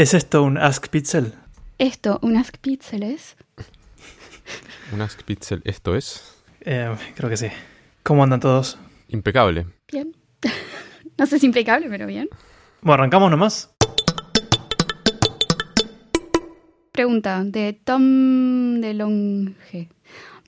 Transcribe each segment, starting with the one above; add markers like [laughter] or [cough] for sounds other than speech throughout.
¿Es esto un Ask Pixel? Esto, un Ask Pixel es. [laughs] Un Ask Pixel, ¿esto es? Eh, creo que sí. ¿Cómo andan todos? Impecable. Bien. [laughs] no sé si impecable, pero bien. Bueno, arrancamos nomás. Pregunta de Tom DeLonge.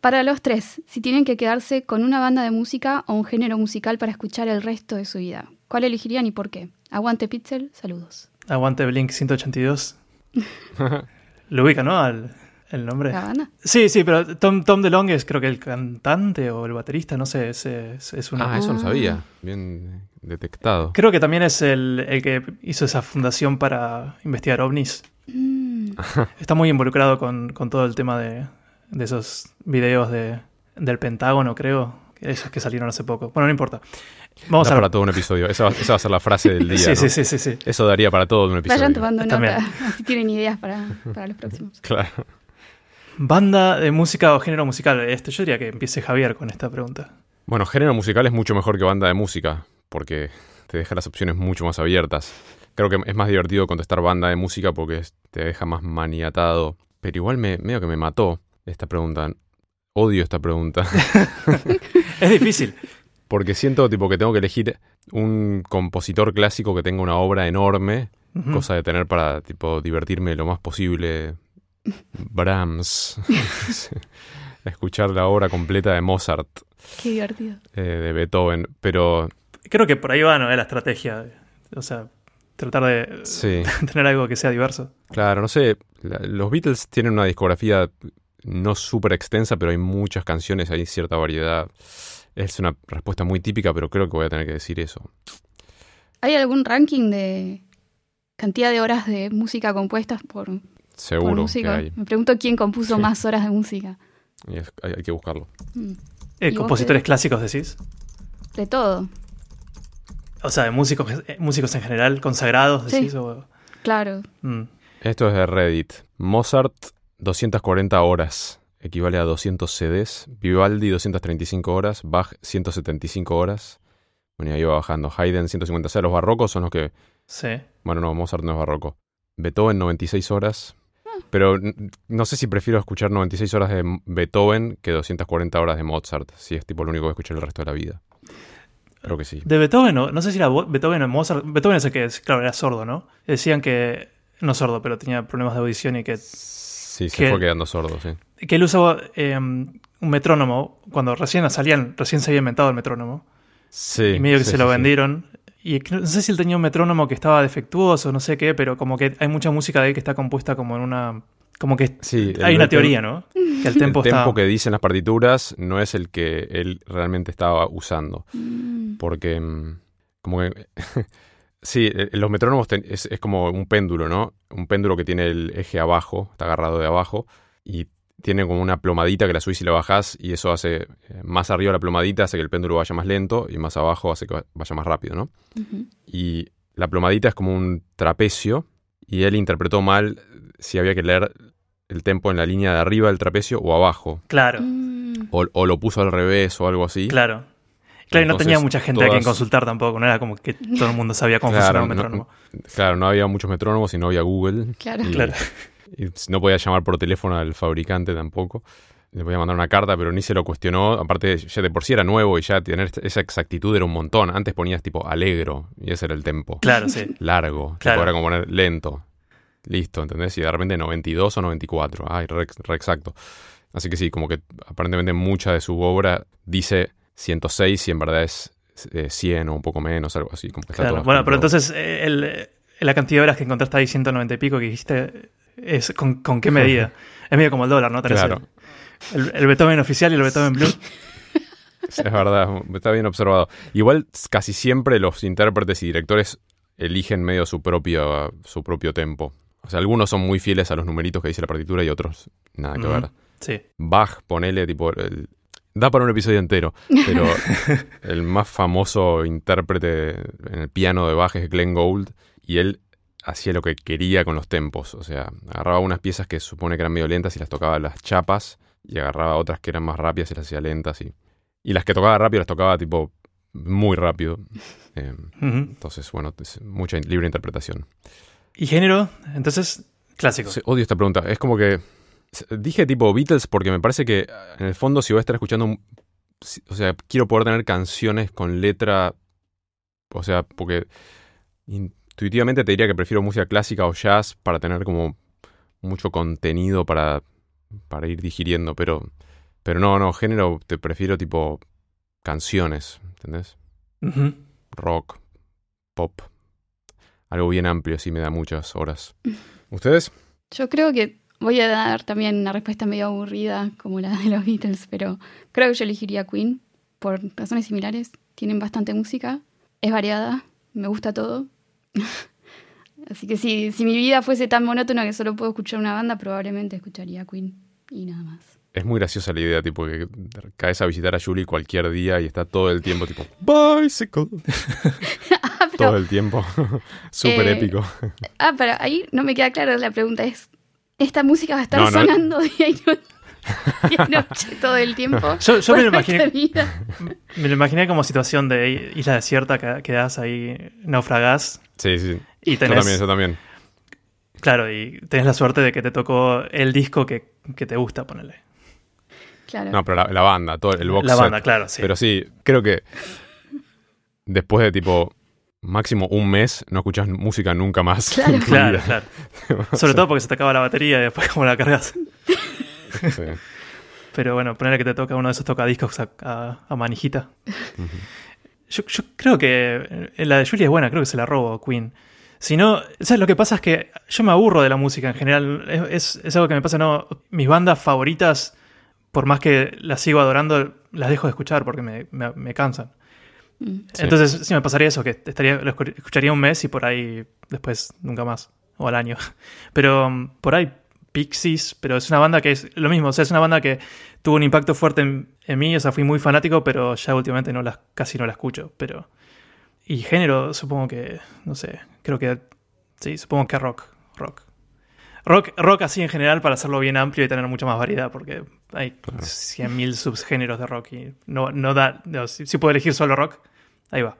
Para los tres, si tienen que quedarse con una banda de música o un género musical para escuchar el resto de su vida, ¿cuál elegirían y por qué? Aguante Pixel, saludos. Aguante Blink 182. [laughs] Lo ubica, ¿no? Al, el nombre. ¿La banda? Sí, sí, pero Tom, Tom DeLonge es creo que el cantante o el baterista, no sé, es, es, es una... Ah, eso no Ah. sabía. Bien detectado. Creo que también es el, el que hizo esa fundación para investigar ovnis. Mm, Está muy involucrado con, con todo el tema de, de esos videos de, del Pentágono, creo. Esos que salieron hace poco. Bueno, no importa. Vamos Da a para todo un episodio. Esa va, esa va a ser la frase del [laughs] día. Sí, ¿no? sí, sí, sí, sí. Eso daría para todo un episodio. vayan tomando También. [laughs] nota, así tienen ideas para, para los próximos. [laughs] Claro. Banda de música o género musical. Este, yo diría que empiece Javier con esta pregunta. Bueno, género musical es mucho mejor que banda de música, porque te deja las opciones mucho más abiertas. Creo que es más divertido contestar banda de música porque te deja más maniatado. Pero igual me, medio que me mató esta pregunta. Odio esta pregunta. Es difícil. Porque siento tipo que tengo que elegir un compositor clásico que tenga una obra enorme, cosa de tener para tipo divertirme lo más posible. Brahms. [laughs] Escuchar la obra completa de Mozart, Qué divertido. eh, de Beethoven, pero Creo que por ahí va, ¿no? Es la estrategia. O sea, tratar de sí, [laughs] tener algo que sea diverso. claro, no sé, la- los Beatles tienen una discografía no súper extensa, pero hay muchas canciones, hay cierta variedad. Es una respuesta muy típica, pero creo que voy a tener que decir eso. ¿Hay algún ranking de cantidad de horas de música compuestas por, por Seguro que hay. Me pregunto quién compuso Sí. más horas de música. Y es- hay- hay que buscarlo. Mm, Eh, ¿Y vos, compositores clásicos, decís. De todo, O sea, de músicos, eh, músicos en general, consagrados, Sí. decís. O- claro. Mm. Esto es de Reddit. Mozart, 240 horas. Equivale a 200 CDs. Vivaldi, 235 horas. Bach, 175 horas. Bueno, y ahí va bajando. Haydn, 150. O sea, los barrocos son los que... Sí. Bueno, no, Mozart no es barroco. Beethoven, 96 horas. Pero n- no sé si prefiero escuchar 96 horas de Beethoven que 240 horas de Mozart. Si es tipo lo único que escuché el resto de la vida. Creo que sí. De Beethoven, no, no sé si era Beethoven o Mozart. Beethoven es el que, es, claro, era sordo, ¿no? Decían que, no sordo, pero tenía problemas de audición y que, Sí, se que- fue quedando sordo, sí. que él usaba eh, un metrónomo cuando recién salían, recién se había inventado el metrónomo. Sí. y medio que sí, se sí, lo sí. vendieron. Y no sé si él tenía un metrónomo que estaba defectuoso, no sé qué, pero como que hay mucha música de él que está compuesta como en una... Como que Sí, hay una teoría, ¿no? Que el tempo el está... tempo que dicen las partituras no es el que él realmente estaba usando. Mm, Porque, mm, como que. [laughs] sí, eh, los metrónomos ten- es, es como un péndulo, ¿no? Un péndulo que tiene el eje abajo, está agarrado de abajo, y tiene como una plomadita que la subís y la bajás, y eso hace. eh, Más arriba la plomadita hace que el péndulo vaya más lento, y más abajo hace que va- vaya más rápido, ¿no? Y la plomadita es como un trapecio, y él interpretó mal si había que leer el tempo en la línea de arriba del trapecio o abajo. Claro, Mm, O, o lo puso al revés o algo así. claro. Claro, y no tenía mucha gente a quien consultar tampoco, no era como que todo el mundo sabía cómo funcionaba un no- metrónomo. claro, no había muchos metrónomos y no había Google. claro. Y, Claro. y no podía llamar por teléfono al fabricante tampoco. Le podía mandar una carta, pero ni se lo cuestionó. Aparte, ya de por sí era nuevo y ya tener esa exactitud era un montón. Antes ponías tipo alegro y ese era el tempo. Claro, sí. Largo. Claro. Tipo, era como poner lento. Listo, ¿entendés? Y de repente 92 o 94. Ay, re, re exacto. Así que sí, como que aparentemente mucha de su obra dice 106 y en verdad es eh, 100 o un poco menos, algo así. Como que está Claro. todo Bueno, pero entonces eh, el- eh, la cantidad de horas que encontraste ahí, 190 y pico que dijiste, es ¿con, con qué medida? [laughs] es medio como el dólar, ¿no? Tenés Claro. el, el- el Beethoven oficial y el Beethoven Blue. [laughs] Es verdad, está bien observado. Igual casi siempre los intérpretes y directores eligen medio su propio, su propio tempo. O sea, algunos son muy fieles a los numeritos que dice la partitura y otros nada que ver. Sí. Bach, ponele, tipo, el- da para un episodio entero, pero [laughs] el más famoso intérprete en el piano de Bach es Glenn Gould y él hacía lo que quería con los tempos. O sea, agarraba unas piezas que supone que eran medio lentas y las tocaba a las chapas y agarraba otras que eran más rápidas y las hacía lentas y, y las que tocaba rápido las tocaba tipo muy rápido. [laughs] Eh, Ujú. entonces, bueno, es mucha libre interpretación. ¿Y género? Entonces, clásico. Odio esta pregunta. Es como que. Dije tipo Beatles porque me parece que en el fondo, si voy a estar escuchando. un- O sea, quiero poder tener canciones con letra. O sea, porque. Intuitivamente te diría que prefiero música clásica o jazz para tener como mucho contenido para, para ir digiriendo. Pero. Pero no, no, género te prefiero tipo canciones, ¿entendés? Rock, pop. Algo bien amplio, así me da muchas horas. [laughs] ¿Ustedes? Yo creo que voy a dar también una respuesta medio aburrida como la de los Beatles, pero creo que yo elegiría Queen por razones similares. Tienen bastante música, es variada, me gusta todo. [laughs] Así que si, si mi vida fuese tan monótona que solo puedo escuchar una banda, probablemente escucharía Queen y nada más. Es muy graciosa la idea, tipo, que caes a visitar a Julie cualquier día y está todo el tiempo, tipo, bicycle. [laughs] Ah, todo el tiempo. [laughs] Súper Eh, épico. ah, pero ahí no me queda claro la pregunta. Es, ¿esta música va a estar No, no. sonando [laughs] día y, noche todo el tiempo? [laughs] Yo, yo me, lo imaginé, vida? [laughs] me lo imaginé como situación de isla desierta, que quedás ahí, naufragás Sí, sí. y Yo tenés, también, yo también. claro, y tenés la suerte de que te tocó el disco que, que te gusta, ponerle. Claro. No, pero la, la banda, todo el box La set. banda, claro, sí. Pero sí, creo que después de tipo máximo un mes no escuchas música nunca más. Claro. Claro, claro. [laughs] Sobre todo porque se te acaba la batería y después [laughs] como la cargas. Sí. Pero bueno, ponerle que te toca uno de esos tocadiscos a, a, a manijita. yo, yo creo que eh, la de Julie es buena, creo que se la robo Queen. Si no, ¿sabes? Lo que pasa es que yo me aburro de la música en general. Es, es- es algo que me pasa, ¿no? Mis bandas favoritas, por más que las sigo adorando, las dejo de escuchar porque me, me- me cansan. Mm. Sí. Entonces, sí me pasaría eso, que estaría, lo escu- escucharía un mes y por ahí después nunca más. O al año. [laughs] Pero um, por ahí Pixies, pero es una banda que es lo mismo. O sea, es una banda que tuvo un impacto fuerte en, en mí. O sea, fui muy fanático, pero ya últimamente no las, casi no la escucho. Pero. Y género, supongo que. No sé. Creo que. Sí, supongo que rock. Rock. Rock, rock así en general para hacerlo bien amplio y tener mucha más variedad, porque hay Claro. 100.000 subgéneros de rock y no, no da. no, si, si puedo elegir solo rock, ahí va.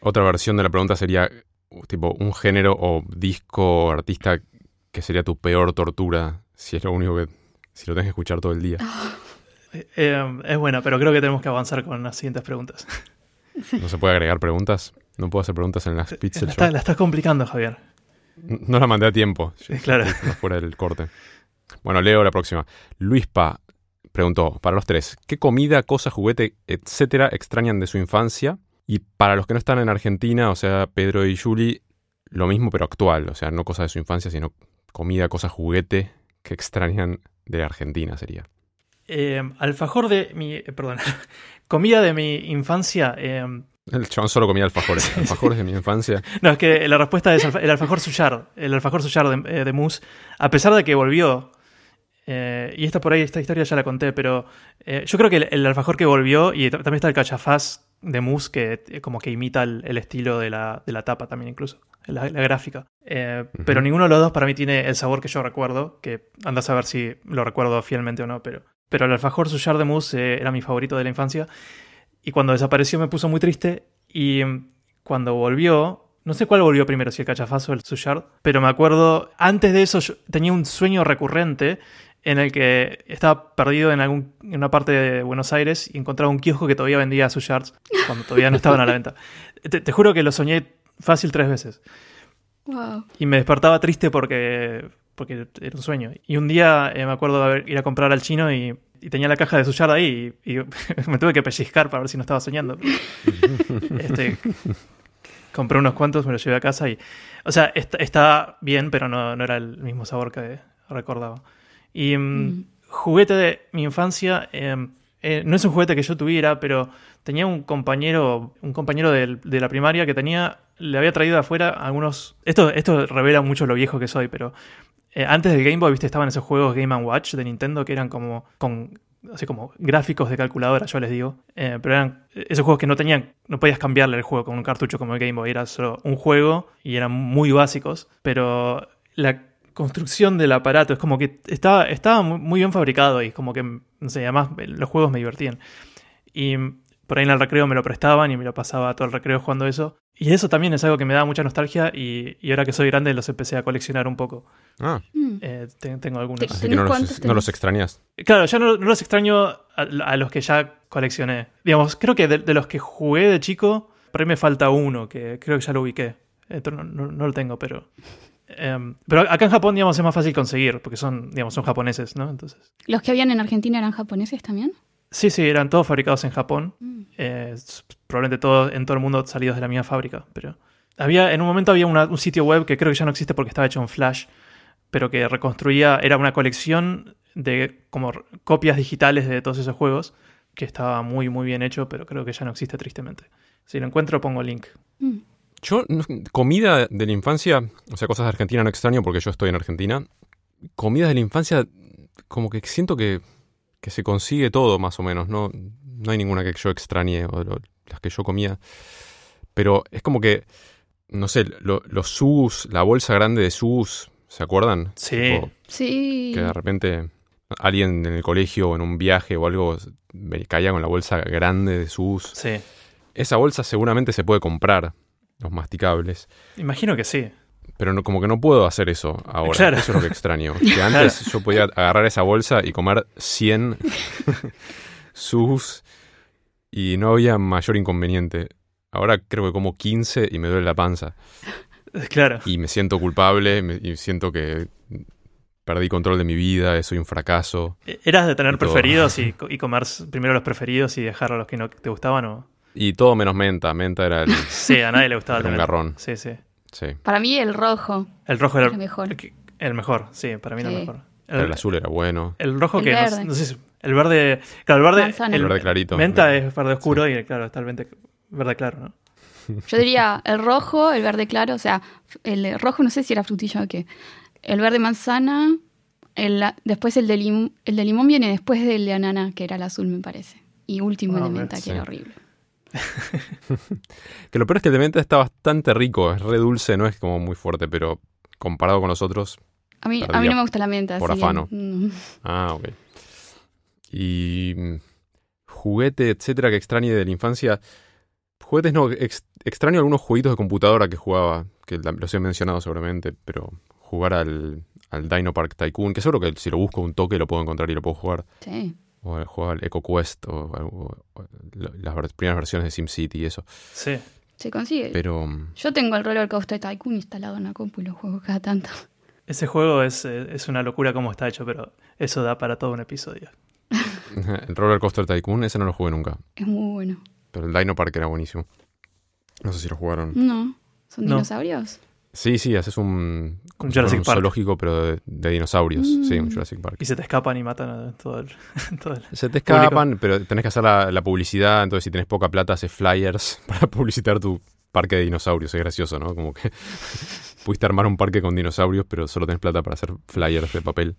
Otra versión de la pregunta sería tipo un género o disco o artista que sería tu peor tortura si es lo único que si lo tenés que escuchar todo el día. [laughs] Eh, eh, es buena, pero creo que tenemos que avanzar con las siguientes preguntas. No se puede agregar preguntas. No puedo hacer preguntas en las pizzas. La, está- la estás complicando, Javier. No la mandé a tiempo. Sí, claro. Fuera del corte. Bueno, leo la próxima. Luispa preguntó, para los tres, ¿qué comida, cosa, juguete, etcétera extrañan de su infancia? Y para los que no están en Argentina, o sea, Pedro y Julie, lo mismo pero actual. O sea, no cosa de su infancia, sino comida, cosa, juguete que extrañan de Argentina sería. Eh, alfajor de mi. eh, perdón. [laughs] Comida de mi infancia. eh, El chabón solo comía alfajores. [laughs] Alfajores de mi infancia. no, es que la respuesta es el alfajor suyard. El alfajor suyard de, eh, de mousse. A pesar de que volvió. eh, y esta por ahí, esta historia ya la conté, pero eh, yo creo que el, el alfajor que volvió, y también está el cachafaz de mousse que eh, como que imita el, el estilo de la, de la tapa también incluso, la, la gráfica. Eh. Pero ninguno de los dos para mí tiene el sabor que yo recuerdo, que andas a ver si lo recuerdo fielmente o no, pero, pero el alfajor suyard de mousse eh, era mi favorito de la infancia. Y cuando desapareció me puso muy triste. Y mm, cuando volvió, no sé cuál volvió primero, si el cachafazo o el suyard, pero me acuerdo, antes de eso yo tenía un sueño recurrente en el que estaba perdido en, algún, en una parte de Buenos Aires y encontraba un kiosco que todavía vendía suyards cuando todavía no estaban a la venta. [laughs] Te, te juro que lo soñé fácil tres veces. Wow. Y me despertaba triste porque, porque era un sueño. Y un día eh, me acuerdo de ir a comprar al chino y, y tenía la caja de Suyard ahí y, y [laughs] me tuve que pellizcar para ver si no estaba soñando. [laughs] Este, compré unos cuantos, me los llevé a casa y... O sea, está, está bien, pero no, no era el mismo sabor que recordaba. Y mm, juguete de mi infancia... eh, eh, no es un juguete que yo tuviera, pero tenía un compañero, un compañero del- de, la primaria que tenía, le había traído de afuera algunos. Esto, esto revela mucho lo viejo que soy, pero eh, antes del Game Boy, viste, estaban esos juegos Game Watch de Nintendo que eran como con así como gráficos de calculadora, yo les digo, Eh, pero eran esos juegos que no tenían, no podías cambiarle el juego con un cartucho como el Game Boy, era solo un juego y eran muy básicos, pero la construcción del aparato es como que estaba, estaba muy, bien fabricado y como que, no sé, además los juegos me divertían. Y por ahí en el recreo me lo prestaban y me lo pasaba todo el recreo jugando eso. Y eso también es algo que me da mucha nostalgia y, y ahora que soy grande los empecé a coleccionar un poco. Ah, Mm. Eh, te- tengo algunos. Así que ¿Tenés no los, no extrañas. Claro, ya no, no los extraño a, a los que ya coleccioné. Digamos, creo que de, de los que jugué de chico, por ahí me falta uno, que creo que ya lo ubiqué. No, no- no lo tengo, pero... em, pero acá en Japón, digamos, es más fácil conseguir, porque son, digamos, son japoneses, ¿no? Entonces... ¿Los que habían en Argentina eran japoneses también? Sí, sí, eran todos fabricados en Japón. Mm. Eh, probablemente todos en todo el mundo salidos de la misma fábrica, pero... Había, en un momento había una- un sitio web que creo que ya no existe porque estaba hecho en Flash, pero que reconstruía, era una colección de como copias digitales de todos esos juegos, que estaba muy, muy bien hecho, pero creo que ya no existe tristemente. Si lo encuentro, pongo link. Mm. Yo, comida de la infancia, o sea, cosas de Argentina no extraño porque yo estoy en Argentina. Comida de la infancia, como que siento que, que se consigue todo más o menos. No, no hay ninguna que yo extrañe o lo- las que yo comía. Pero es como que, no sé, lo- los sus, la bolsa grande de sus, ¿se acuerdan? Sí. Tipo, Sí. que de repente alguien en el colegio o en un viaje o algo me caía con la bolsa grande de sus. Sí. Esa bolsa seguramente se puede comprar, los masticables. Imagino que sí. Pero no, como que no puedo hacer eso ahora. Claro. Eso es lo que extraño. [laughs] Que antes yo podía agarrar esa bolsa y comer 100 [laughs] sus y no había mayor inconveniente. Ahora creo que como 15 y me duele la panza. Claro. Y me siento culpable me- y siento que perdí control de mi vida, soy un fracaso. ¿Eras de tener Y preferidos y, [laughs] y comer primero los preferidos y dejar a los que no te gustaban? O... Y todo menos menta. Menta era el... [laughs] Sí, a nadie le gustaba un tener. garrón. Sí, sí. Sí. Para mí el rojo El rojo era es el mejor. el, el mejor, sí, para mí era el mejor. Pero el azul era bueno. el rojo El que verde. No, sé si- el verde, claro, el verde, Manzana. El verde clarito. menta es verde oscuro y claro, está el verde, verde claro, ¿no? [laughs] Yo diría el rojo, el verde claro, o sea, el rojo no sé si era frutilla o qué. El verde manzana, el, después el de, lim- el de limón viene después del de ananá, que era el azul, me parece. Y último el Ah, de menta, que sí. era horrible. [laughs] Que lo peor es que el de menta está bastante rico. Es re dulce, no es como muy fuerte, pero comparado con los otros... A mí, a mí no me gusta la menta. por así que, afano. mm. [laughs] Ah, ok. Y mm, juguete, etcétera, que extrañe de la infancia. Juguetes no, ex- extraño algunos jueguitos de computadora que jugaba, que los he mencionado seguramente, pero jugar al, al Dino Park Tycoon, que seguro que si lo busco un toque lo puedo encontrar y lo puedo jugar. Sí. O al- jugar al Eco Quest, o, o- o lo- las ver- primeras versiones de SimCity y eso. Sí. Se consigue. Pero mm, Yo tengo el Roller Coaster Tycoon instalado en la compu y lo juego cada tanto. Ese juego es, eh, es una locura como está hecho, pero eso da para todo un episodio. [laughs] el Roller Coaster Tycoon, ese no lo jugué nunca. Es muy bueno. Pero el Dino Park era buenísimo. No sé si lo jugaron. No, ¿son No. dinosaurios? Sí, sí, haces un, Un Jurassic un Park. zoológico, pero de, de dinosaurios. Mm. Sí, un Jurassic Park. Y se te escapan y matan a todo el... [laughs] todo el- Se te escapan, pero tenés que hacer la, la publicidad. Entonces, si tenés poca plata, haces flyers [laughs] para publicitar tu parque de dinosaurios. Es gracioso, ¿no? Como que [laughs] pudiste armar un parque con dinosaurios, pero solo tenés plata para hacer flyers de papel.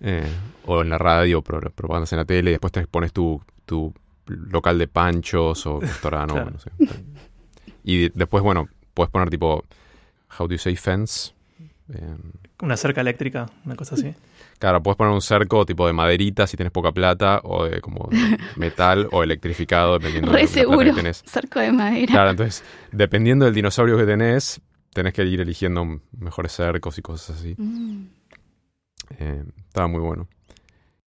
Eh, o en la radio, pro- propagandas en la tele. Y después tenés, pones tu, tu local de panchos o restaurante, Claro. no sé. Y después, bueno, puedes poner tipo, how do you say fence? Eh, Una cerca eléctrica, una cosa así. Claro, puedes poner un cerco tipo de maderita si tienes poca plata, o de como de [laughs] metal o electrificado, dependiendo de Re la plata seguro. que tenés. Cerco de madera. Claro, entonces, dependiendo del dinosaurio que tenés, tenés que ir eligiendo mejores cercos y cosas así. Mm. Eh, estaba muy bueno.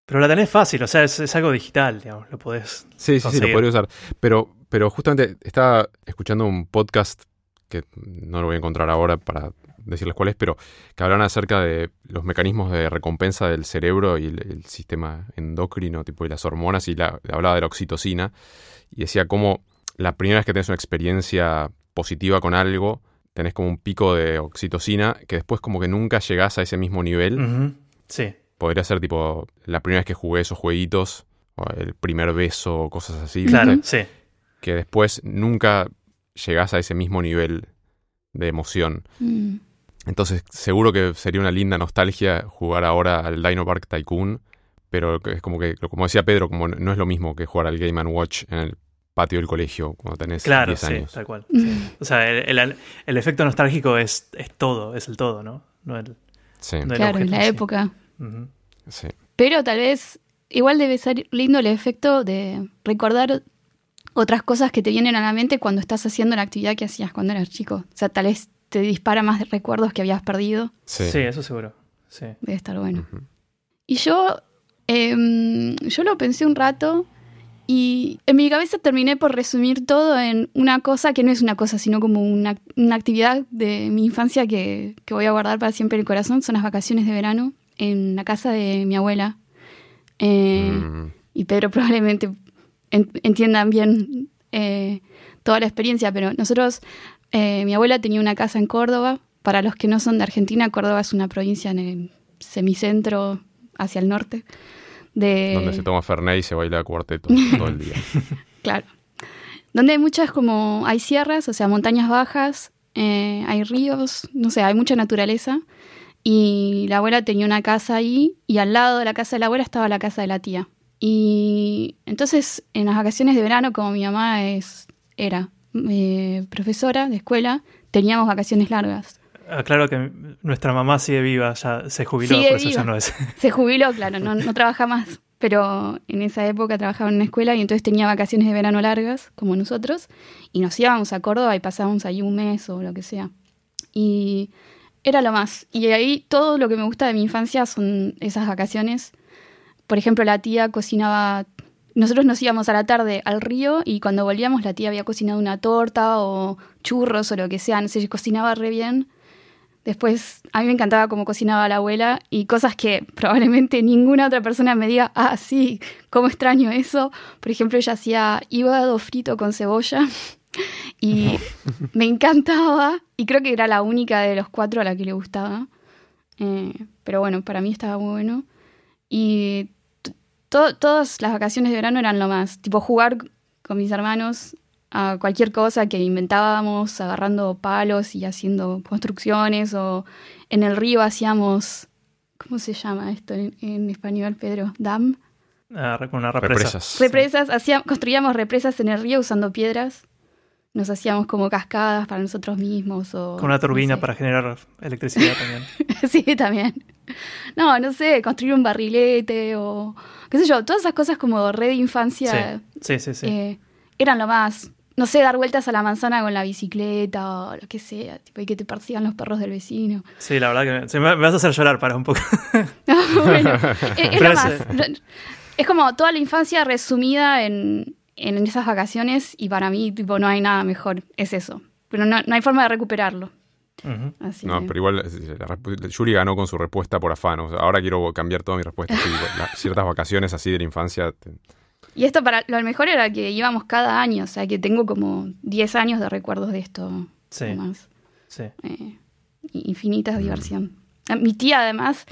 Pero la tenés fácil, o sea, es, es algo digital, digamos, lo podés... Sí, sí, sí, Conseguir. lo podría usar. Pero, pero justamente estaba escuchando un podcast que no lo voy a encontrar ahora para decirles cuál es, pero que hablan acerca de los mecanismos de recompensa del cerebro y el, el sistema endocrino, tipo, y las hormonas, y la, hablaba de la oxitocina, y decía cómo la primera vez que tenés una experiencia positiva con algo, tenés como un pico de oxitocina, que después como que nunca llegás a ese mismo nivel. Sí, Podría ser tipo la primera vez que jugué esos jueguitos, o el primer beso, o cosas así. claro, sí. que después nunca llegás a ese mismo nivel de emoción. Mm. Entonces, seguro que sería una linda nostalgia jugar ahora al Dino Park Tycoon, pero es como que, como decía Pedro, como no es lo mismo que jugar al Game Watch en el patio del colegio cuando tenés Claro, 10 sí, años. tal cual. sí. O sea, el, el- el efecto nostálgico es, es todo, es el todo, ¿no? No el, Sí, no el Claro, en la sí. época. Sí. Pero tal vez igual debe ser lindo el efecto de recordar otras cosas que te vienen a la mente cuando estás haciendo la actividad que hacías cuando eras chico. O sea, tal vez te dispara más recuerdos que habías perdido. Sí, eso seguro. Sí. Debe estar bueno. Y yo, em, yo lo pensé un rato y en mi cabeza terminé por resumir todo en una cosa que no es una cosa, sino como una, actividad de mi infancia que, voy a guardar para siempre en el corazón. Son las vacaciones de verano en la casa de mi abuela. Eh, mm. Y Pedro [laughs] probablemente entiendan bien eh, toda la experiencia, pero nosotros, eh, mi abuela tenía una casa en Córdoba. Para los que no son de Argentina, Córdoba es una provincia en el semicentro hacia el norte. Donde se toma Fernet y se baila cuarteto todo el día. [laughs] claro. Donde hay muchas como, hay sierras, o sea, montañas bajas, eh, hay ríos, no sé, hay mucha naturaleza. Y la abuela tenía una casa ahí y al lado de la casa de la abuela estaba la casa de la tía. Y entonces en las vacaciones de verano, como mi mamá es, era eh, profesora de escuela, teníamos vacaciones largas. Ah, claro que nuestra mamá sigue viva, ya se jubiló, por eso ya no es. [laughs] Se jubiló, claro, no, no trabaja más. Pero en esa época trabajaba en una escuela y entonces tenía vacaciones de verano largas, como nosotros, y nos íbamos a Córdoba y pasábamos ahí un mes o lo que sea. Y era lo más. Y ahí todo lo que me gusta de mi infancia son esas vacaciones. Por ejemplo, la tía cocinaba nosotros nos íbamos a la tarde al río y cuando volvíamos la tía había cocinado una torta o churros o lo que sea, no sé, cocinaba re bien. Después, a mí me encantaba cómo cocinaba la abuela y cosas que [laughs] probablemente ninguna otra persona me diga, ah, sí, cómo extraño eso. Por ejemplo, ella hacía hígado frito con cebolla [laughs] y me encantaba y creo que era la única de los cuatro a la que le gustaba. Eh, pero bueno, para mí estaba muy bueno. Y todas las vacaciones de verano eran lo más, tipo jugar con mis hermanos a cualquier cosa que inventábamos, agarrando palos y haciendo construcciones, o en el río hacíamos, ¿cómo se llama esto en, español, Pedro? ¿Dam? Ah, una represa. Represas. Represas, hacíamos, construíamos represas en el río usando piedras. Nos hacíamos como cascadas para nosotros mismos. O, Con una turbina para generar electricidad también. [laughs] sí, también. No, no sé, construir un barrilete o qué sé yo, todas esas cosas como red de infancia. Sí, sí, sí. Eh, eran lo más no sé, dar vueltas a la manzana con la bicicleta o lo que sea, tipo, y que te persigan los perros del vecino. Sí, la verdad que me, vas a hacer llorar para un poco. [laughs] bueno, es, lo más. Es como toda la infancia resumida en, esas vacaciones y para mí, tipo, no hay nada mejor, es eso. Pero no, hay forma de recuperarlo. No, pero igual Yuri ganó con su respuesta por afán. ahora quiero cambiar toda mi respuesta. ciertas vacaciones así de la infancia y esto para lo mejor era que íbamos cada año, o sea que tengo como 10 años de recuerdos de esto. Sí. Más. sí. Eh, infinitas mm. diversión. Ah, mi tía además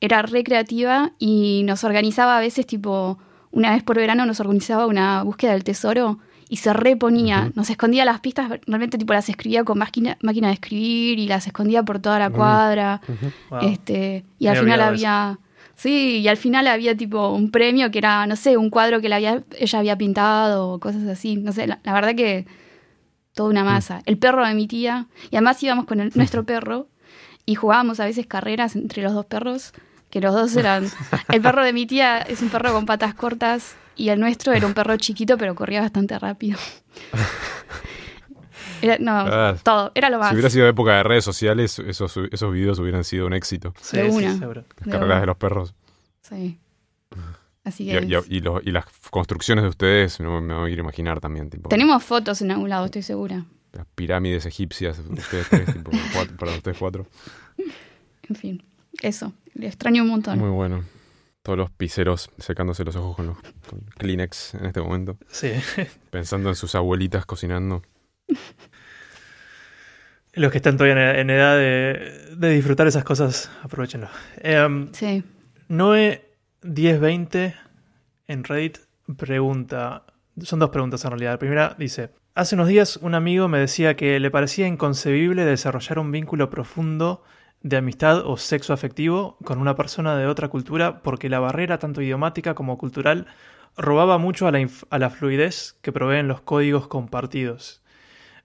era recreativa y nos organizaba a veces tipo, una vez por verano nos organizaba una búsqueda del tesoro y se reponía, nos escondía las pistas, realmente tipo las escribía con máquina, máquina de escribir y las escondía por toda la cuadra. este, y al final había... Sí, y al final había tipo un premio que era, no sé, un cuadro que la había, ella había pintado o cosas así. No sé, la, verdad que toda una masa. El perro de mi tía, y además íbamos con nuestro perro y jugábamos a veces carreras entre los dos perros, que los dos eran... [laughs] El perro de mi tía es un perro con patas cortas y el nuestro era un perro chiquito pero corría bastante rápido. [laughs] no, ah, todo, era lo más. Si hubiera sido época de redes sociales, esos, esos videos hubieran sido un éxito. de una. Las carreras de los perros. Sí. Así que y, las construcciones de ustedes, no me voy a imaginar también. Tenemos fotos en algún lado, estoy segura. Las pirámides egipcias, ustedes tipo, para ustedes cuatro. En fin, eso. Le extraño un montón. Muy bueno. Todos los piseros secándose los ojos con, los, con Kleenex en este momento. Sí. [laughs] Pensando en sus abuelitas cocinando. Los que están todavía en edad de, disfrutar esas cosas, aprovechenlo. Em, sí. Noé 1020 en Reddit pregunta, son dos preguntas en realidad. La primera dice, hace unos días un amigo me decía que le parecía inconcebible desarrollar un vínculo profundo de amistad o sexo afectivo con una persona de otra cultura porque la barrera tanto idiomática como cultural robaba mucho a la, a la fluidez que proveen los códigos compartidos.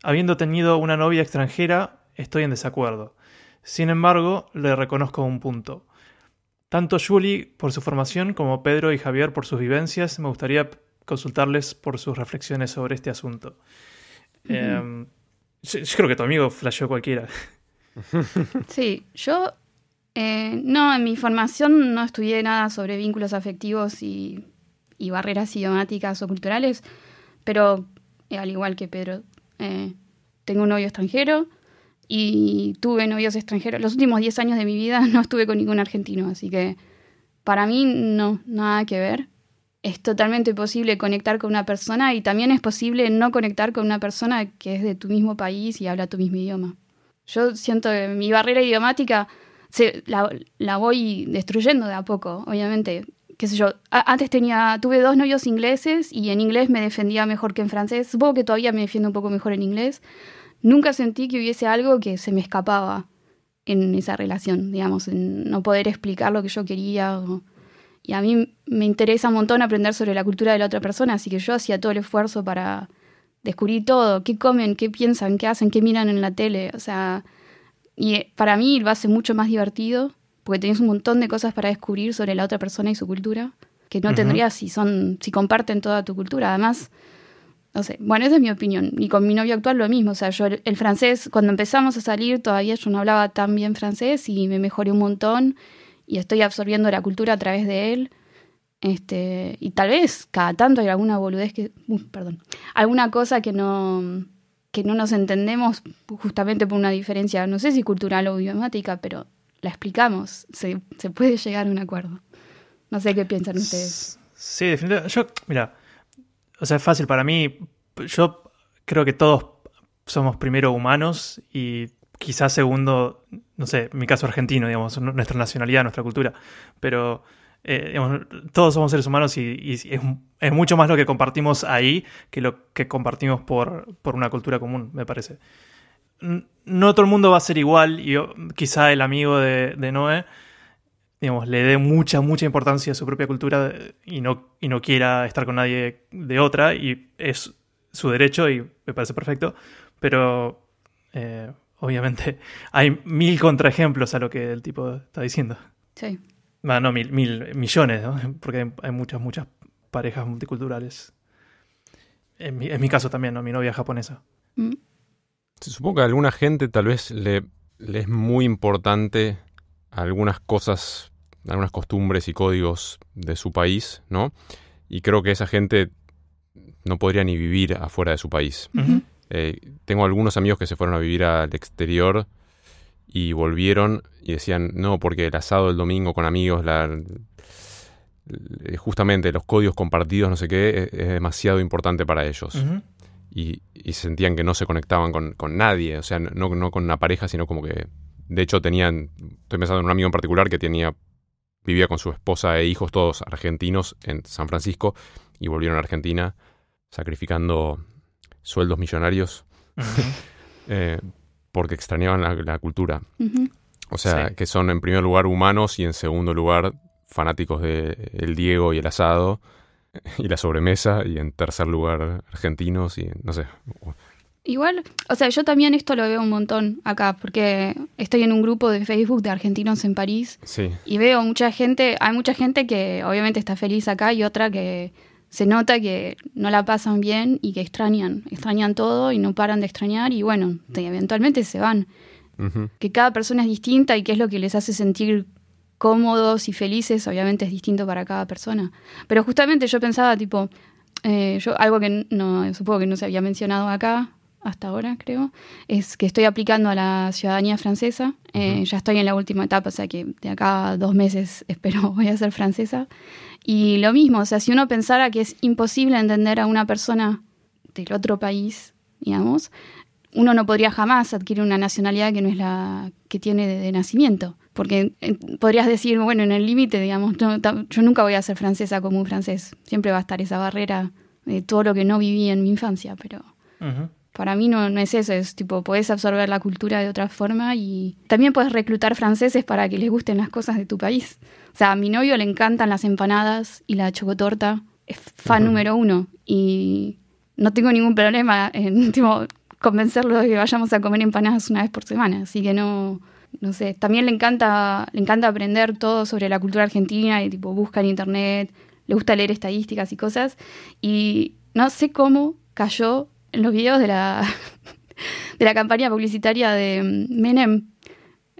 Habiendo tenido una novia extranjera, estoy en desacuerdo. Sin embargo, le reconozco un punto. Tanto Julie por su formación como Pedro y Javier por sus vivencias, me gustaría consultarles por sus reflexiones sobre este asunto. Em, yo, creo que tu amigo flasheó cualquiera. [laughs] Sí, yo eh, no, en mi formación no estudié nada sobre vínculos afectivos y, barreras idiomáticas o culturales, pero eh, al igual que Pedro, eh, tengo un novio extranjero y tuve novios extranjeros. Los últimos 10 años de mi vida [laughs] no estuve con ningún argentino, así que para mí no, nada que ver. Es totalmente posible conectar con una persona y también es posible no conectar con una persona que es de tu mismo país y habla tu mismo idioma. Yo siento que mi barrera idiomática se, la, voy destruyendo de a poco, obviamente. Qué sé yo, antes tenía, tuve dos novios ingleses y en inglés me defendía mejor que en francés. Supongo que todavía me defiendo un poco mejor en inglés. Nunca sentí que hubiese algo que se me escapaba en esa relación, digamos, en no poder explicar lo que yo quería. y a mí me interesa un montón aprender sobre la cultura de la otra persona, así que yo hacía todo el esfuerzo para descubrir todo, qué comen, qué piensan, qué hacen, qué miran en la tele, o sea, y eh, para mí lo hace mucho más divertido, porque tenés un montón de cosas para descubrir sobre la otra persona y su cultura, que no tendrías si son, si comparten toda tu cultura. Además, no sé, bueno, esa es mi opinión. Y con mi novio actual lo mismo. O sea, yo el, francés, cuando empezamos a salir, todavía yo no hablaba tan bien francés y me mejoré un montón y estoy absorbiendo la cultura a través de él. Este, y tal vez cada tanto hay alguna boludez que, uh, perdón, alguna cosa que no, que no nos entendemos justamente por una diferencia, no sé si cultural o idiomática, pero la explicamos, se, puede llegar a un acuerdo. No sé qué piensan ustedes. Sí, definitivamente. Yo, mira, o sea, es fácil para mí. Yo creo que todos somos primero humanos y quizás segundo, no sé, en mi caso argentino, digamos, nuestra nacionalidad, nuestra cultura. Pero eh, todos somos seres humanos y, es, mucho más lo que compartimos ahí que lo que compartimos por, una cultura común, me parece. No todo el mundo va a ser igual y quizá el amigo de, Noé digamos, le dé mucha, mucha importancia a su propia cultura y no, y no quiera estar con nadie de otra y es su derecho y me parece perfecto, pero eh, obviamente hay mil contraejemplos a lo que el tipo está diciendo. Sí no, mil, millones, [laughs] porque hay muchas, muchas parejas multiculturales. En mi, caso también, ¿no? Mi novia es japonesa. Mm. Supongo que a alguna gente tal vez le, es muy importante algunas cosas, algunas costumbres y códigos de su país, ¿no? Y creo que esa gente no podría ni vivir afuera de su país. Eh, tengo algunos amigos que se fueron a vivir al exterior y volvieron y decían, no, porque el asado del domingo con amigos, la, justamente los códigos compartidos, no sé qué, es, demasiado importante para ellos. y, sentían que no se conectaban con, nadie, o sea, no, no, con una pareja, sino como que, de hecho, tenían, estoy pensando en un amigo en particular que tenía, vivía con su esposa e hijos, todos argentinos, en San Francisco, y volvieron a Argentina, sacrificando sueldos millonarios. [laughs] porque extrañaban la, cultura. O sea, que son en primer lugar humanos y en segundo lugar fanáticos de el Diego y el asado [laughs] y la sobremesa y en tercer lugar argentinos y no sé. Igual, o sea, yo también esto lo veo un montón acá, porque estoy en un grupo de Facebook de argentinos en París sí. y veo mucha gente, hay mucha gente que obviamente está feliz acá y otra que se nota que no la pasan bien y que extrañan, extrañan todo y no paran de extrañar y bueno, eventualmente se van. Que cada persona es distinta y qué es lo que les hace sentir cómodos y felices, obviamente es distinto para cada persona. Pero justamente yo pensaba, tipo, eh, yo algo que no, supongo que no se había mencionado acá hasta ahora, creo, es que estoy aplicando a la ciudadanía francesa. Eh, ya estoy en la última etapa, o sea que de acá a dos meses [laughs] espero voy a ser francesa. Y lo mismo, o sea, si uno pensara que es imposible entender a una persona del otro país, digamos, uno no podría jamás adquirir una nacionalidad que no es la que tiene de, nacimiento. Porque eh, podrías decir, bueno, en el límite, digamos, yo nunca voy a ser francesa como un francés. Siempre va a estar esa barrera de todo lo que no viví en mi infancia, pero para mí no, no es eso, es tipo, podés absorber la cultura de otra forma y también puedes reclutar franceses para que les gusten las cosas de tu país. O sea, a mi novio le encantan las empanadas y la chocotorta, es fan número uno y no tengo ningún problema en [laughs] tipo, convencerlo de que vayamos a comer empanadas una vez por semana, así que no, no sé, también le encanta, le encanta aprender todo sobre la cultura argentina y tipo busca en internet, le gusta leer estadísticas y cosas. Y no sé cómo cayó en los videos de la, [laughs] de la campaña publicitaria de mm, Menem.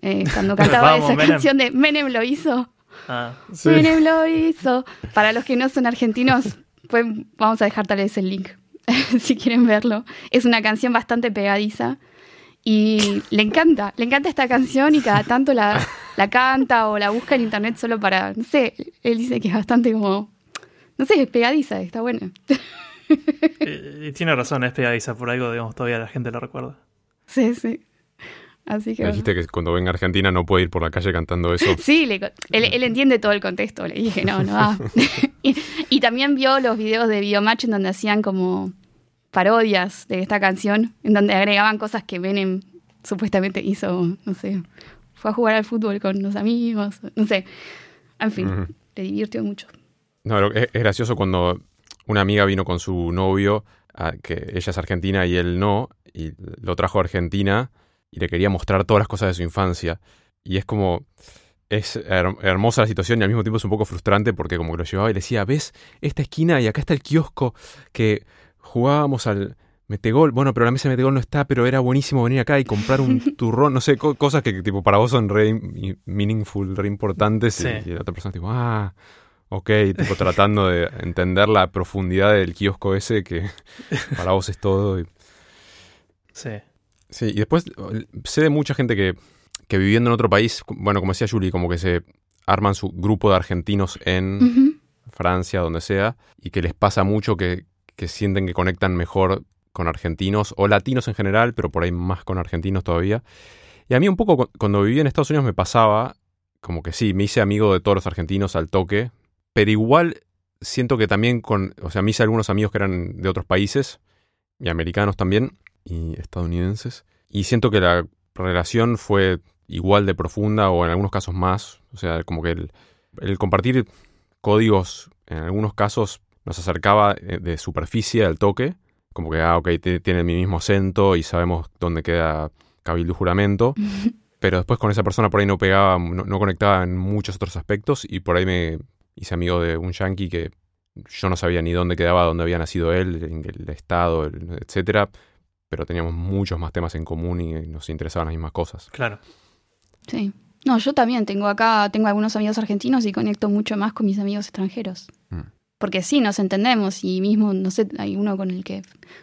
eh, cuando [laughs] cantaba Vamos, esa Menem. canción de Menem lo hizo. Ah, Sí. Menem lo hizo. Para los que no son argentinos, pues vamos a dejar tal vez el link [laughs] si quieren verlo. Es una canción bastante pegadiza y le encanta, le encanta esta canción y cada tanto la, la canta o la busca en internet solo para, no sé, él dice que es bastante como, no sé, es pegadiza, está buena. y, y tiene razón, es pegadiza, por algo, digamos, todavía la gente lo recuerda. Sí, sí. Así que... Bueno. dijiste que cuando venga a Argentina no puede ir por la calle cantando eso. [laughs] Sí, le él, él entiende todo el contexto. Le dije, no, no va. [laughs] [laughs] y, y también vio los videos de Videomatch en donde hacían como parodias de esta canción, en donde agregaban cosas que Menem supuestamente hizo, no sé, fue a jugar al fútbol con los amigos, no sé. En fin, Ujú. le divirtió mucho. No, lo- es, es gracioso cuando una amiga vino con su novio, a- que ella es argentina y él no, y lo trajo a Argentina y le quería mostrar todas las cosas de su infancia. Y es como, es her- hermosa la situación y al mismo tiempo es un poco frustrante porque como que lo llevaba y le decía, ves esta esquina y acá está el kiosco que jugábamos al metegol. Bueno, pero la mesa de metegol no está, pero era buenísimo venir acá y comprar un [laughs] turrón, no sé, co- cosas que tipo para vos son re meaningful, re importantes. Sí. Y, y la otra persona tipo, ah, ok, tipo tratando de entender la profundidad del kiosco ese que [laughs] para vos es todo. y- Sí. Sí, y después sé de mucha gente que, que viviendo en otro país, bueno, como decía Julie, como que se arman su grupo de argentinos en. Francia, donde sea, y que les pasa mucho que, que sienten que conectan mejor con argentinos o latinos en general, pero por ahí más con argentinos todavía. Y a mí un poco cu- cuando viví en Estados Unidos me pasaba como que sí, me hice amigo de todos los argentinos al toque, pero igual siento que también con, o sea, me hice algunos amigos que eran de otros países, y americanos también, y estadounidenses, y siento que la relación fue igual de profunda o en algunos casos más, o sea, como que el, el compartir códigos en algunos casos nos acercaba eh, de superficie al toque, como que, ah, ok, ti- tiene mi mismo acento y sabemos dónde queda cabildo y juramento, [laughs] pero después con esa persona por ahí no pegaba, no, no conectaba en muchos otros aspectos. Y por ahí me hice amigo de un yankee que yo no sabía ni dónde quedaba, dónde había nacido él, el estado, el- etcétera, pero teníamos muchos más temas en común y nos interesaban las mismas cosas. Claro. Sí. No, yo también tengo acá, tengo algunos amigos argentinos y conecto mucho más con mis amigos extranjeros. Mm. Porque sí, nos entendemos y mismo, no sé, hay uno con el que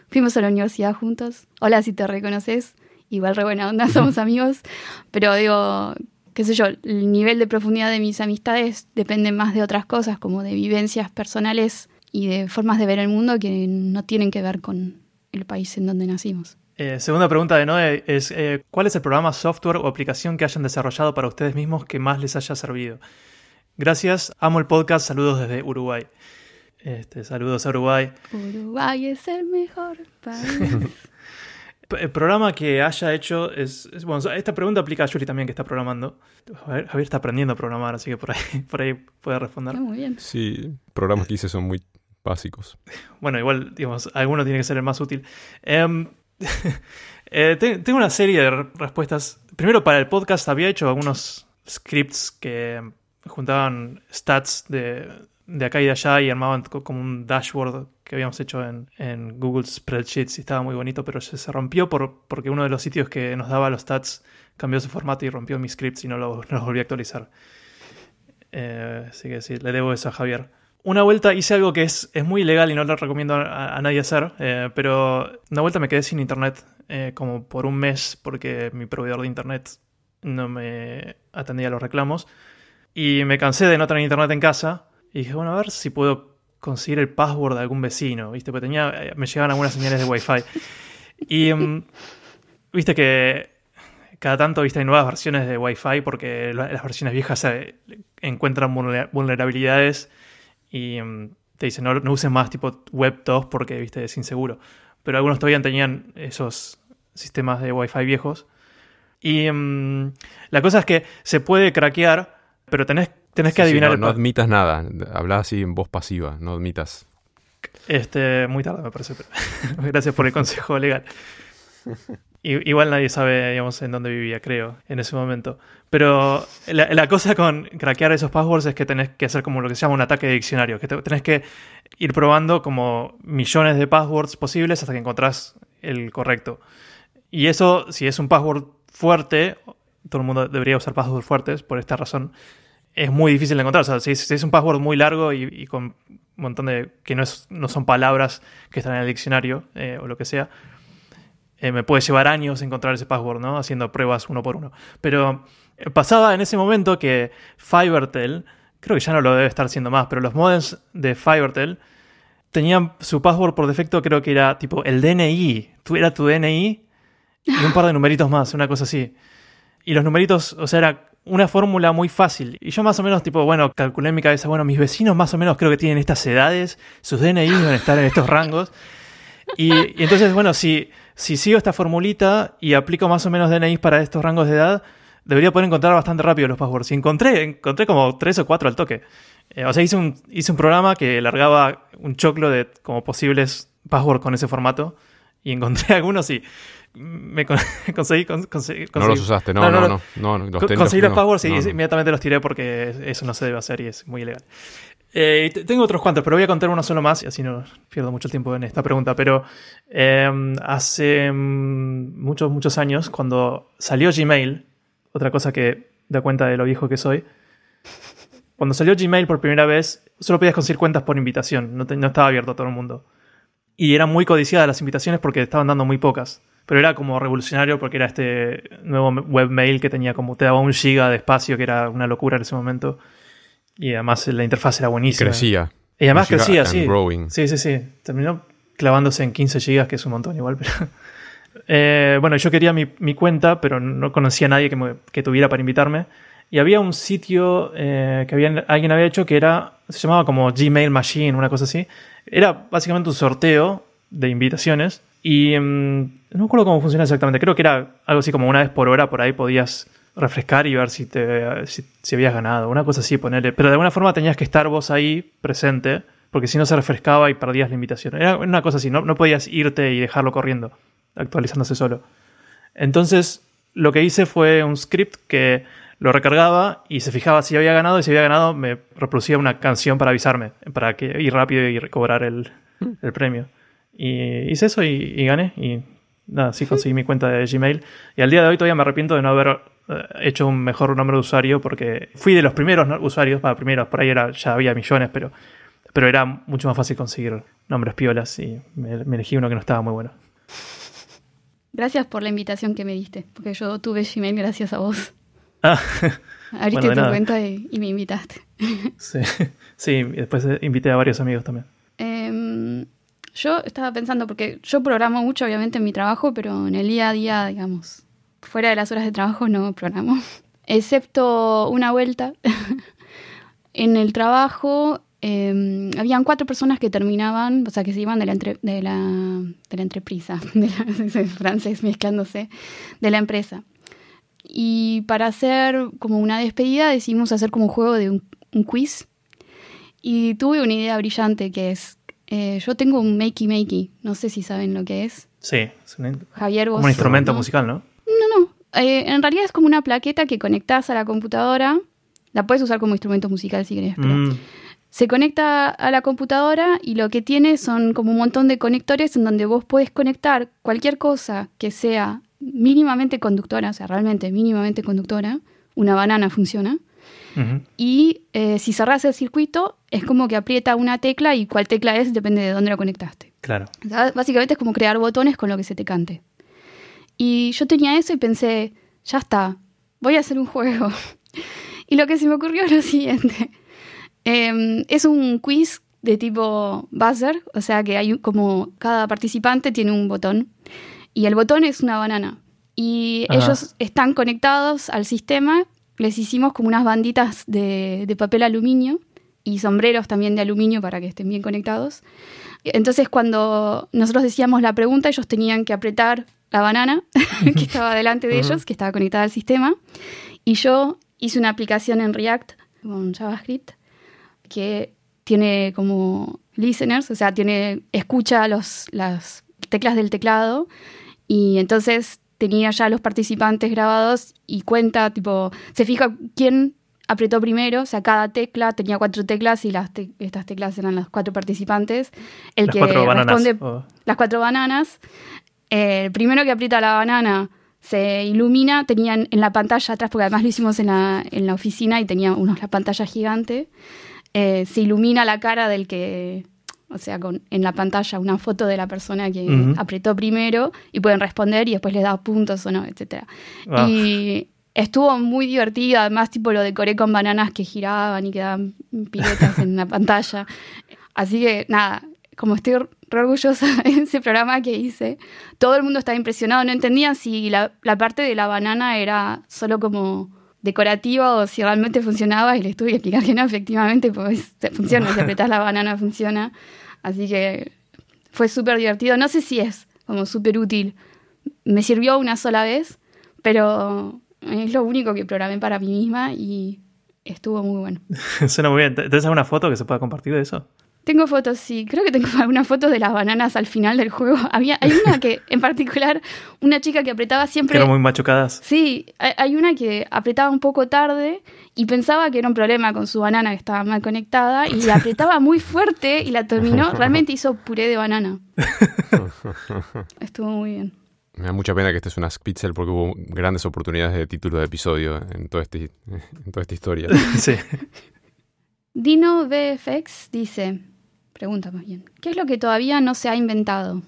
fuimos a la universidad juntos. Hola, si te reconoces. Igual re buena onda, [laughs] somos amigos. Pero digo, qué sé yo, el nivel de profundidad de mis amistades depende más de otras cosas, como de vivencias personales y de formas de ver el mundo que no tienen que ver con el país en donde nacimos. Eh, segunda pregunta de Noé es, eh, ¿cuál es el programa, software o aplicación que hayan desarrollado para ustedes mismos que más les haya servido? Gracias, amo el podcast, saludos desde Uruguay. Este, saludos a Uruguay. Uruguay es el mejor país. [laughs] El programa que haya hecho es, es- bueno, esta pregunta aplica a Yuri también que está programando. Javier, Javier está aprendiendo a programar, así que por ahí, [laughs] por ahí puede responder. Muy bien. Sí, programas que hice son muy básicos. Bueno, igual, digamos, alguno tiene que ser el más útil. Em, [laughs] eh, te- tengo una serie de re- respuestas. Primero, para el podcast había hecho algunos scripts que juntaban stats de, de acá y de allá y armaban co- como un dashboard que habíamos hecho en, en Google Spreadsheets y estaba muy bonito, pero se, rompió por, porque uno de los sitios que nos daba los stats cambió su formato y rompió mis scripts y no los volví a actualizar. Eh, así que sí, le debo eso a Javier. Una vuelta hice algo que es, es muy ilegal y no lo recomiendo a, nadie hacer, eh, pero una vuelta me quedé sin internet eh, como por un mes porque mi proveedor de internet no me atendía a los reclamos y me cansé de no tener internet en casa y dije, bueno, a ver si puedo conseguir el password de algún vecino, ¿viste? Porque tenía, eh, me llegaban algunas señales de wifi. Y mm, viste que cada tanto viste hay nuevas versiones de Wi-Fi porque la- las versiones viejas eh, encuentran vulnera- vulnerabilidades y mm, te dicen no, no usen más tipo Web 2 porque viste es inseguro. Pero algunos todavía tenían esos sistemas de Wi-Fi viejos. Y mm, la cosa es que se puede craquear, pero tenés, tenés que Sí, sí, adivinar no, el no pa- admitas nada, habla así en voz pasiva, no admitas. Este, muy tarde me parece, pero [laughs] gracias por el consejo legal. [laughs] igual nadie sabe, digamos, en dónde vivía, creo, en ese momento. Pero la, cosa con craquear esos passwords es que tenés que hacer como lo que se llama un ataque de diccionario, que tenés que ir probando como millones de passwords posibles hasta que encontrás el correcto. Y eso, si es un password fuerte, todo el mundo debería usar passwords fuertes por esta razón, es muy difícil de encontrar. O sea, si es, un password muy largo y, con un montón de... que no, es, son palabras que están en el diccionario eh, o lo que sea, eh, me puede llevar años encontrar ese password, ¿no? Haciendo pruebas uno por uno. Pero eh, pasaba en ese momento que Fivertel, creo que ya no lo debe estar haciendo más, pero los modems de Fivertel tenían su password por defecto, creo que era tipo el DNI. Tú era tu DNI y un par de numeritos más, una cosa así. Y los numeritos, o sea, era una fórmula muy fácil. Y yo más o menos, tipo, bueno, calculé en mi cabeza, bueno, mis vecinos más o menos creo que tienen estas edades, sus DNI deben estar en estos rangos. Y, y entonces, bueno, si si sigo esta formulita y aplico más o menos DNI para estos rangos de edad, debería poder encontrar bastante rápido los passwords. Y encontré, encontré como tres o cuatro al toque. Eh, o sea, hice un, hice un programa que largaba un choclo de como posibles passwords con ese formato. Y encontré [laughs] algunos y me [laughs] conseguí, conseguí, No los usaste, no, no, no. no, conseguí los passwords y inmediatamente los tiré porque eso no se debe hacer y es muy ilegal. Eh, tengo otros cuantos, pero voy a contar uno solo más y así no pierdo mucho tiempo en esta pregunta. Pero em, hace mm, muchos, muchos años, cuando salió Gmail, otra cosa que da cuenta de lo viejo que soy, cuando salió Gmail por primera vez, solo podías conseguir cuentas por invitación, no, no estaba abierto a todo el mundo. Y eran muy codiciadas las invitaciones porque estaban dando muy pocas. Pero era como revolucionario porque era este nuevo webmail que tenía como, te daba un giga de espacio, que era una locura en ese momento. Y además la interfaz era buenísima. Crecía. Y además crecía, sí. Sí, sí, sí. Terminó clavándose en 15 GB, que es un montón igual, [laughs] pero... Eh, bueno, yo quería mi, cuenta, pero no conocía a nadie que, tuviera para invitarme. Y había un sitio eh, que había, alguien había hecho que era, se llamaba como Gmail Machine, una cosa así. Era básicamente un sorteo de invitaciones. Y mm, no me acuerdo cómo funciona exactamente. Creo que era algo así como una vez por hora, por ahí podías refrescar y ver si, te, si, habías ganado. Una cosa así, ponerle. Pero de alguna forma tenías que estar vos ahí presente, porque si no se refrescaba y perdías la invitación. Era una cosa así, no, no podías irte y dejarlo corriendo, actualizándose solo. Entonces, lo que hice fue un script que lo recargaba y se fijaba si había ganado y si había ganado me reproducía una canción para avisarme, para que ir rápido y recobrar el, el premio. Y hice eso y, y, gané y nada, sí conseguí mi cuenta de Gmail. Y al día de hoy todavía me arrepiento de no haber hecho un mejor nombre de usuario porque fui de los primeros usuarios, para primeros, por ahí era, ya había millones, pero, pero era mucho más fácil conseguir nombres piolas y me, elegí uno que no estaba muy bueno. Gracias por la invitación que me diste, porque yo tuve Gmail gracias a vos. Ah, [laughs] Abriste tu cuenta y, me invitaste. [laughs] sí, sí, después invité a varios amigos también. Em, yo estaba pensando, porque yo programo mucho obviamente en mi trabajo, pero en el día a día, digamos, fuera de las horas de trabajo no programo, [laughs] excepto una vuelta. [laughs] en el trabajo eh, habían cuatro personas que terminaban, o sea, que se iban de la, entre, de la, de la entreprisa, [laughs] de la, francés mezclándose, de la empresa. Y para hacer como una despedida decidimos hacer como un juego de un, quiz. Y tuve una idea brillante que es, eh, yo tengo un makey makey, no sé si saben lo que es. Sí, es un, Javier, como un instrumento musical, ¿no? No, no. Eh, en realidad es como una plaqueta que conectas a la computadora. La puedes usar como instrumento musical si querés, pero mm. se conecta a la computadora y lo que tiene son como un montón de conectores en donde vos podés conectar cualquier cosa que sea mínimamente conductora, o sea, realmente mínimamente conductora. Una banana funciona. Y eh, si cerrás el circuito, es como que aprieta una tecla y cuál tecla es depende de dónde la conectaste. Claro. básicamente es como crear botones con lo que se te cante. Y yo tenía eso y pensé, ya está, voy a hacer un juego. [laughs] y lo que se me ocurrió es lo siguiente. Em, es un quiz de tipo buzzer, o sea que hay como cada participante tiene un botón y el botón es una banana. Y ellos están conectados al sistema, les hicimos como unas banditas de, de papel aluminio y sombreros también de aluminio para que estén bien conectados. Entonces cuando nosotros decíamos la pregunta, ellos tenían que apretar la banana [laughs] que estaba delante de ellos, que estaba conectada al sistema. Y yo hice una aplicación en React con JavaScript que tiene como listeners, o sea, tiene, escucha los, las teclas del teclado y entonces tenía ya los participantes grabados y cuenta, tipo, se fija quién apretó primero, o sea, cada tecla tenía cuatro teclas y las estas teclas eran los cuatro participantes. El las que cuatro responde las cuatro bananas. El primero que aprieta la banana se ilumina, tenían en la pantalla atrás, porque además lo hicimos en la, en la oficina y tenía unos la pantalla gigante, eh, se ilumina la cara del que, o sea, con, en la pantalla una foto de la persona que apretó primero y pueden responder y después les da puntos o no, etc. Y estuvo muy divertido, además tipo lo decoré con bananas que giraban y quedaban piletas en la pantalla. Así que nada, como estoy re orgullosa [laughs] de ese programa que hice, todo el mundo estaba impresionado, no entendían si la, parte de la banana era solo como decorativa o si realmente funcionaba y les tuve que explicar que no, efectivamente, pues funciona, si apretas la banana funciona. Así que fue súper divertido. No sé si es como súper útil. Me sirvió una sola vez, pero es lo único que programé para mí misma y estuvo muy bueno. [laughs] Suena muy bien. ¿Tienes alguna foto que se pueda compartir de eso? Tengo fotos, sí. Creo que tengo [laughs] algunas fotos de las bananas al final del juego. [laughs] Había, hay una que, en particular, una chica que apretaba siempre. Que eran muy machucadas. Sí, hay una que apretaba un poco tarde y pensaba que era un problema con su banana que estaba mal conectada y la apretaba muy fuerte y la terminó. [laughs] Realmente hizo puré de banana. Estuvo muy bien. Me da mucha pena que este es una Spitzel porque hubo grandes oportunidades de título de episodio en, todo este, en toda esta historia. sí. Dino VFX dice: Pregunta más bien. ¿Qué es lo que todavía no se ha inventado?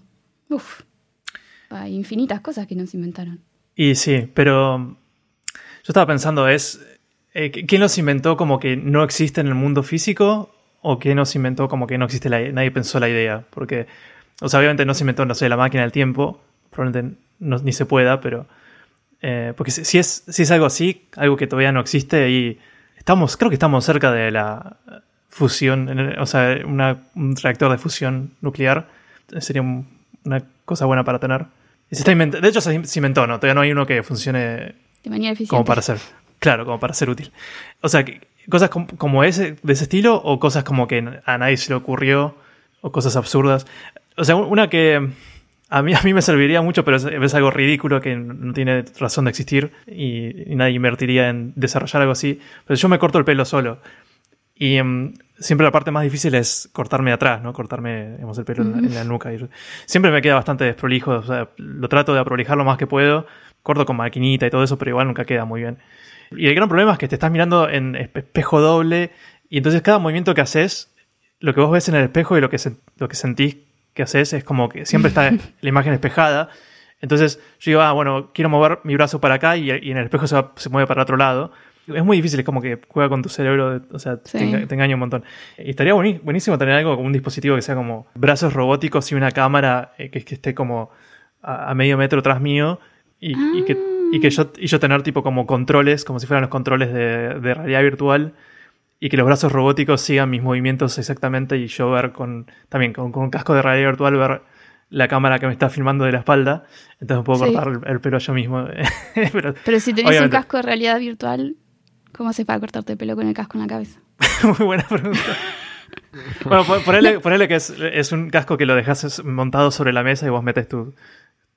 Uf, hay infinitas cosas que no se inventaron. Y sí, pero yo estaba pensando, es eh, ¿quién los inventó como que no existe en el mundo físico? ¿O quién nos inventó como que no existe la nadie pensó la idea? Porque, o sea, obviamente no se inventó, no sé, la máquina del tiempo, probablemente ni se pueda, pero... Eh, porque si, es, si es algo así, algo que todavía no existe y estamos, creo que estamos cerca de la fusión, o sea, un reactor de fusión nuclear sería una cosa buena para tener. de hecho, se inventó, ¿no? Todavía no hay uno que funcione de manera eficiente. Como para ser, claro, como para ser útil. O sea, cosas como, ese, de ese estilo o cosas como que a nadie se le ocurrió o cosas absurdas. O sea, una que a mí, a mí me serviría mucho, pero es, algo ridículo que no tiene razón de existir y, y, nadie invertiría en desarrollar algo así. Pero yo me corto el pelo solo. Y em, siempre la parte más difícil es cortarme atrás, ¿no? Cortarme digamos, el pelo en, la, nuca. Y siempre me queda bastante desprolijo, o sea, lo trato de aprolijar lo más que puedo, corto con maquinita y todo eso, pero igual nunca queda muy bien. Y el gran problema es que te estás mirando en espejo doble y entonces cada movimiento que haces, lo que vos ves en el espejo y lo que, lo que sentís que haces es como que siempre está [laughs] la imagen espejada. Entonces yo digo, ah, bueno, quiero mover mi brazo para acá y, en el espejo se, se mueve para el otro lado es muy difícil, es como que juega con tu cerebro, o sea, te, engaña un montón. Y estaría buenísimo tener algo como un dispositivo que sea como brazos robóticos y una cámara eh, que, que, esté como a, medio metro tras mío y, que, y, que, yo, y yo tener tipo como controles, como si fueran los controles de, de realidad virtual y que los brazos robóticos sigan mis movimientos exactamente y yo ver con también con, con un casco de realidad virtual ver la cámara que me está filmando de la espalda, entonces puedo cortar el, pelo yo mismo. [laughs] pero, pero, si tenés un casco de realidad virtual, ¿Cómo haces para cortarte el pelo con el casco en la cabeza? [laughs] Muy buena pregunta. [laughs] bueno, ponele, que es, un casco que lo dejas montado sobre la mesa y vos metes tu,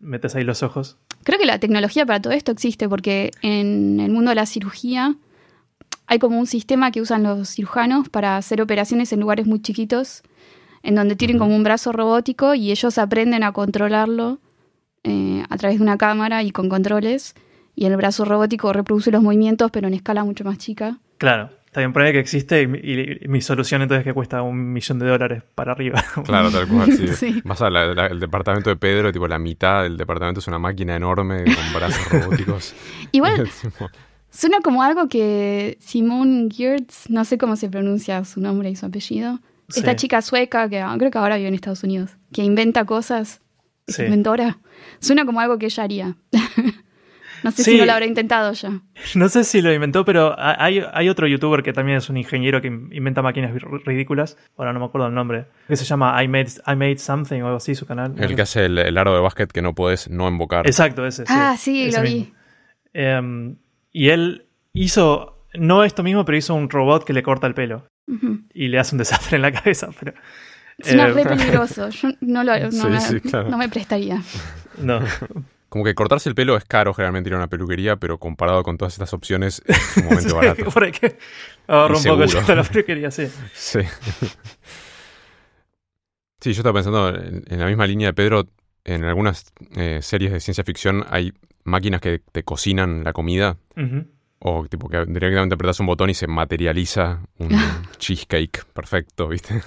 metes ahí los ojos. Creo que la tecnología para todo esto existe porque en el mundo de la cirugía hay como un sistema que usan los cirujanos para hacer operaciones en lugares muy chiquitos, en donde tienen como un brazo robótico y ellos aprenden a controlarlo eh, a través de una cámara y con controles y el brazo robótico reproduce los movimientos, pero en escala mucho más chica. Claro, está bien, pone que existe y, mi solución entonces es que cuesta un millón de dólares para arriba. [laughs] Claro, tal cual, sí. [laughs] Más el departamento de Pedro, tipo la mitad del departamento es una máquina enorme con [laughs] brazos robóticos. Igual, suena como algo que Simone Geertz, no sé cómo se pronuncia su nombre y su apellido, esta chica sueca que creo que ahora vive en Estados Unidos, que inventa cosas, es inventora, suena como algo que ella haría. No sé si no lo habrá intentado ya. [laughs] No sé si lo inventó, pero hay, hay, otro youtuber que también es un ingeniero que inventa máquinas ridículas. Ahora no me acuerdo el nombre. Que se llama I Made, I Made Something o algo así, su canal. El que hace el, aro de básquet que no puedes no invocar. Exacto, ese. Ah, sí, lo vi. Em, y él hizo, no esto mismo, pero hizo un robot que le corta el pelo. Y le hace un [laughs] desastre en la cabeza. Pero, es eh, re [laughs] peligroso. Yo no, lo, no, no me prestaría. No. Como que cortarse el pelo es caro generalmente ir a una peluquería, pero comparado con todas estas opciones es un momento [laughs] barato. Por ahí que ahorro un poco de la peluquería, sí. Sí. Sí, yo estaba pensando en, en la misma línea de Pedro, en algunas eh, series de ciencia ficción hay máquinas que te cocinan la comida, o tipo que directamente apretas un botón y se materializa un [laughs] cheesecake perfecto, ¿viste?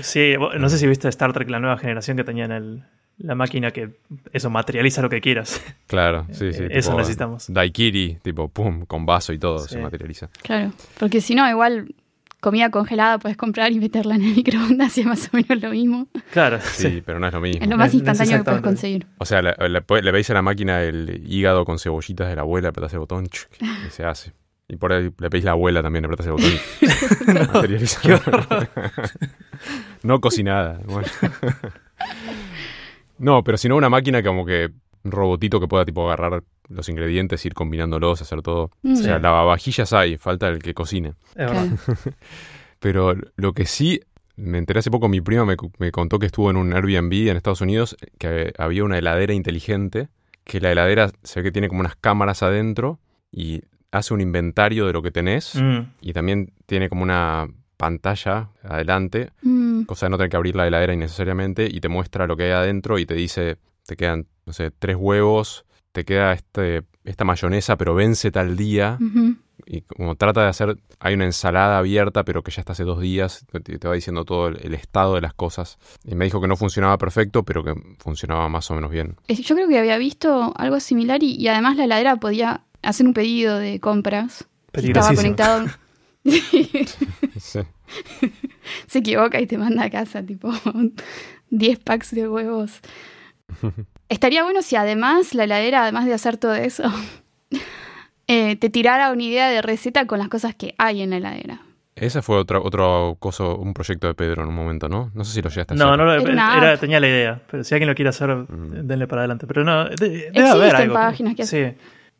Sí, no sé si viste Star Trek, la nueva generación que tenían el, la máquina que eso materializa lo que quieras. Claro, [laughs] sí, sí. Eso tipo necesitamos. Daiquiri, tipo, pum, con vaso y todo, Sí. se materializa. Claro, porque si no, igual comida congelada puedes comprar y meterla en el [laughs] microondas y es más o menos lo mismo. Claro, Sí, sí. pero no es lo mismo. Es lo No más no instantáneo que puedes conseguir. O sea, le, le, le veis a la máquina el hígado con cebollitas de la abuela, apretás el botón y se hace. Y por ahí le pedís a la abuela también, apretás el botón y [laughs] materializa. no cocinada. bueno. No, pero si no una máquina como que un robotito que pueda tipo agarrar los ingredientes, ir combinándolos, hacer todo. Mm, O sea, lavavajillas hay, falta el que cocine. Es verdad. [laughs] Pero lo que sí, me enteré hace poco, mi prima me, me contó que estuvo en un Airbnb en Estados Unidos, que había una heladera inteligente, que la heladera se ve que tiene como unas cámaras adentro y hace un inventario de lo que tenés Mm. y también tiene como una pantalla adelante, Mm, cosa de no tener que abrir la heladera innecesariamente y te muestra lo que hay adentro y te dice, te quedan, no sé, tres huevos, te queda este, esta mayonesa, pero vence tal día y como trata de hacer, hay una ensalada abierta, pero que ya está hace dos días, te, te va diciendo todo el, el estado de las cosas. Y me dijo que no funcionaba perfecto, pero que funcionaba más o menos bien. Eh, Yo creo que había visto algo similar y, y además la heladera podía hacer un pedido de compras. Estaba conectado. [laughs] [laughs] Sí. Se equivoca y te manda a casa, tipo [laughs] 10 packs de huevos. [laughs] Estaría bueno si además la heladera, además de hacer todo eso, eh, te tirara una idea de receta con las cosas que hay en la heladera. Ese fue otro, otro coso, un proyecto de Pedro en un momento, ¿no? No sé si lo llegaste a No, hacer. no, lo- Era tenía la idea. Pero si alguien lo quiere hacer, Mm. denle para adelante. Pero no, de- debe Existen haber algo. páginas que Sí,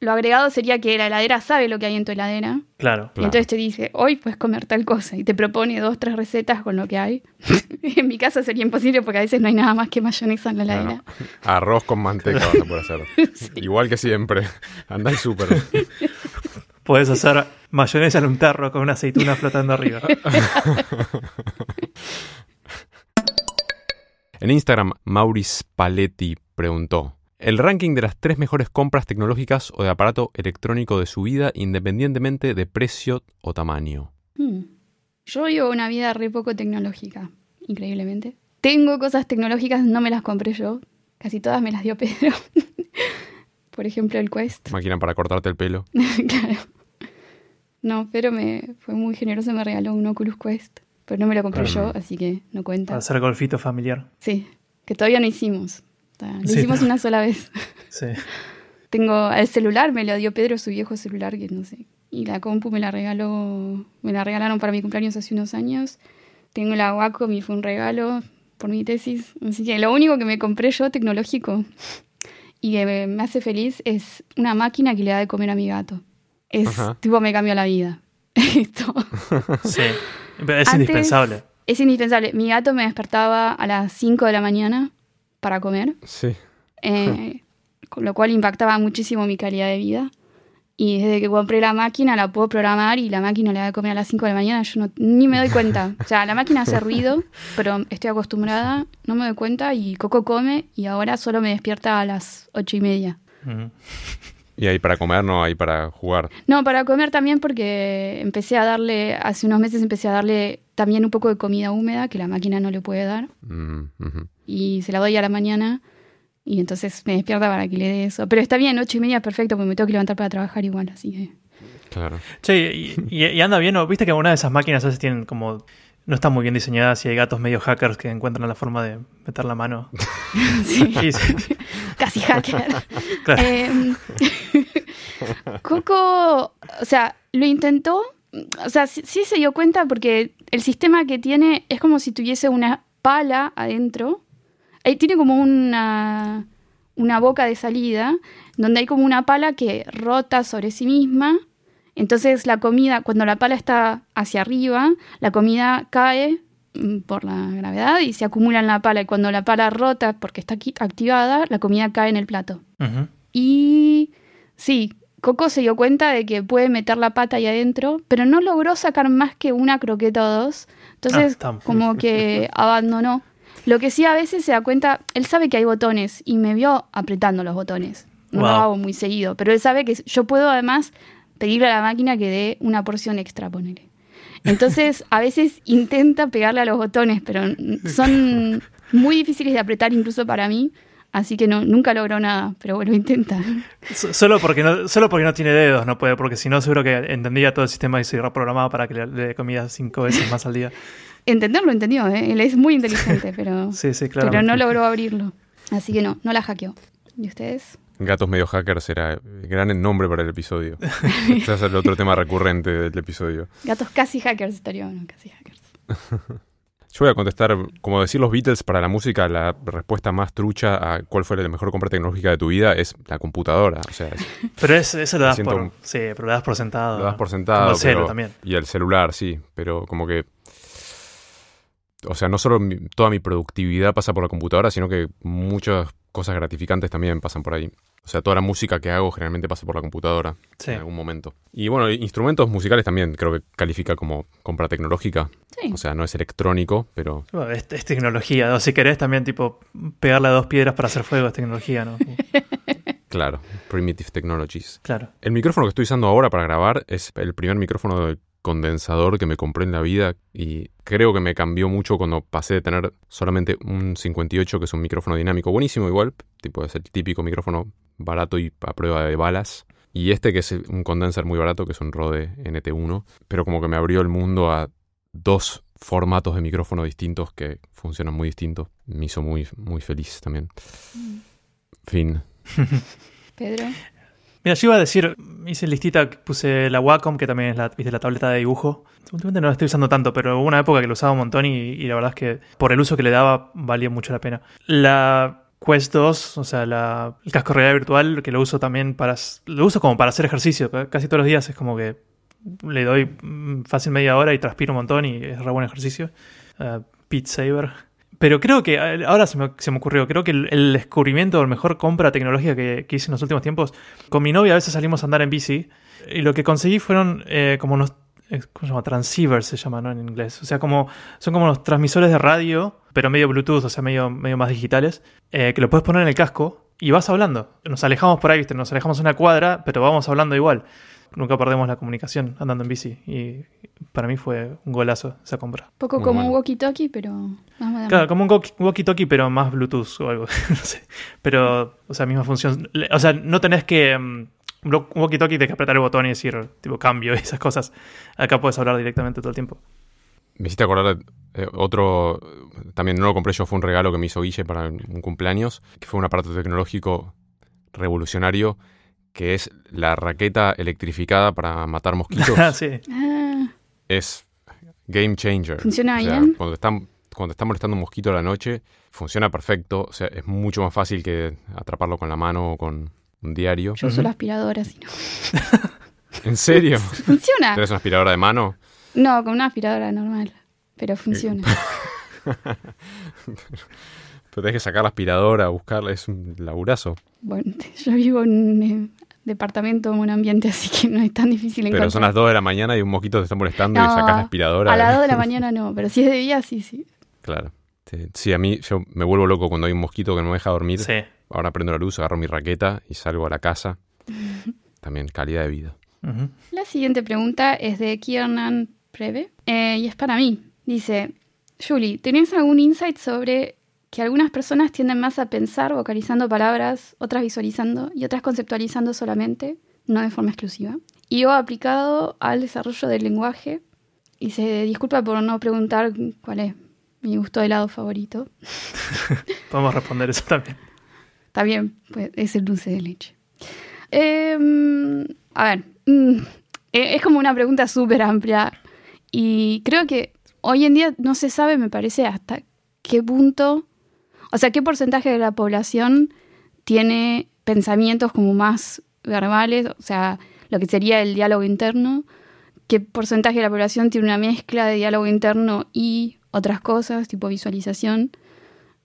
Lo agregado sería que la heladera sabe lo que hay en tu heladera claro. y entonces te dice, hoy puedes comer tal cosa y te propone dos, tres recetas con lo que hay. [laughs] en mi caso sería imposible porque a veces no hay nada más que mayonesa en la heladera. Claro. Arroz con manteca vas a poder hacer. Igual que siempre. Andá al súper. [laughs] Puedes hacer mayonesa en un tarro con una aceituna flotando arriba. [laughs] En Instagram, Maurice Paletti preguntó: El ranking de las tres mejores compras tecnológicas o de aparato electrónico de su vida, independientemente de precio o tamaño. Hmm. Yo vivo una vida re poco tecnológica, increíblemente. Tengo cosas tecnológicas, no me las compré yo. Casi todas me las dio [laughs] Pedro. Por ejemplo, el Quest. Máquina para cortarte el pelo. [laughs] claro. No, pero me fue muy generoso, me regaló un Oculus Quest. Pero no me lo compré Claro. yo, así que no cuenta. Para hacer golfito familiar. Sí, que todavía no hicimos. Lo Sí, hicimos una sola vez. [laughs] Sí. Tengo el celular, me lo dio Pedro, su viejo celular, que no sé. Y la compu me la regaló, me la regalaron para mi cumpleaños hace unos años. Tengo la Wacom y fue un regalo por mi tesis. Así que lo único que me compré yo tecnológico y que me, me hace feliz es una máquina que le da de comer a mi gato. Es Ajá. tipo me cambió la vida. [laughs] Esto. [laughs] Sí. Pero es Antes- indispensable. Es indispensable. Mi gato me despertaba a las 5 de la mañana para comer. Sí. eh, con lo cual impactaba muchísimo mi calidad de vida. Y desde que compré la máquina la puedo programar y la máquina le da de comer a las 5 de la mañana, yo no, ni me doy cuenta. O sea, la máquina hace ruido, pero estoy acostumbrada, no me doy cuenta y Coco come y ahora solo me despierta a las 8 y media. Mm. Y ahí para comer, no, ahí para jugar. No, para comer también porque empecé a darle, hace unos meses empecé a darle también un poco de comida húmeda que la máquina no le puede dar. Mm, y se la doy a la mañana y entonces me despierta para que le dé eso. Pero está bien, ocho y media es perfecto porque me tengo que levantar para trabajar igual, así que... Claro. Che, y, y- y anda bien, ¿no? ¿Viste que algunas de esas máquinas a veces tienen como... No están muy bien diseñadas y hay gatos medio hackers que encuentran la forma de meter la mano. [laughs] Sí, Sí, sí. [laughs] casi hacker. [laughs] Claro. Em, Coco, o sea, lo intentó, o sea, sí, sí se dio cuenta porque el sistema que tiene es como si tuviese una pala adentro. Ahí tiene como una, una boca de salida donde hay como una pala que rota sobre sí misma. Entonces la comida, cuando la pala está hacia arriba, la comida cae mm, por la gravedad y se acumula en la pala. Y cuando la pala rota porque está aquí activada, la comida cae en el plato. Y sí, Coco se dio cuenta de que puede meter la pata ahí adentro, pero no logró sacar más que una croqueta o dos. Entonces, Ah, como que [laughs] abandonó. Lo que sí a veces se da cuenta, él sabe que hay botones y me vio apretando los botones. No lo hago muy seguido, pero él sabe que yo puedo además pedirle a la máquina que dé una porción extra, ponele. Entonces, a veces intenta pegarle a los botones, pero son muy difíciles de apretar incluso para mí, así que no, nunca logró nada, pero bueno, intenta. So- Solo porque, no, solo porque no tiene dedos, no puede, porque si no, seguro que entendía todo el sistema y se reprogramaba para que le, le dé comida cinco veces más al día. Entenderlo entendió, ¿eh? él es muy inteligente, [laughs] pero, Sí, sí, claro. pero no logró abrirlo. Así que no, no la hackeó. ¿Y ustedes? Gatos medio hackers era gran nombre para el episodio. [laughs] este es el otro tema recurrente del episodio. Gatos casi hackers estaría bueno, casi hackers. [laughs] Yo voy a contestar, como decir los Beatles para la música, la respuesta más trucha a cuál fue la mejor compra tecnológica de tu vida es la computadora. O sea, es- [laughs] Pero es- eso lo das por. un- Sí, pero lo das por sentado. lo das por Como sentado. el pero- también. Y el celular, sí. Pero como que. O sea, no solo mi- toda mi productividad pasa por la computadora, sino que muchas cosas gratificantes también pasan por ahí. O sea, toda la música que hago generalmente pasa por la computadora Sí. en algún momento. Y bueno, instrumentos musicales también creo que califica como compra tecnológica. Sí. O sea, no es electrónico, pero Bueno, es, es tecnología. O si querés también, tipo, pegarle a dos piedras para hacer fuego es tecnología, ¿no? [laughs] claro, primitive technologies. claro. El micrófono que estoy usando ahora para grabar es el primer micrófono de condensador que me compré en la vida y creo que me cambió mucho cuando pasé de tener solamente un 58 que es un micrófono dinámico buenísimo igual, tipo es el típico micrófono barato y a prueba de balas y este que es un condenser muy barato que es un Rode NT1, pero como que me abrió el mundo a dos formatos de micrófono distintos que funcionan muy distintos, me hizo muy muy feliz también. Fin. [laughs] Pedro. Mira, yo iba a decir, hice listita, puse la Wacom, que también es la, viste, la tableta de dibujo. Últimamente no la estoy usando tanto, pero hubo una época que lo usaba un montón y, la verdad es que por el uso que le daba valía mucho la pena. La Quest 2, o sea, la, el casco realidad virtual, que lo uso también para... Lo uso como para hacer ejercicio, ca- casi todos los días es como que le doy mm, fácil media hora y transpiro un montón y es re buen ejercicio. Uh, Beat Saber. Pero creo que, eh, ahora se me, se me ocurrió, creo que el, descubrimiento o el mejor compra tecnológica que, que hice en los últimos tiempos, con mi novia a veces salimos a andar en bici y lo que conseguí fueron eh, como unos, eh. Transceivers se llama, ¿no? En inglés. O sea, como, son como unos transmisores de radio, pero medio Bluetooth, o sea, medio, medio más digitales, eh, que lo puedes poner en el casco y vas hablando. Nos alejamos por ahí. Nos alejamos una cuadra, pero vamos hablando igual. Nunca perdemos la comunicación andando en bici y para mí fue un golazo esa compra. Poco Muy como bueno. un walkie-talkie, pero más moderno. Claro, como un walkie- walkie-talkie, pero más Bluetooth o algo. [laughs] no sé. Pero, o sea, misma función. O sea, no tenés que. mm, un walkie-talkie tenés que apretar el botón y decir, tipo, cambio y esas cosas. Acá puedes hablar directamente todo el tiempo. Me hiciste acordar eh, otro, también no lo compré yo, fue un regalo que me hizo Guille para un cumpleaños, que fue un aparato tecnológico revolucionario, que es la raqueta electrificada para matar mosquitos. [laughs] Ah, sí. Ah, es game changer. ¿Funciona O sea, bien? Cuando está, cuando está molestando un mosquito a la noche, funciona perfecto. O sea, es mucho más fácil que atraparlo con la mano o con un diario. yo uso la aspiradora, si no. [laughs] ¿En serio? [laughs] ¿Funciona? ¿Tenés una aspiradora de mano? No, con una aspiradora normal, pero funciona. Pero tenés que sacar la aspiradora, buscarla, es un laburazo. Bueno, yo vivo en un eh, departamento en un ambiente, [laughs] así que no es tan difícil Pero encontrar. son las 2 de la mañana y un mosquito te está molestando y sacas la aspiradora. A las 2 de la [laughs] mañana no, pero si es de día, sí, sí. Claro. Sí, a mí yo me vuelvo loco cuando hay un mosquito que no me deja dormir. Sí. Ahora prendo la luz, agarro mi raqueta y salgo a la casa. [laughs] También calidad de vida. La siguiente pregunta es de Kiernan Preve eh, y es para mí. Dice, Julie, ¿tenés algún insight sobre que algunas personas tienden más a pensar vocalizando palabras, otras visualizando y otras conceptualizando solamente, no de forma exclusiva? Y o aplicado al desarrollo del lenguaje. Y se disculpa por no preguntar cuál es mi gusto de helado favorito. [laughs] Podemos responder eso también. Está bien, pues es el dulce de leche. Em, a ver, mm, eh, es como una pregunta súper amplia y creo que hoy en día no se sabe, me parece, hasta qué punto, o sea, qué porcentaje de la población tiene pensamientos como más verbales, o sea, lo que sería el diálogo interno, qué porcentaje de la población tiene una mezcla de diálogo interno y otras cosas, tipo visualización,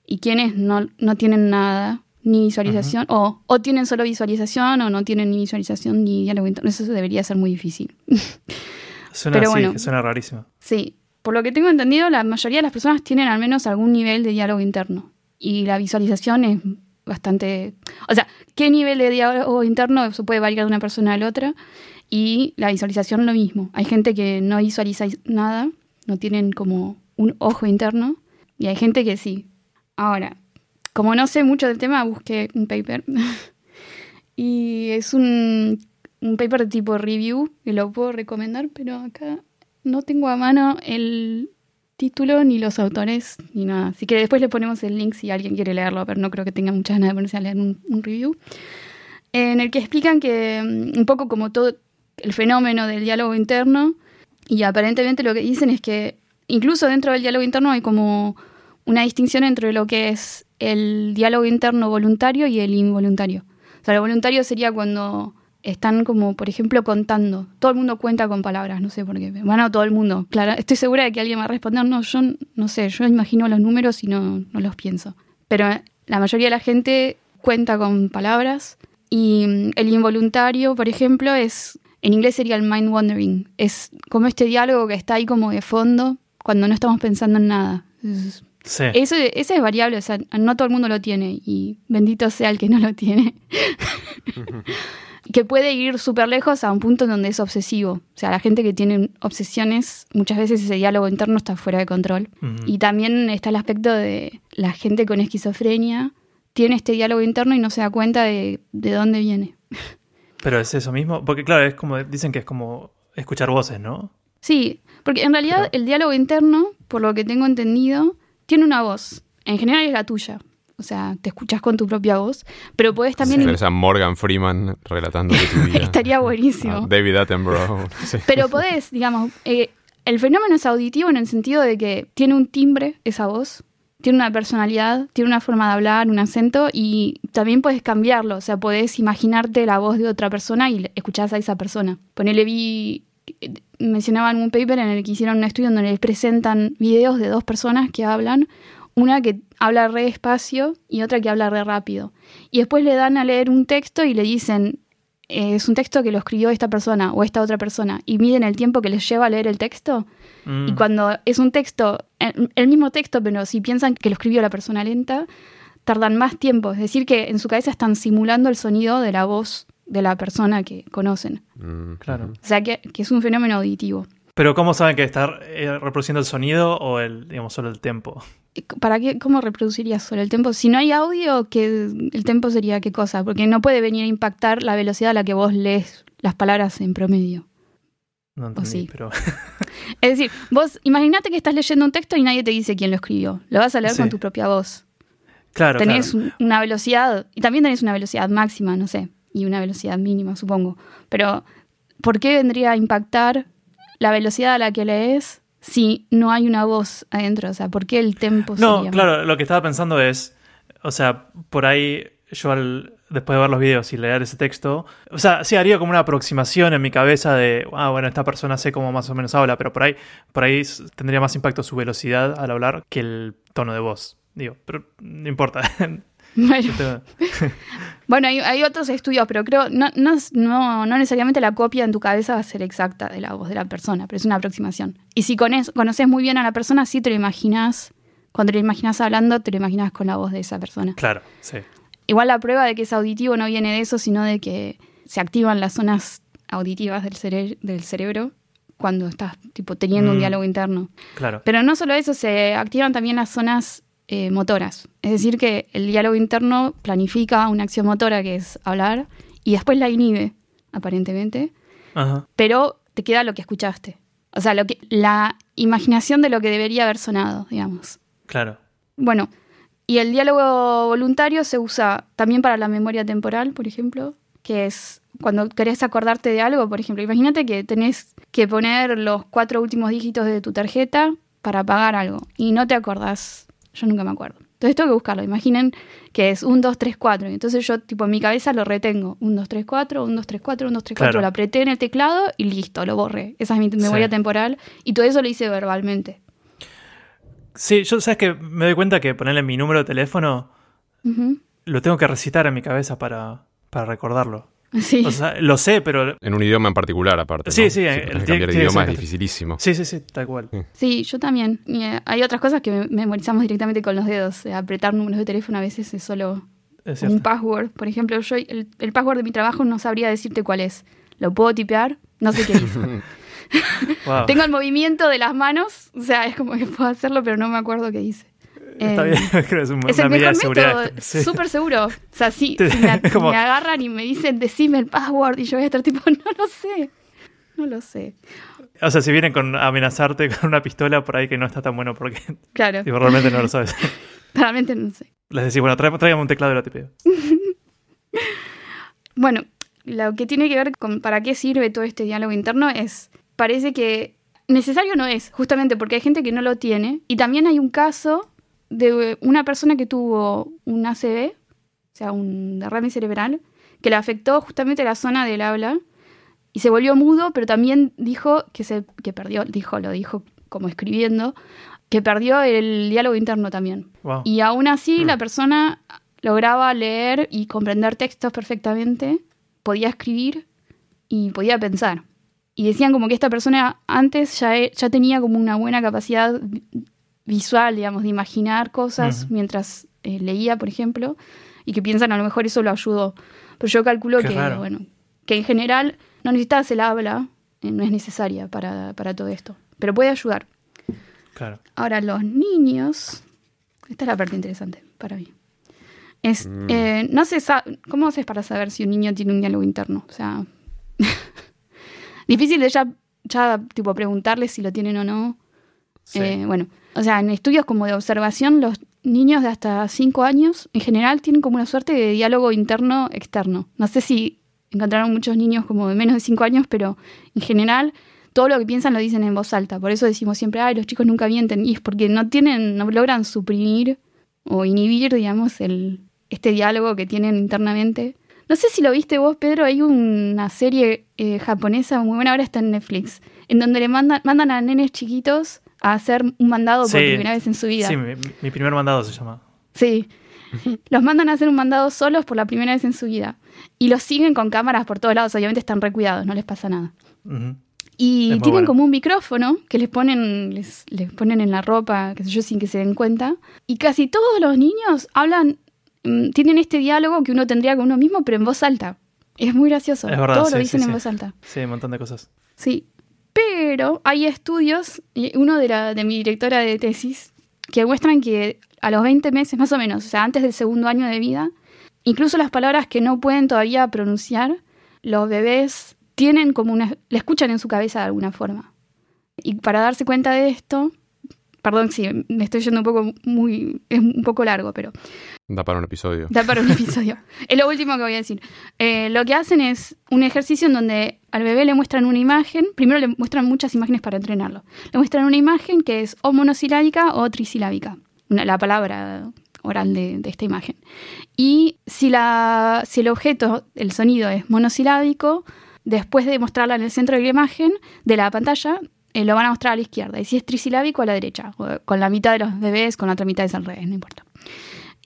y quienes no, no tienen nada, ni visualización, o, o tienen solo visualización, o no tienen ni visualización ni diálogo interno. Eso debería ser muy difícil. [laughs] Suena Pero bueno. suena rarísimo. Sí, por lo que tengo entendido, la mayoría de las personas tienen al menos algún nivel de diálogo interno. Y la visualización es bastante... O sea, ¿qué nivel de diálogo interno? Eso puede variar de una persona a la otra. Y la visualización lo mismo. Hay gente que no visualiza nada, no tienen como un ojo interno. Y hay gente que sí. Ahora, como no sé mucho del tema, busqué un paper. [laughs] y es un, un paper de tipo review, que lo puedo recomendar, pero acá no tengo a mano el título, ni los autores, ni nada. Así que después le ponemos el link si alguien quiere leerlo, pero no creo que tenga muchas ganas de ponerse a leer un, un review. En el que explican que mm, un poco como todo el fenómeno del diálogo interno, y aparentemente lo que dicen es que incluso dentro del diálogo interno hay como una distinción entre lo que es el diálogo interno voluntario y el involuntario. O sea, lo voluntario sería cuando están como, por ejemplo, contando. Todo el mundo cuenta con palabras, no sé por qué. Bueno, todo el mundo. Claro, estoy segura de que alguien va a responder, no, yo no sé, yo imagino los números y no, no los pienso. Pero la mayoría de la gente cuenta con palabras y mm, el involuntario, por ejemplo, es, en inglés sería el mind wandering. Es como este diálogo que está ahí como de fondo cuando no estamos pensando en nada. Es- Sí. eso, ese es variable, o sea, no todo el mundo lo tiene y bendito sea el que no lo tiene. Que puede ir súper lejos a un punto en donde es obsesivo. O sea, la gente que tiene obsesiones, muchas veces ese diálogo interno está fuera de control. Y también está el aspecto de la gente con esquizofrenia, tiene este diálogo interno y no se da cuenta de, de dónde viene. [laughs] Pero es eso mismo, porque claro, es como, dicen que es como escuchar voces, ¿no? Sí, porque en realidad Pero- el diálogo interno, por lo que tengo entendido, tiene una voz. En general es la tuya. O sea, te escuchas con tu propia voz, pero podés también... Tenés a Morgan Freeman relatando tu [laughs] vida. Estaría buenísimo. David Attenborough. [laughs] sí. Pero podés, digamos, eh, el fenómeno es auditivo en el sentido de que tiene un timbre esa voz, tiene una personalidad, tiene una forma de hablar, un acento y también puedes cambiarlo, o sea, podés imaginarte la voz de otra persona y escuchás a esa persona. Ponele, vi, eh, mencionaban un paper en el que hicieron un estudio donde les presentan videos de dos personas que hablan, una que habla re despacio y otra que habla re rápido. Y después le dan a leer un texto y le dicen, eh, es un texto que lo escribió esta persona o esta otra persona y miden el tiempo que les lleva a leer el texto. Mm. Y cuando es un texto, el, el mismo texto, pero si piensan que lo escribió la persona lenta, tardan más tiempo. Es decir, que en su cabeza están simulando el sonido de la voz de la persona que conocen. Mm, Claro. O sea, que, que es un fenómeno auditivo. Pero ¿cómo saben que está eh, reproduciendo el sonido o el, digamos, solo el tempo? ¿Para qué, ¿Cómo reproducirías solo el tempo? Si no hay audio, ¿qué, ¿el tempo sería qué cosa? Porque no puede venir a impactar la velocidad a la que vos lees las palabras en promedio. No entendí, sí. pero... [laughs] Es decir, vos imaginate que estás leyendo un texto y nadie te dice quién lo escribió. Lo vas a leer Sí. con tu propia voz. Claro, tenés claro. una velocidad, y también tenés una velocidad máxima, no sé, y una velocidad mínima, supongo. Pero, ¿por qué vendría a impactar la velocidad a la que lees si no hay una voz adentro? O sea, ¿por qué el tempo No, sería- claro, lo que estaba pensando es, o sea, por ahí yo al, después de ver los videos y leer ese texto, o sea, sí haría como una aproximación en mi cabeza de, ah, bueno, esta persona sé cómo más o menos habla, pero por ahí, por ahí tendría más impacto su velocidad al hablar que el tono de voz. Digo, pero no importa. [laughs] [laughs] Bueno, hay, hay otros estudios, pero creo, no, no, no, no necesariamente la copia en tu cabeza va a ser exacta de la voz de la persona, pero es una aproximación. Y si conoces muy bien a la persona, sí te lo imaginas, cuando lo imaginas hablando, te lo imaginas con la voz de esa persona. claro, sí. Igual la prueba de que es auditivo no viene de eso, sino de que se activan las zonas auditivas del, cere- del cerebro cuando estás tipo teniendo un Mm. diálogo interno. Claro. Pero no solo eso, se activan también las zonas eh, motoras. Es decir, que el diálogo interno planifica una acción motora que es hablar y después la inhibe, aparentemente, Ajá. pero te queda lo que escuchaste. O sea, lo que, la imaginación de lo que debería haber sonado, digamos. Claro. Bueno, y el diálogo voluntario se usa también para la memoria temporal, por ejemplo, que es cuando querés acordarte de algo, por ejemplo, imagínate que tenés que poner los cuatro últimos dígitos de tu tarjeta para pagar algo y no te acordás, yo nunca me acuerdo. Entonces tengo que buscarlo. Imaginen que es 1, 2, 3, 4. Y entonces yo, tipo, en mi cabeza lo retengo. 1, 2, 3, 4, 1, 2, 3, 4, 1, 2, 3, 4. Claro. Lo apreté en el teclado y listo, lo borré. Esa es mi memoria Sí. temporal. Y todo eso lo hice verbalmente. Sí, yo sabes que me doy cuenta que ponerle mi número de teléfono Ujú. lo tengo que recitar en mi cabeza para, para recordarlo. Sí. O sea, lo sé, pero En un idioma en particular, aparte. Sí, ¿no? sí, Si tiene- cambiar de idioma es dificilísimo. sí, sí, sí, tal cual. Sí, yo también. Y, eh, hay otras cosas que me- memorizamos directamente con los dedos. Eh, Apretar números de teléfono a veces es solo Es un password. Por ejemplo, yo el, el password de mi trabajo no sabría decirte cuál es. Lo puedo tipear, no sé qué dice. Wow. [laughs] Tengo el movimiento de las manos, o sea, es como que puedo hacerlo, pero no me acuerdo qué dice. Está bien, [laughs] creo que es, un- Es una el mejor método, Sí. súper seguro. O sea, sí, Te- si [laughs] me, agarran y me dicen, decime el password, y yo voy a estar tipo, [laughs] no lo sé. No lo sé. O sea, si vienen con amenazarte con una pistola, por ahí que no está tan bueno porque Claro, tipo, realmente no lo sabes. realmente no sé. Les decís, bueno, trae- tráigame un teclado y lo tipeo. Bueno, lo que tiene que ver con para qué sirve todo este diálogo interno es, parece que necesario no es, justamente porque hay gente que no lo tiene. Y también hay un caso de una persona que tuvo un ACV, o sea, un derrame cerebral, que le afectó justamente la zona del habla y se volvió mudo, pero también dijo que se que perdió, dijo, lo dijo como escribiendo, que perdió el diálogo interno también. Wow. Y aún así Mm. la persona lograba leer y comprender textos perfectamente, podía escribir y podía pensar. Y decían como que esta persona antes ya, ya tenía como una buena capacidad visual, digamos, de imaginar cosas mientras eh, leía, por ejemplo, y que piensan a lo mejor eso lo ayudó. Pero yo calculo Qué que, raro. bueno, que en general no necesitas el habla, eh, no es necesaria para, para todo esto, pero puede ayudar. Claro. Ahora, los niños. Esta es la parte interesante para mí. Es, Mm. eh, no se sabe. ¿Cómo haces para saber si un niño tiene un diálogo interno? O sea. [laughs] difícil de ya, ya tipo, preguntarle si lo tienen o no. Eh, bueno, o sea, en estudios como de observación, los niños de hasta 5 años en general tienen como una suerte de diálogo interno-externo. No sé si encontraron muchos niños como de menos de 5 años, pero en general todo lo que piensan lo dicen en voz alta. Por eso decimos siempre, ay, los chicos nunca mienten. Y es porque no tienen, no logran suprimir o inhibir, digamos, el, este diálogo que tienen internamente. No sé si lo viste vos, Pedro, hay una serie eh, japonesa muy buena, ahora está en Netflix, en donde le mandan, mandan a nenes chiquitos a hacer un mandado por Sí. primera vez en su vida. Sí, mi, mi primer mandado se llama. Sí. Los mandan a hacer un mandado solos por la primera vez en su vida. Y los siguen con cámaras por todos lados. Obviamente están recuidados, no les pasa nada. Y tienen bueno. como un micrófono que les ponen, les, les ponen en la ropa, sé yo, sin que se den cuenta. Y casi todos los niños hablan, mm, tienen este diálogo que uno tendría con uno mismo, pero en voz alta. Es muy gracioso. Es verdad, Todos sí, lo dicen sí, en sí. voz alta. Sí, un montón de cosas. Sí. Pero hay estudios, uno de, la, de mi directora de tesis, que muestran que a los 20 meses más o menos, o sea, antes del segundo año de vida, incluso las palabras que no pueden todavía pronunciar, los bebés tienen como una... le escuchan en su cabeza de alguna forma. Y para darse cuenta de esto, perdón si me estoy yendo un poco muy... es un poco largo, pero Da para un episodio. Da para un [laughs] episodio. es lo último que voy a decir. Eh, lo que hacen es un ejercicio en donde al bebé le muestran una imagen. Primero le muestran muchas imágenes para entrenarlo. Le muestran una imagen que es o monosilábica o trisilábica. Una- la palabra oral de, de esta imagen. Y si, la, si el objeto, el sonido es monosilábico, después de mostrarla en el centro de la imagen, de la pantalla, eh, lo van a mostrar a la izquierda. Y si es trisilábico, a la derecha. Con la mitad de los bebés, con la otra mitad es al revés, no importa.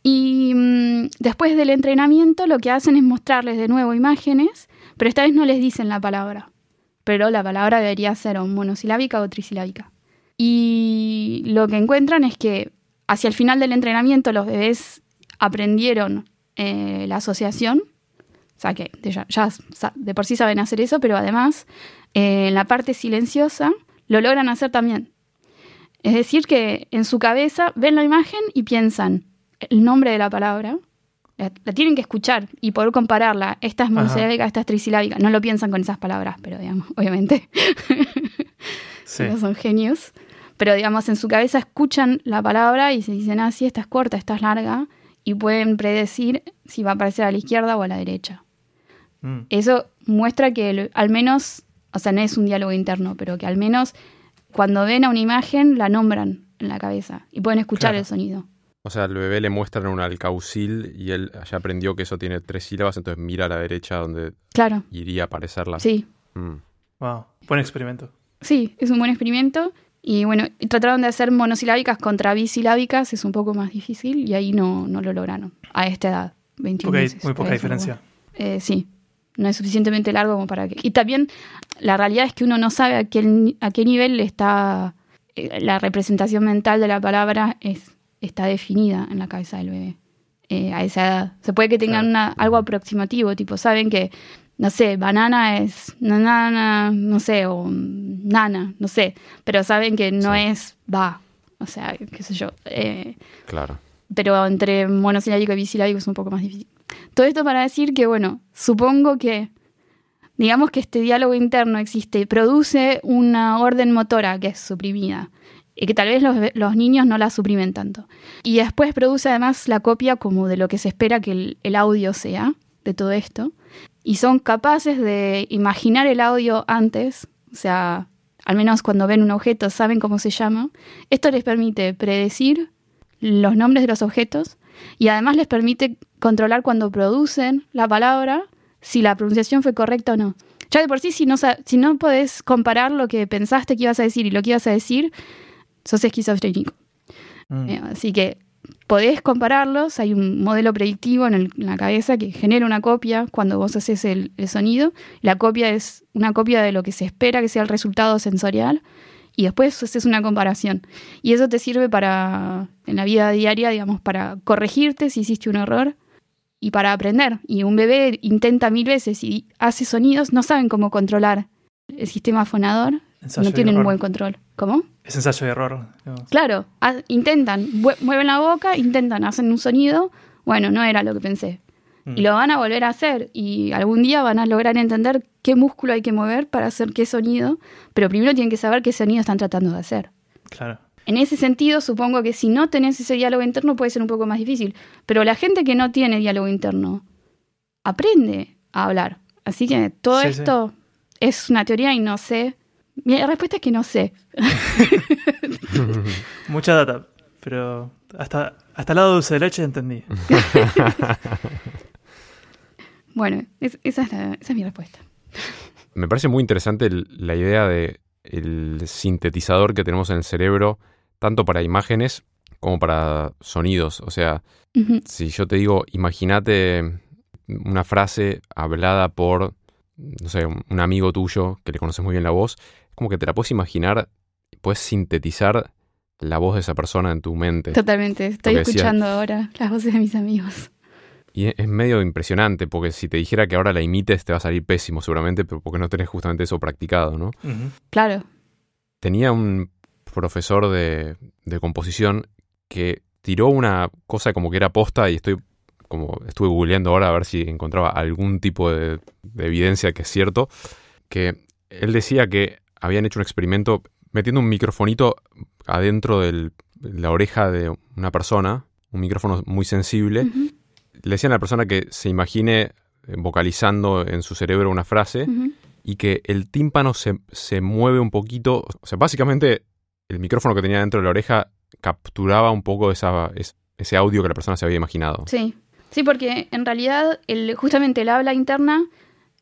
Y mm, después del entrenamiento lo que hacen es mostrarles de nuevo imágenes, pero esta vez no les dicen la palabra. Pero la palabra debería ser monosilábica o trisilábica. Y lo que encuentran es que hacia el final del entrenamiento los bebés aprendieron eh, la asociación. O sea que ya, de por sí saben hacer eso, pero además eh, en la parte silenciosa lo logran hacer también. Es decir, que en su cabeza ven la imagen y piensan el nombre de la palabra, la, la tienen que escuchar y poder compararla. Esta es monosilábica, esta es trisilábica. No lo piensan con esas palabras, pero digamos, [laughs] obviamente, Sí. no son genios. Pero digamos, en su cabeza escuchan la palabra y se dicen, ah, sí, esta es corta, esta es larga, y pueden predecir si va a aparecer a la izquierda o a la derecha. Mm. Eso muestra que el- al menos, o sea, no es un diálogo interno, pero que al menos cuando ven a una imagen la nombran en la cabeza y pueden escuchar Claro. el sonido. O sea, al bebé le muestran un alcaucil y él ya aprendió que eso tiene tres sílabas, entonces mira a la derecha donde Claro, iría a aparecerla. sí, Mm. Wow. Buen experimento. sí, es un buen experimento Y bueno, trataron de hacer monosilábicas contra bisilábicas, es un poco más difícil y ahí no, no lo lograron a esta edad, 21 Porque hay meses. muy poca diferencia. eh, sí, no es suficientemente largo como para que... Y también la realidad es que uno no sabe a qué, a qué nivel está eh, la representación mental de la palabra es, está definida en la cabeza del bebé eh, a esa edad. Se puede que tengan una, algo aproximativo, tipo, saben que, no sé, banana es nanana, no sé, o nana, no sé, pero saben que no Sí. es va, o sea, qué sé yo. eh, Claro. pero entre monosilábico y bisilábico es un poco más difícil. Todo esto para decir que, bueno, supongo que, digamos que este diálogo interno existe produce una orden motora que es suprimida y que tal vez los, niños no la suprimen tanto. Y después produce además la copia como de lo que se espera que el, audio sea de todo esto. Y son capaces de imaginar el audio antes, o sea, al menos cuando ven un objeto saben cómo se llama. Esto les permite predecir los nombres de los objetos y además les permite controlar cuando producen la palabra si la pronunciación fue correcta o no. Ya de por sí, si no, si no podés comparar lo que pensaste que ibas a decir y lo que ibas a decir, sos esquizofrénico. Mm. Eh, así que podés compararlos, hay un modelo predictivo en, el- en la cabeza que genera una copia cuando vos haces el, el sonido. La copia es una copia de lo que se espera que sea el resultado sensorial y después haces una comparación. Y eso te sirve para, en la vida diaria, digamos, para corregirte si hiciste un error y para aprender. Y un bebé intenta mil veces y hace sonidos, no saben cómo controlar el sistema fonador, Ensayo no tienen un buen control. ¿Cómo? Es ensayo y error. digamos. Claro, intentan, mue- mueven la boca, intentan, hacen un sonido. Bueno, no era lo que pensé. Mm. Y lo van a volver a hacer. Y algún día van a lograr entender qué músculo hay que mover para hacer qué sonido. Pero primero tienen que saber qué sonido están tratando de hacer. Claro. En ese sentido, supongo que si no tenés ese diálogo interno puede ser un poco más difícil. Pero la gente que no tiene diálogo interno aprende a hablar. Así que todo Sí, sí. esto es una teoría y no sé. Mi respuesta es que no sé. [laughs] Mucha data, pero hasta, hasta el lado dulce de leche entendí. [laughs] Bueno, es- esa, es la- esa es mi respuesta. Me parece muy interesante el- la idea de el sintetizador que tenemos en el cerebro, tanto para imágenes como para sonidos. O sea, si yo te digo, imagínate una frase hablada por, no sé, un un amigo tuyo que le conoces muy bien la voz, como que te la puedes imaginar, puedes sintetizar la voz de esa persona en tu mente. Totalmente. Estoy decía- escuchando ahora las voces de mis amigos. Y es- medio impresionante, porque si te dijera que ahora la imites te va a salir pésimo seguramente, pero porque no tenés justamente eso practicado, ¿no? Claro. tenía un profesor de, de composición que tiró una cosa como que era posta y estoy como estuve googleando ahora a ver si encontraba algún tipo de, de evidencia que es cierto, que él decía que habían hecho un experimento metiendo un microfonito adentro de la oreja de una persona, un micrófono muy sensible, le decían a la persona que se imagine eh, vocalizando en su cerebro una frase y que el tímpano se, se mueve un poquito. O sea, básicamente el micrófono que tenía dentro de la oreja capturaba un poco esa, es- ese audio que la persona se había imaginado. Sí. Sí, porque en realidad el, justamente el habla interna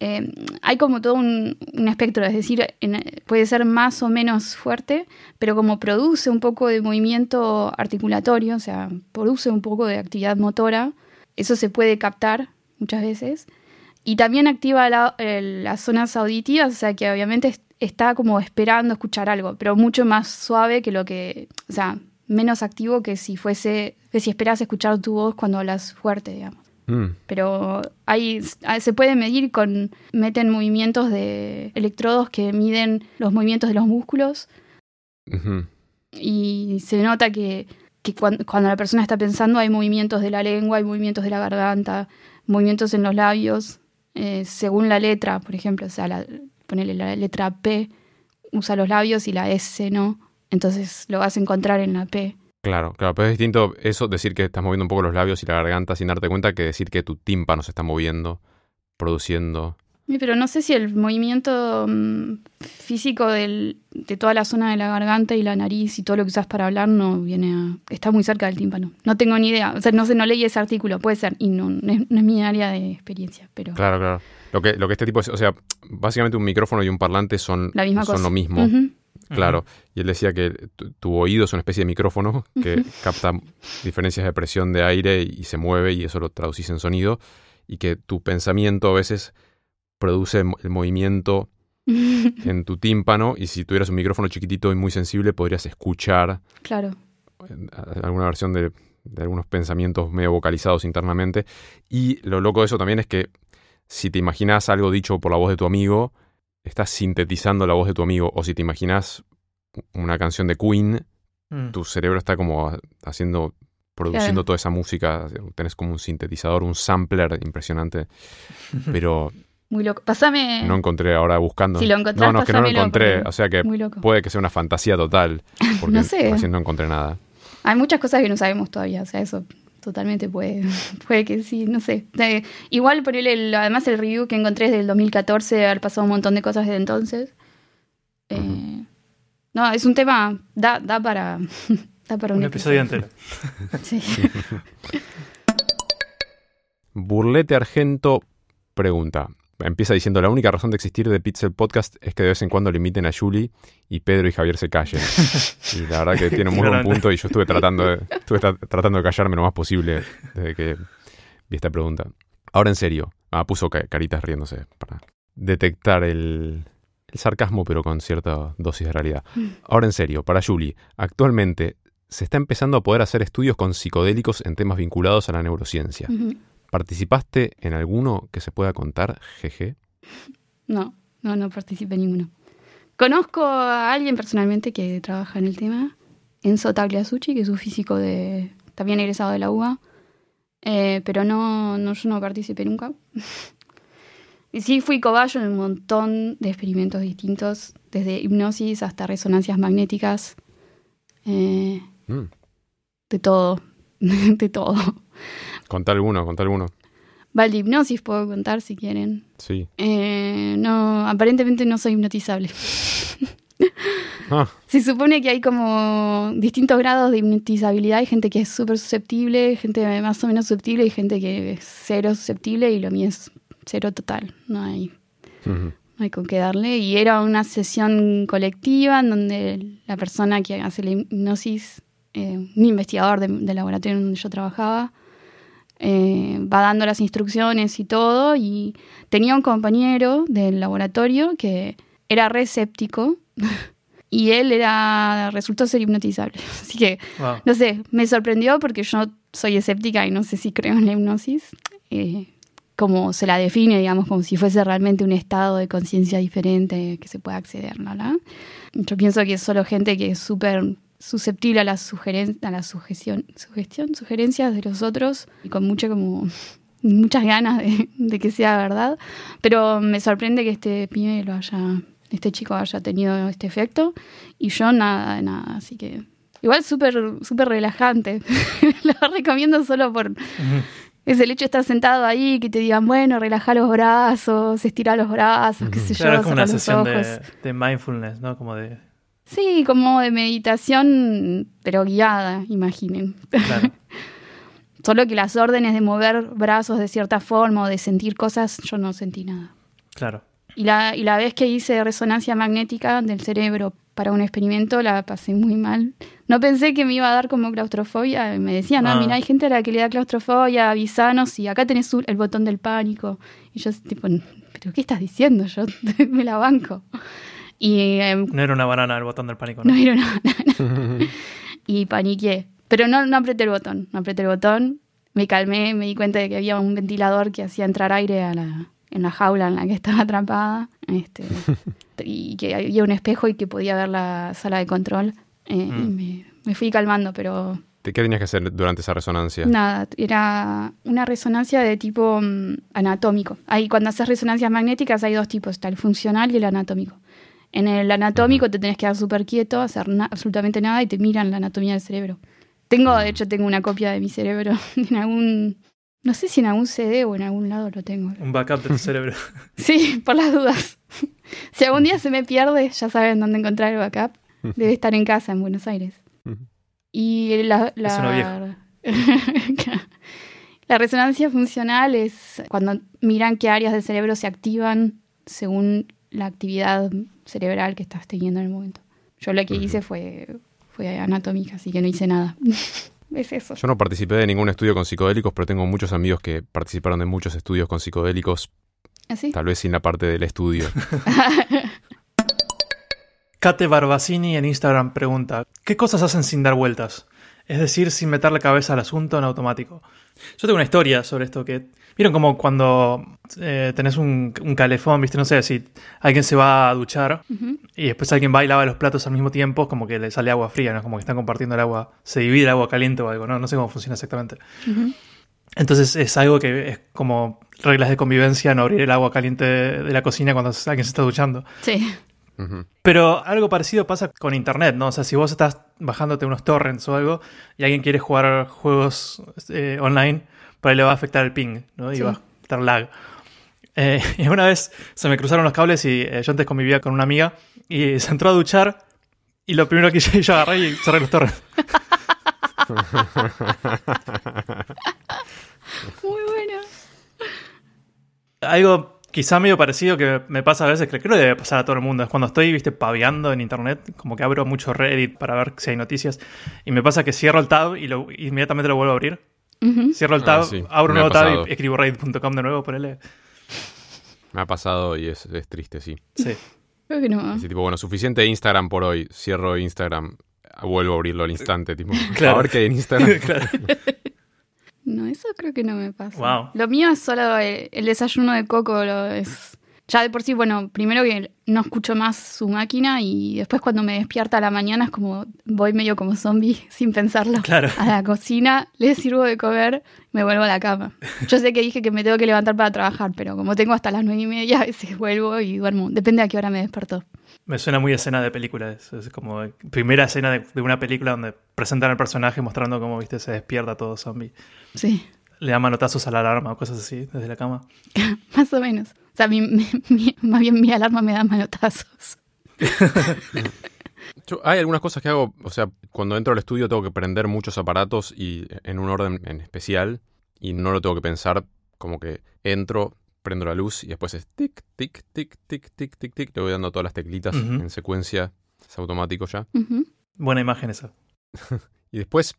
eh, hay como todo un, un espectro, es decir, en- puede ser más o menos fuerte, pero como produce un poco de movimiento articulatorio, o sea, produce un poco de actividad motora, eso se puede captar muchas veces. Y también activa la- el- las zonas auditivas, o sea que obviamente es- está como esperando escuchar algo, pero mucho más suave que lo que, o sea, menos activo que si fuese, que si esperas escuchar tu voz cuando hablas fuerte, digamos. Mm, Pero hay, se puede medir con, meten movimientos de electrodos que miden los movimientos de los músculos. Y se nota que, que cuan- cuando, la persona está pensando hay movimientos de la lengua, hay movimientos de la garganta, movimientos en los labios, eh, según la letra, por ejemplo, o sea, la, ponele la letra P, usa los labios y la S no, entonces lo vas a encontrar en la P. Claro, claro, pero es distinto eso, decir que estás moviendo un poco los labios y la garganta sin darte cuenta, que decir que tu tímpano se está moviendo, produciendo. Sí, Pero no sé si el movimiento mm, físico del- de toda la zona de la garganta y la nariz y todo lo que usas para hablar no viene a... está muy cerca del tímpano. No tengo ni idea. O sea, no sé, no leí ese artículo, puede ser. Y no, no es, no es mi área de experiencia, pero Claro, claro. Lo que, lo que este tipo es, o sea, básicamente un micrófono y un parlante son, la misma son cosa. lo mismo. Claro, y él decía que tu, tu oído es una especie de micrófono que capta diferencias de presión de aire y se mueve y eso lo traducís en sonido y que tu pensamiento a veces produce el movimiento [laughs] en tu tímpano y si tuvieras un micrófono chiquitito y muy sensible podrías escuchar Claro. alguna versión de, de algunos pensamientos medio vocalizados internamente. Y lo loco de eso también es que si te imaginas algo dicho por la voz de tu amigo, estás sintetizando la voz de tu amigo. O si te imaginas una canción de Queen, Mm. tu cerebro está como haciendo, produciendo Claro. toda esa música. Tenés como un sintetizador, un sampler impresionante. Pero Muy loco. Pásame. no encontré ahora buscando. Si lo encontrás, no, no, es que no lo encontré. porque- O sea que Muy loco. puede que sea una fantasía total. [laughs] Porque No sé. recién no encontré nada. Hay muchas cosas que no sabemos todavía, o sea, eso totalmente puede, [laughs] puede que sí, no sé. Eh, igual ponerle, el- además el review que encontré es del 2014, haber pasado un montón de cosas desde entonces. Eh. No, es un tema, da, da para, [laughs] da para un, Un episodio entero. [laughs] Sí. Burlete Argento pregunta. Empieza diciendo, la única razón de existir de Pixel Podcast es que de vez en cuando limiten a Julie y Pedro y Javier se callen. [laughs] y la verdad que tiene un muy buen punto y yo estuve tratando de, estuve tra- tratando de callarme lo más posible desde que vi esta pregunta. Ahora en serio. Ah, puso ca- caritas riéndose para detectar el, el sarcasmo pero con cierta dosis de realidad. Ahora en serio, para Julie, actualmente se está empezando a poder hacer estudios con psicodélicos en temas vinculados a la neurociencia. Ujú. ¿Participaste en alguno que se pueda contar? Jeje. No, no, no participé en ninguno. Conozco a alguien personalmente que trabaja en el tema, Enzo Tagliasucci, que es un físico de también egresado de la UBA, eh, pero no, no, yo no participé nunca. [laughs] y sí fui cobayo en un montón de experimentos distintos, desde hipnosis hasta resonancias magnéticas, eh, Mm. de todo, [laughs] de todo. Contá alguno, contá alguno. Valdehipnosis puedo contar si quieren. Sí. Eh, no, aparentemente no soy hipnotizable. Ah, Se supone que hay como distintos grados de hipnotizabilidad. Hay gente que es súper susceptible, gente más o menos susceptible y gente que es cero susceptible y lo mío es cero total. No hay, no hay con qué darle. Y era una sesión colectiva en donde la persona que hace la hipnosis, eh, un investigador de- del laboratorio en donde yo trabajaba, eh, va dando las instrucciones y todo. Y tenía un compañero del laboratorio que era reséptico [laughs] y él era resultó ser hipnotizable. [laughs] Así que, Wow. no sé, me sorprendió porque yo soy escéptica y no sé si creo en la hipnosis. Eh, como se la define, digamos, como si fuese realmente un estado de conciencia diferente que se pueda acceder, ¿no? ¿La? Yo pienso que es solo gente que es súper susceptible a la, sugeren a la sugestión, sugestión, sugerencias de los otros y con mucha como [laughs] muchas ganas de, de que sea verdad. Pero me sorprende que este pibe lo haya, este chico haya tenido este efecto y yo nada, de nada. Así que igual súper súper relajante. [laughs] lo recomiendo solo por Ujú. es el hecho de estar sentado ahí, que te digan, bueno, relaja los brazos, estira los brazos, qué sé Claro, yo, es como una sesión de, de mindfulness, ¿no? Como de. Sí, como de meditación, pero guiada, imaginen. Claro. [laughs] Solo que las órdenes de mover brazos de cierta forma o de sentir cosas, yo no sentí nada. Claro. Y la, y la vez que hice resonancia magnética del cerebro para un experimento, la pasé muy mal. No pensé que me iba a dar como claustrofobia. Me decían, no, Ah. mira, hay gente a la que le da claustrofobia, avisanos y acá tenés el botón del pánico. Y yo, tipo, ¿pero qué estás diciendo? Yo [laughs] me la banco. Y em, No era una banana el botón del pánico, ¿no? no era nada. [laughs] y paniqué. Pero no, no apreté el botón. No apreté el botón. Me calmé, me di cuenta de que había un ventilador que hacía entrar aire a la, en la jaula en la que [laughs] estaba atrapada. Este, [laughs] y que había un espejo y que podía ver la sala de control. Eh, Y Mm. me, me fui calmando, pero ¿Qué tenías que hacer durante esa resonancia? nada, era una resonancia de tipo mm, anatómico. Ahí cuando haces resonancias magnéticas hay dos tipos, está el funcional y el anatómico. En el anatómico te tenés que quedar súper quieto, hacer absolutamente nada y te miran la anatomía del cerebro. Tengo, de hecho, tengo una copia de mi cerebro [laughs] en algún, no sé si en algún CD o en algún lado lo tengo. Un backup de tu [laughs] cerebro. Sí, por las dudas. [laughs] Si algún día se me pierde, ya saben dónde encontrar el backup. Debe estar en casa, en Buenos Aires. Y la, Es la resonancia funcional es cuando miran qué áreas del cerebro se activan según la actividad cerebral que estás teniendo en el momento. Yo lo que hice fue, fue anatómica, así que no hice nada. [laughs] es eso. Yo no participé de ningún estudio con psicodélicos, pero tengo muchos amigos que participaron de muchos estudios con psicodélicos, ¿Así? tal vez sin la parte del estudio. [laughs] Kate Barbacini en Instagram pregunta, ¿qué cosas hacen sin dar vueltas? Es decir, sin meter la cabeza al asunto en automático. Yo tengo una historia sobre esto que... ¿Vieron como cuando eh, tenés un, un calefón, viste? No sé, si alguien se va a duchar y después alguien va y lava los platos al mismo tiempo, como que le sale agua fría, ¿no? Es como que están compartiendo el agua, se divide el agua caliente o algo, ¿no? No sé cómo funciona exactamente. Entonces es algo que es como reglas de convivencia, no abrir el agua caliente de la cocina cuando alguien se está duchando. Sí. Pero algo parecido pasa con internet, ¿no? O sea, si vos estás bajándote unos torrents o algo y alguien quiere jugar juegos eh, online, por ahí le va a afectar el ping, ¿no? Y Sí. va a estar lag. Eh, [laughs] y una vez se me cruzaron los cables y eh, yo antes convivía con una amiga y se entró a duchar y lo primero que hice, [laughs] yo agarré y cerré los torrents. [laughs] Muy bueno. Algo quizá medio parecido que me pasa a veces, que creo que debe pasar a todo el mundo, es cuando estoy, viste, paviando en internet, como que abro mucho Reddit para ver si hay noticias, y me pasa que cierro el tab y lo, inmediatamente lo vuelvo a abrir. Ujú. Cierro el Ah, tab, sí, abro un nuevo tab y escribo reddit.com de nuevo, ponele. Me ha pasado y es, es triste, sí. Sí. Creo que no. Así tipo, bueno, suficiente Instagram por hoy. Cierro Instagram, vuelvo a abrirlo al instante, tipo, [laughs] Claro. a ver qué hay en Instagram. [laughs] claro. [laughs] No, eso creo que no me pasa. Wow. Lo mío es solo el, el desayuno de coco. Lo es, ya de por sí, bueno, primero que no escucho más su máquina y después cuando me despierta a la mañana es como voy medio como zombie [laughs] sin pensarlo. Claro. A la cocina, le sirvo de comer, me vuelvo a la cama. Yo sé que dije que me tengo que levantar para trabajar, pero como tengo hasta las nueve y media, a veces vuelvo y duermo. Depende a qué hora me despertó. Me suena muy a escena de película. Es, es como primera escena de, de una película donde presentan al personaje mostrando cómo, viste, se despierta todo zombie. Sí, Le da manotazos a la alarma o cosas así desde la cama. [laughs] más o menos. O sea, mi- mi- mi- más bien mi alarma me da manotazos. [laughs] Yo- hay algunas cosas que hago, o sea, cuando entro al estudio tengo que prender muchos aparatos y en un orden en especial y no lo tengo que pensar, como que entro, prendo la luz y después es tic, tic, tic, tic, tic, tic, tic, le voy dando todas las teclitas en secuencia, es automático ya. Buena imagen esa. [laughs] Y después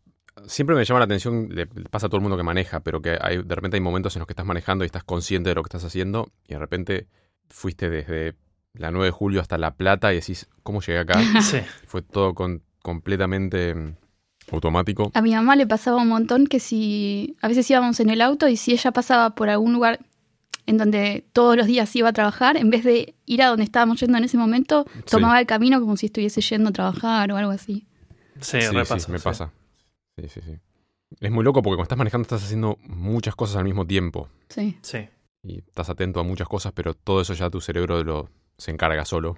siempre me llama la atención, le le pasa a todo el mundo que maneja, pero que hay, de repente hay momentos en los que estás manejando y estás consciente de lo que estás haciendo y de repente fuiste desde la 9 de julio hasta La Plata y decís, ¿cómo llegué acá? [laughs] Sí. Fue todo con- completamente mm, automático. A mi mamá le pasaba un montón que si a veces íbamos en el auto y si ella pasaba por algún lugar en donde todos los días iba a trabajar, en vez de ir a donde estábamos yendo en ese momento, Sí. tomaba el camino como si estuviese yendo a trabajar o algo así. Sí, Sí, repasa, sí, me sí. pasa. Sí, sí, sí. Es muy loco porque cuando estás manejando estás haciendo muchas cosas al mismo tiempo Sí. Sí. y estás atento a muchas cosas, pero todo eso ya tu cerebro lo se encarga solo,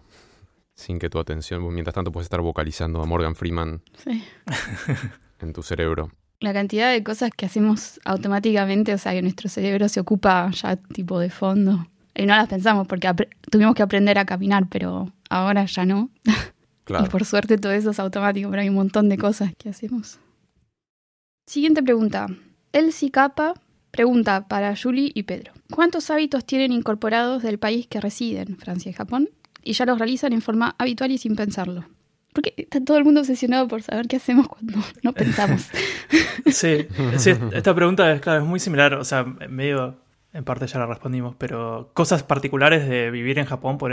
sin que tu atención, mientras tanto puedes estar vocalizando a Morgan Freeman sí. en tu cerebro. La cantidad de cosas que hacemos automáticamente, o sea, que nuestro cerebro se ocupa ya tipo de fondo. Y no las pensamos porque tuvimos que aprender a caminar, pero ahora ya no. [laughs] Claro. Y por suerte todo eso es automático, pero hay un montón de cosas que hacemos. Siguiente pregunta. Elsie Capa pregunta para Julie y Pedro. ¿Cuántos hábitos tienen incorporados del país que residen, Francia y Japón? Y ya los realizan en forma habitual y sin pensarlo. Porque está todo el mundo obsesionado por saber qué hacemos cuando no pensamos. [laughs] Sí, sí, esta pregunta es, claro, es muy similar, o sea, medio, en parte ya la respondimos, pero cosas particulares de vivir en Japón, por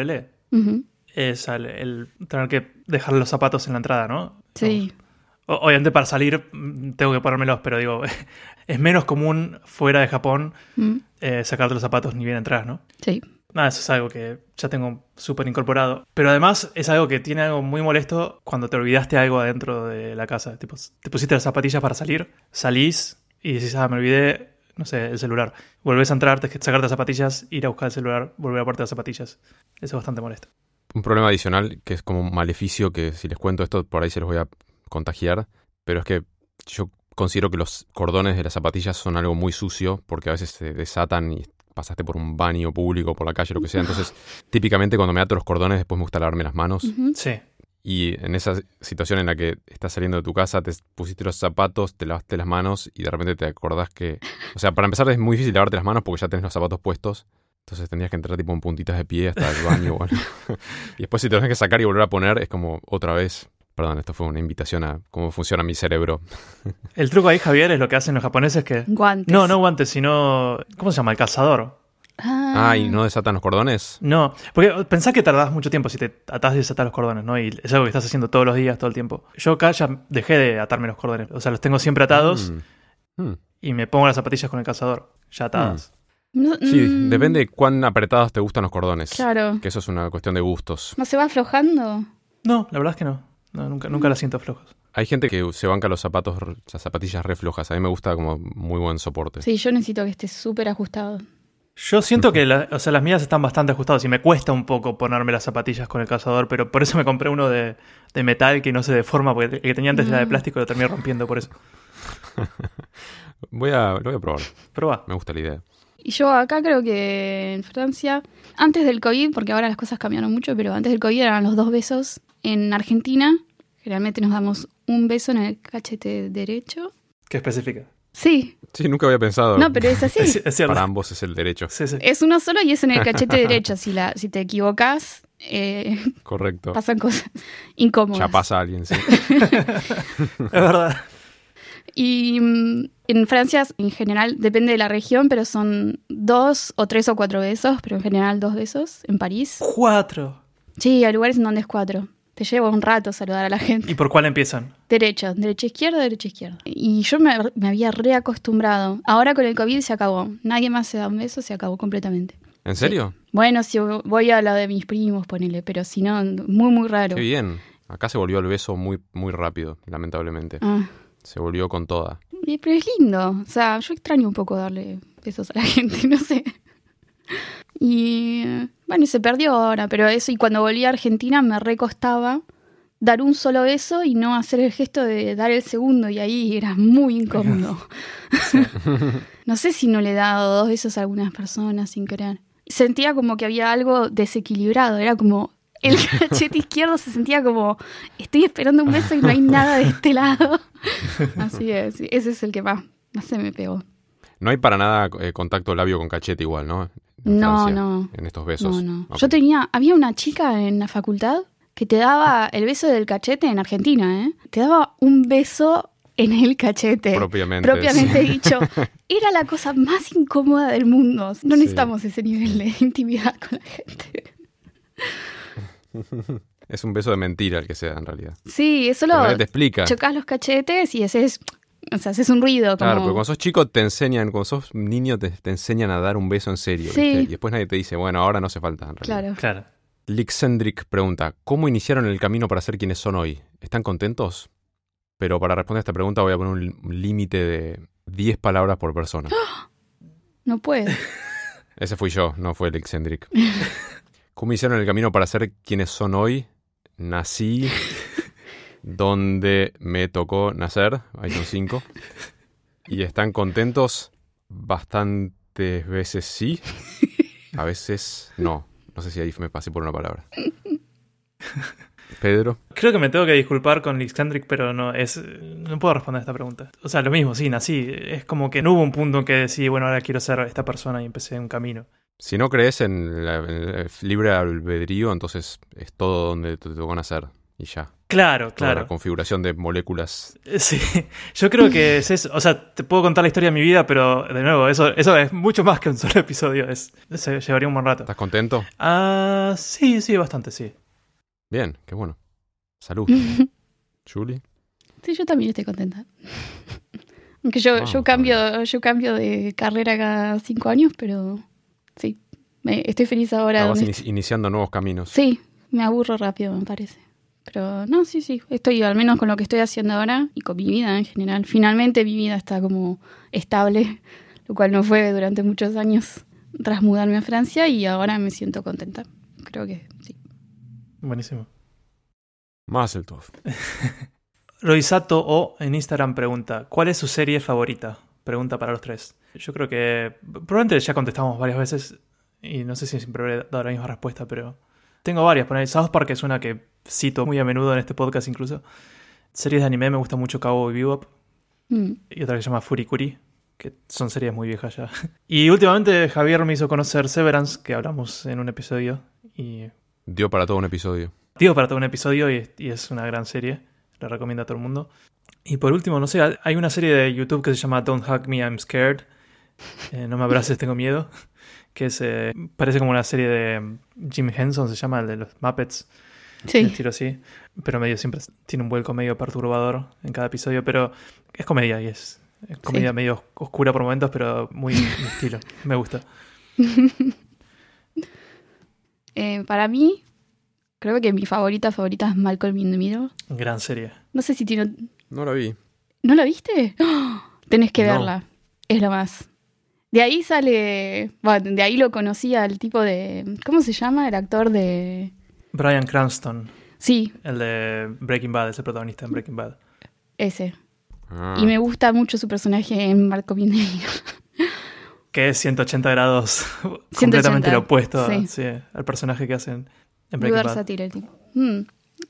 Ujú. es el, el tener que dejar los zapatos en la entrada, ¿no? Sí, O- Obviamente para salir tengo que ponérmelos, pero digo, [laughs] es menos común fuera de Japón eh, sacarte los zapatos ni bien entrar, ¿no? sí, Nada, eso es algo que ya tengo súper incorporado. Pero además es algo que tiene algo muy molesto cuando te olvidaste algo adentro de la casa. Tipo, te pusiste las zapatillas para salir, salís y decís, ah, me olvidé, no sé, el celular. Volvés a entrar, que sacarte las zapatillas, ir a buscar el celular, volver a ponerte las zapatillas. Eso es bastante molesto. Un problema adicional que es como un maleficio que si les cuento esto por ahí se los voy a contagiar, pero es que yo considero que los cordones de las zapatillas son algo muy sucio porque a veces se desatan y pasaste por un baño público, por la calle, lo que sea. Entonces, típicamente cuando me ato los cordones después me gusta lavarme las manos. Sí, Y en esa situación en la que estás saliendo de tu casa, te pusiste los zapatos, te lavaste las manos y de repente te acordás que... O sea, para empezar es muy difícil lavarte las manos porque ya tenés los zapatos puestos. Entonces tendrías que entrar tipo en puntitas de pie hasta el baño. [laughs] o algo. y después si te lo tienes que sacar y volver a poner, es como otra vez. Perdón, esto fue una invitación a cómo funciona mi cerebro. [laughs] El truco ahí, Javier, es lo que hacen los japoneses que... Guantes. No, no guantes, sino... ¿Cómo se llama? El cazador. Ah, ¿y no desatan los cordones? No, porque pensás que tardás mucho tiempo si te atás y desatar los cordones, ¿no? Y es algo que estás haciendo todos los días, todo el tiempo. Yo acá ya dejé de atarme los cordones. O sea, los tengo siempre atados Mm. Mm. y me pongo las zapatillas con el cazador, ya atadas. No, Sí, mm, depende de cuán apretados te gustan los cordones. Claro. Que eso es una cuestión de gustos. ¿No se va aflojando? No, la verdad es que no. No, nunca, nunca las siento flojos. Hay gente que se banca los zapatos, las zapatillas re flojas. A mí me gusta como muy buen soporte. Sí, yo necesito que esté súper ajustado. Yo siento que la- o sea, las mías están bastante ajustadas y me cuesta un poco ponerme las zapatillas con el cazador, pero por eso me compré uno de, de metal que no se deforma, porque el que tenía antes era de Mm. plástico y lo terminé rompiendo por eso. [laughs] Voy a, lo voy a probar. Pero va. Me gusta la idea. Y yo acá creo que en Francia, antes del COVID, porque ahora las cosas cambiaron mucho, pero antes del COVID eran los dos besos. En Argentina, generalmente nos damos un beso en el cachete derecho. ¿Qué específica? Sí, Sí, nunca había pensado. no, pero es así. [laughs] Es, es cierto. Para ambos es el derecho. Sí, sí. Es uno solo y es en el cachete [laughs] derecho. Si, la, si te equivocas, eh, Correcto. pasan cosas incómodas. Ya pasa alguien, sí. [laughs] Es verdad. Y mm, en Francia, en general, depende de la región, pero son dos o tres o cuatro besos, pero en general dos besos. En París. Cuatro. Sí, hay lugares en donde es cuatro. Te lleva un rato saludar a la gente. ¿Y por cuál empiezan? Derecha, derecha, izquierda, derecha, izquierda. Y yo me, me había reacostumbrado. Ahora con el COVID se acabó. Nadie más se da un beso, se acabó completamente. ¿En serio? Bueno, si voy a la de mis primos, ponele, pero si no, muy, muy raro. Qué bien. Acá se volvió el beso muy, muy rápido, lamentablemente. Ah, Se volvió con toda. pero es lindo. O sea, yo extraño un poco darle besos a la gente, [laughs] no sé. Y bueno, y se perdió ahora, pero eso, y cuando volví a Argentina me recostaba dar un solo beso y no hacer el gesto de dar el segundo, y ahí era muy incómodo. [laughs] no sé si no le he dado dos besos a algunas personas sin querer. Sentía como que había algo desequilibrado, era como el [laughs] cachete izquierdo se sentía como estoy esperando un beso y no hay nada de este lado. [laughs] Así es, ese es el que más, más se me pegó. No hay para nada eh, contacto labio con cachete igual, ¿no? No, no. En estos besos. No, no. Yo tenía, había una chica en la facultad que te daba el beso del cachete en Argentina, ¿eh? Te daba un beso en el cachete. Propiamente. Propiamente sí. dicho. [laughs] Era la cosa más incómoda del mundo. No Sí. necesitamos ese nivel de intimidad con la gente. [laughs] Es un beso de mentira el que sea, en realidad. Sí, eso lo te explica. chocas los cachetes y haces, o sea, haces un ruido. Como... Claro, porque cuando sos chico te enseñan, cuando sos niño te, te enseñan a dar un beso en serio. Sí. ¿viste? Y después nadie te dice, bueno, ahora no hace falta. En realidad. Claro. Claro. Lixendrick pregunta, ¿cómo iniciaron el camino para ser quienes son hoy? ¿Están contentos? Pero para responder a esta pregunta voy a poner un límite de 10 palabras por persona. No puede. [laughs] [laughs] Ese fui yo, no fue Lixendrick. [laughs] ¿Cómo hicieron el camino para ser quienes son hoy? Nací donde me tocó nacer, son cinco. ¿Y están contentos? Bastantes veces sí, a veces no. No sé si ahí me pasé por una palabra. Pedro. Creo que me tengo que disculpar con Lixandric, pero no es no puedo responder a esta pregunta. O sea, lo mismo, sí, nací. Es como que no hubo un punto en que decidí, bueno, ahora quiero ser esta persona y empecé un camino. Si no crees en, la- en el libre albedrío, entonces es todo donde te tocó nacer y ya. Claro, Toda claro. la configuración de moléculas. Eh, Sí, [laughs] yo creo que es eso. O sea, te puedo contar la historia de mi vida, pero de nuevo, eso, eso es mucho más que un solo [laughs] episodio. Es, se llevaría un buen rato. ¿Estás contento? Ah, sí, sí, bastante, sí. Bien, qué bueno. Salud. [laughs] Julie. Sí, yo también estoy contenta. Aunque yo, yo cambio, yo cambio de carrera cada cinco años, pero sí, me- estoy feliz ahora. Ah, inici- iniciando nuevos caminos. Sí, me aburro rápido, me parece. Pero no, sí, sí, estoy al menos con lo que estoy haciendo ahora y con mi vida en general. Finalmente mi vida está como estable, [laughs] lo cual no fue durante muchos años tras mudarme a Francia y ahora me siento contenta. Creo que sí. Buenísimo. Mazeltov. [laughs] Roisato O en Instagram pregunta: ¿Cuál es su serie favorita? Pregunta para los tres. Yo creo que probablemente ya contestamos varias veces y no sé si siempre habré dado la misma respuesta, pero tengo varias. Poner South Park es una que cito muy a menudo en este podcast incluso. Series de anime me gusta mucho Cowboy Bebop Mm. y otra que se llama Furikuri, que son series muy viejas ya. [laughs] Y últimamente Javier me hizo conocer Severance, que hablamos en un episodio. Y Dio para todo un episodio. digo para todo un episodio y, y es una gran serie. La recomiendo a todo el mundo. Y por último, no sé, hay una serie de YouTube que se llama Don't Hug Me, I'm Scared. Eh, no me abraces, tengo miedo. Que es, eh, parece como una serie de Jim Henson, se llama, el de los Muppets. Sí. estilo así. Pero medio siempre tiene un vuelco medio perturbador en cada episodio. Pero es comedia y es, es comedia Sí. medio oscura por momentos, pero muy [laughs] mi estilo. Me gusta. [laughs] Eh, para mí, creo que mi favorita favorita es Malcolm in the Middle. Gran serie. No sé si tiene... No la vi. ¿No la viste? ¡Oh! [gasps] Tenés que No. verla. Es lo más. De ahí sale... Bueno, de ahí lo conocí al tipo de... ¿Cómo se llama? El actor de... Brian Cranston, Sí, el de Breaking Bad, es el protagonista en Breaking Bad. ese. Ah, Y me gusta mucho su personaje en Malcolm in the Middle. Que es 180 grados, completamente lo opuesto a- sí. sí, al personaje que hacen en Breaking Bad. Mm.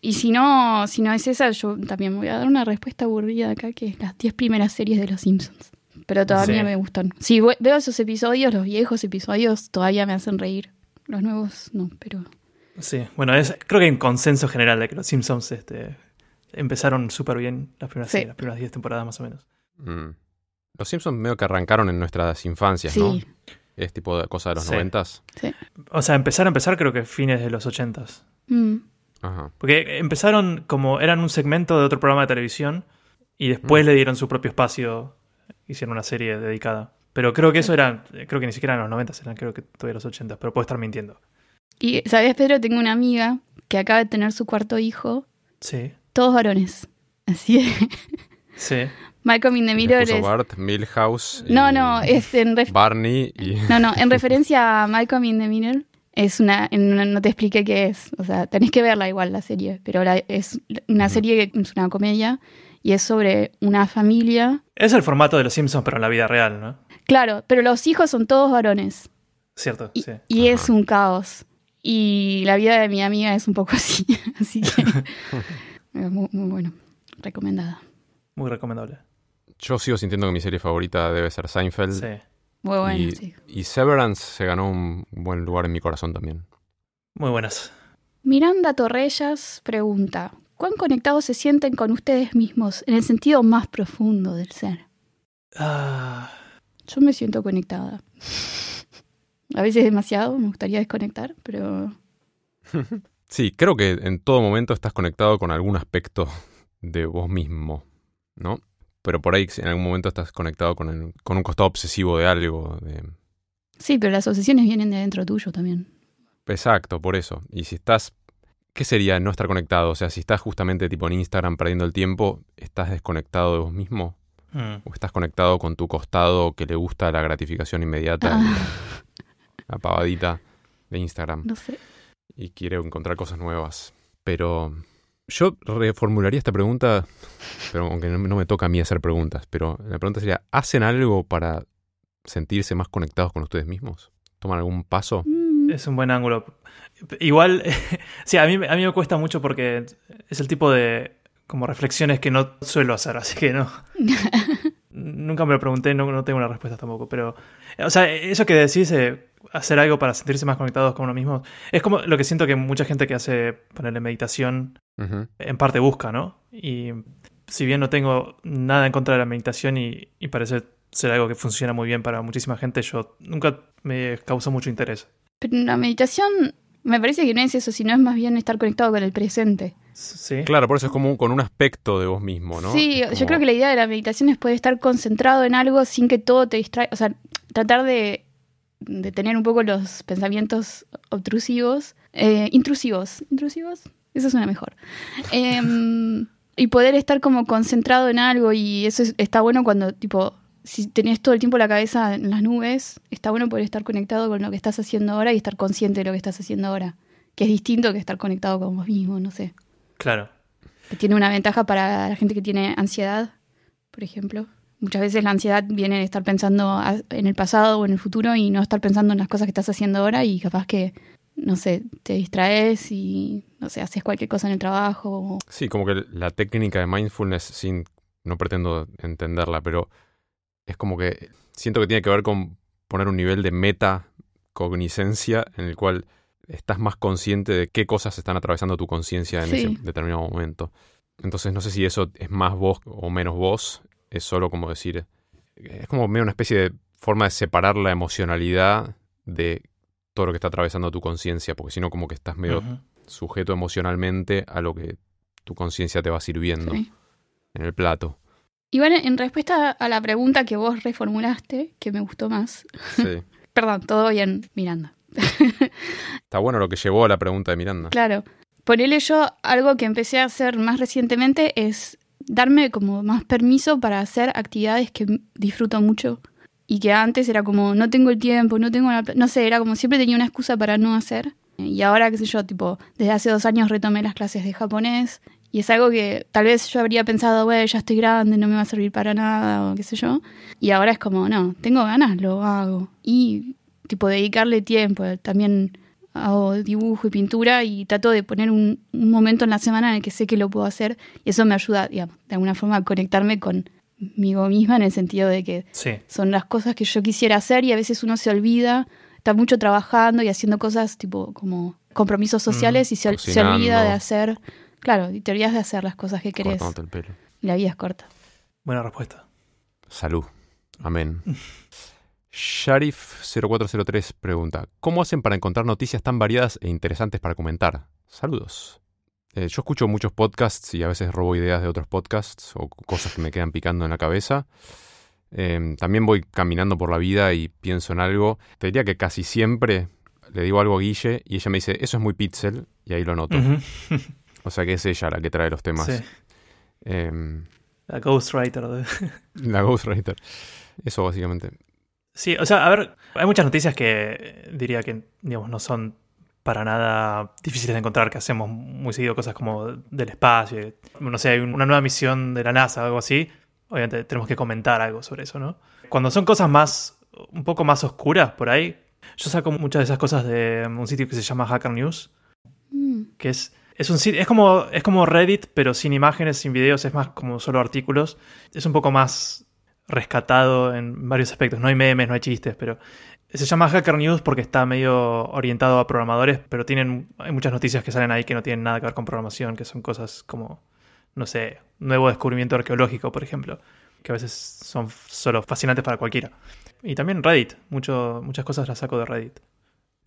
Y si no, si no es esa, yo también voy a dar una respuesta aburrida acá, que es las 10 primeras series de Los Simpsons. Pero todavía Sí. me gustan. Si ve- veo esos episodios, los viejos episodios, todavía me hacen reír. Los nuevos no, pero... Sí, bueno, es, creo que hay un consenso general de que los Simpsons este, empezaron súper bien las primeras, Sí. sí, las primeras 10 temporadas más o menos. mm. Los Simpsons medio que arrancaron en nuestras infancias, ¿no? Sí, Es tipo de cosa de los Sí. noventas. sí. O sea, empezar a empezar creo que fines de los 80s. Mm. Ajá. Porque empezaron como eran un segmento de otro programa de televisión y después Mm. le dieron su propio espacio, hicieron una serie dedicada. Pero creo que eso era, creo que ni siquiera en los 90 eran, creo que todavía los 80 pero puedo estar mintiendo. Y, ¿sabes, Pedro? Tengo una amiga que acaba de tener su cuarto hijo, Sí, todos varones. Así es. sí. Malcolm in the es... Bart, Milhouse. y No, no, es en ref- Barney y. No, no, en [laughs] referencia a Malcolm in the es una, en no te expliqué qué es, o sea, tenés que verla igual la serie, pero la- es una serie que es una comedia y es sobre una familia, Es el formato de los Simpsons, pero en la vida real, ¿no? claro, pero los hijos son todos varones Cierto, y, sí. y Ajá. es un caos y la vida de mi amiga es un poco [laughs] así, así que es [laughs] muy, muy bueno, recomendada, Muy recomendable. Yo sigo sintiendo que mi serie favorita debe ser Seinfeld. Sí. muy buena, y, sí. y Severance se ganó un buen lugar en mi corazón también. Muy buenas. Miranda Torrellas pregunta, ¿cuán conectados se sienten con ustedes mismos en el sentido más profundo del ser? Ah, Yo me siento conectada. A veces demasiado, me gustaría desconectar, pero [laughs] Sí, creo que en todo momento estás conectado con algún aspecto de vos mismo, ¿no? Pero por ahí en algún momento estás conectado con, el- con un costado obsesivo de algo. De... sí, pero las obsesiones vienen de dentro tuyo también. Exacto, por eso. Y si estás... ¿Qué sería no estar conectado? O sea, si estás justamente tipo en Instagram perdiendo el tiempo, ¿estás desconectado de vos mismo? mm. ¿O estás conectado con tu costado que le gusta la gratificación inmediata, [laughs] Ah, la pavadita de Instagram? no sé. y quiere encontrar cosas nuevas. Pero yo reformularía esta pregunta, pero aunque no, no me toca a mí hacer preguntas, pero la pregunta sería, ¿hacen algo para sentirse más conectados con ustedes mismos? ¿Toman algún paso? Mm, Es un buen ángulo. Igual, [laughs] sí, a mí, a mí me cuesta mucho porque es el tipo de como reflexiones que no suelo hacer, así que no. [laughs] Nunca me lo pregunté, no, no tengo una respuesta tampoco. Pero, o sea, eso que decís, eh, hacer algo para sentirse más conectados con uno mismo, es como lo que siento que mucha gente que hace ponerle meditación en parte busca, ¿no? Y si bien no tengo nada en contra de la meditación y, y parece ser algo que funciona muy bien para muchísima gente, yo nunca me causó mucho interés. Pero la meditación me parece que no es eso, sino es más bien estar conectado con el presente. Sí. Claro, por eso es como con un aspecto de vos mismo, ¿no? Sí, yo creo que la idea de la meditación es poder estar concentrado en algo sin que todo te distraiga. O sea, tratar de, de tener un poco los pensamientos obtrusivos, eh, intrusivos. ¿Intrusivos? Eso suena mejor. Em, y poder estar como concentrado en algo y eso es- está bueno cuando, tipo, si tenés todo el tiempo la cabeza en las nubes, está bueno poder estar conectado con lo que estás haciendo ahora y estar consciente de lo que estás haciendo ahora. Que es distinto que estar conectado con vos mismo, no sé Claro. que tiene una ventaja para la gente que tiene ansiedad, por ejemplo. Muchas veces la ansiedad viene de estar pensando en el pasado o en el futuro y no estar pensando en las cosas que estás haciendo ahora y capaz que, no sé, te distraes y, no sé, haces cualquier cosa en el trabajo. Sí, como que la técnica de mindfulness, sin, no pretendo entenderla, pero es como que siento que tiene que ver con poner un nivel de metacognicencia en el cual estás más consciente de qué cosas están atravesando tu conciencia en Sí. ese determinado momento. Entonces no sé si eso es más vos o menos vos, es solo como decir, es como medio una especie de forma de separar la emocionalidad de todo lo que está atravesando tu conciencia, porque si no como que estás medio sujeto emocionalmente a lo que tu conciencia te va sirviendo Sí. en el plato. Igual en respuesta a la pregunta que vos reformulaste, que me gustó más. Sí. [laughs] Perdón, todo bien, Miranda. [laughs] Está bueno lo que llevó a la pregunta de Miranda. Claro. Ponele yo, algo que empecé a hacer más recientemente es darme como más permiso para hacer actividades que disfruto mucho y que antes era como no tengo el tiempo, no tengo la no sé, era como siempre tenía una excusa para no hacer. Y ahora, qué sé yo, tipo, desde hace dos años retomé las clases de japonés y es algo que tal vez yo habría pensado, bueno, ya estoy grande, no me va a servir para nada o qué sé yo. Y ahora es como, no, tengo ganas, lo hago. Y tipo, dedicarle tiempo. También hago dibujo y pintura y trato de poner un, un momento en la semana en el que sé que lo puedo hacer y eso me ayuda, digamos, de alguna forma a conectarme conmigo misma en el sentido de que Sí. son las cosas que yo quisiera hacer y a veces uno se olvida, está mucho trabajando y haciendo cosas tipo como compromisos sociales y se, olvida de hacer, claro, y te olvidas de hacer las cosas que querés. El pelo. Y la vida es corta. Buena respuesta. Salud. Amén. [laughs] Sharif0403 pregunta, ¿cómo hacen para encontrar noticias tan variadas e interesantes para comentar? Saludos. Eh, yo escucho muchos podcasts y a veces robo ideas de otros podcasts o cosas que me quedan picando en la cabeza. Eh, también voy caminando por la vida y pienso en algo. Te diría que casi siempre le digo algo a Guille y ella me dice, eso es muy pixel, y ahí lo noto. O sea que es ella la que trae los temas. Sí. Em, La Ghostwriter. de- la Ghostwriter. Eso básicamente. Sí, o sea, a ver, hay muchas noticias que diría que, digamos, no son para nada difíciles de encontrar, que hacemos muy seguido cosas como del espacio, no sé, hay una nueva misión de la NASA o algo así, obviamente tenemos que comentar algo sobre eso, ¿no? Cuando son cosas más, un poco más oscuras por ahí, yo saco muchas de esas cosas de un sitio que se llama Hacker News, Mm, que es, es un sitio, es como, es como Reddit, pero sin imágenes, sin videos, es más como solo artículos. Es un poco más rescatado en varios aspectos. No hay memes, no hay chistes, pero se llama Hacker News porque está medio orientado a programadores, pero tienen, hay muchas noticias que salen ahí que no tienen nada que ver con programación, que son cosas como, no sé, nuevo descubrimiento arqueológico, por ejemplo, que a veces son solo fascinantes para cualquiera. Y también Reddit, mucho, muchas cosas las saco de Reddit.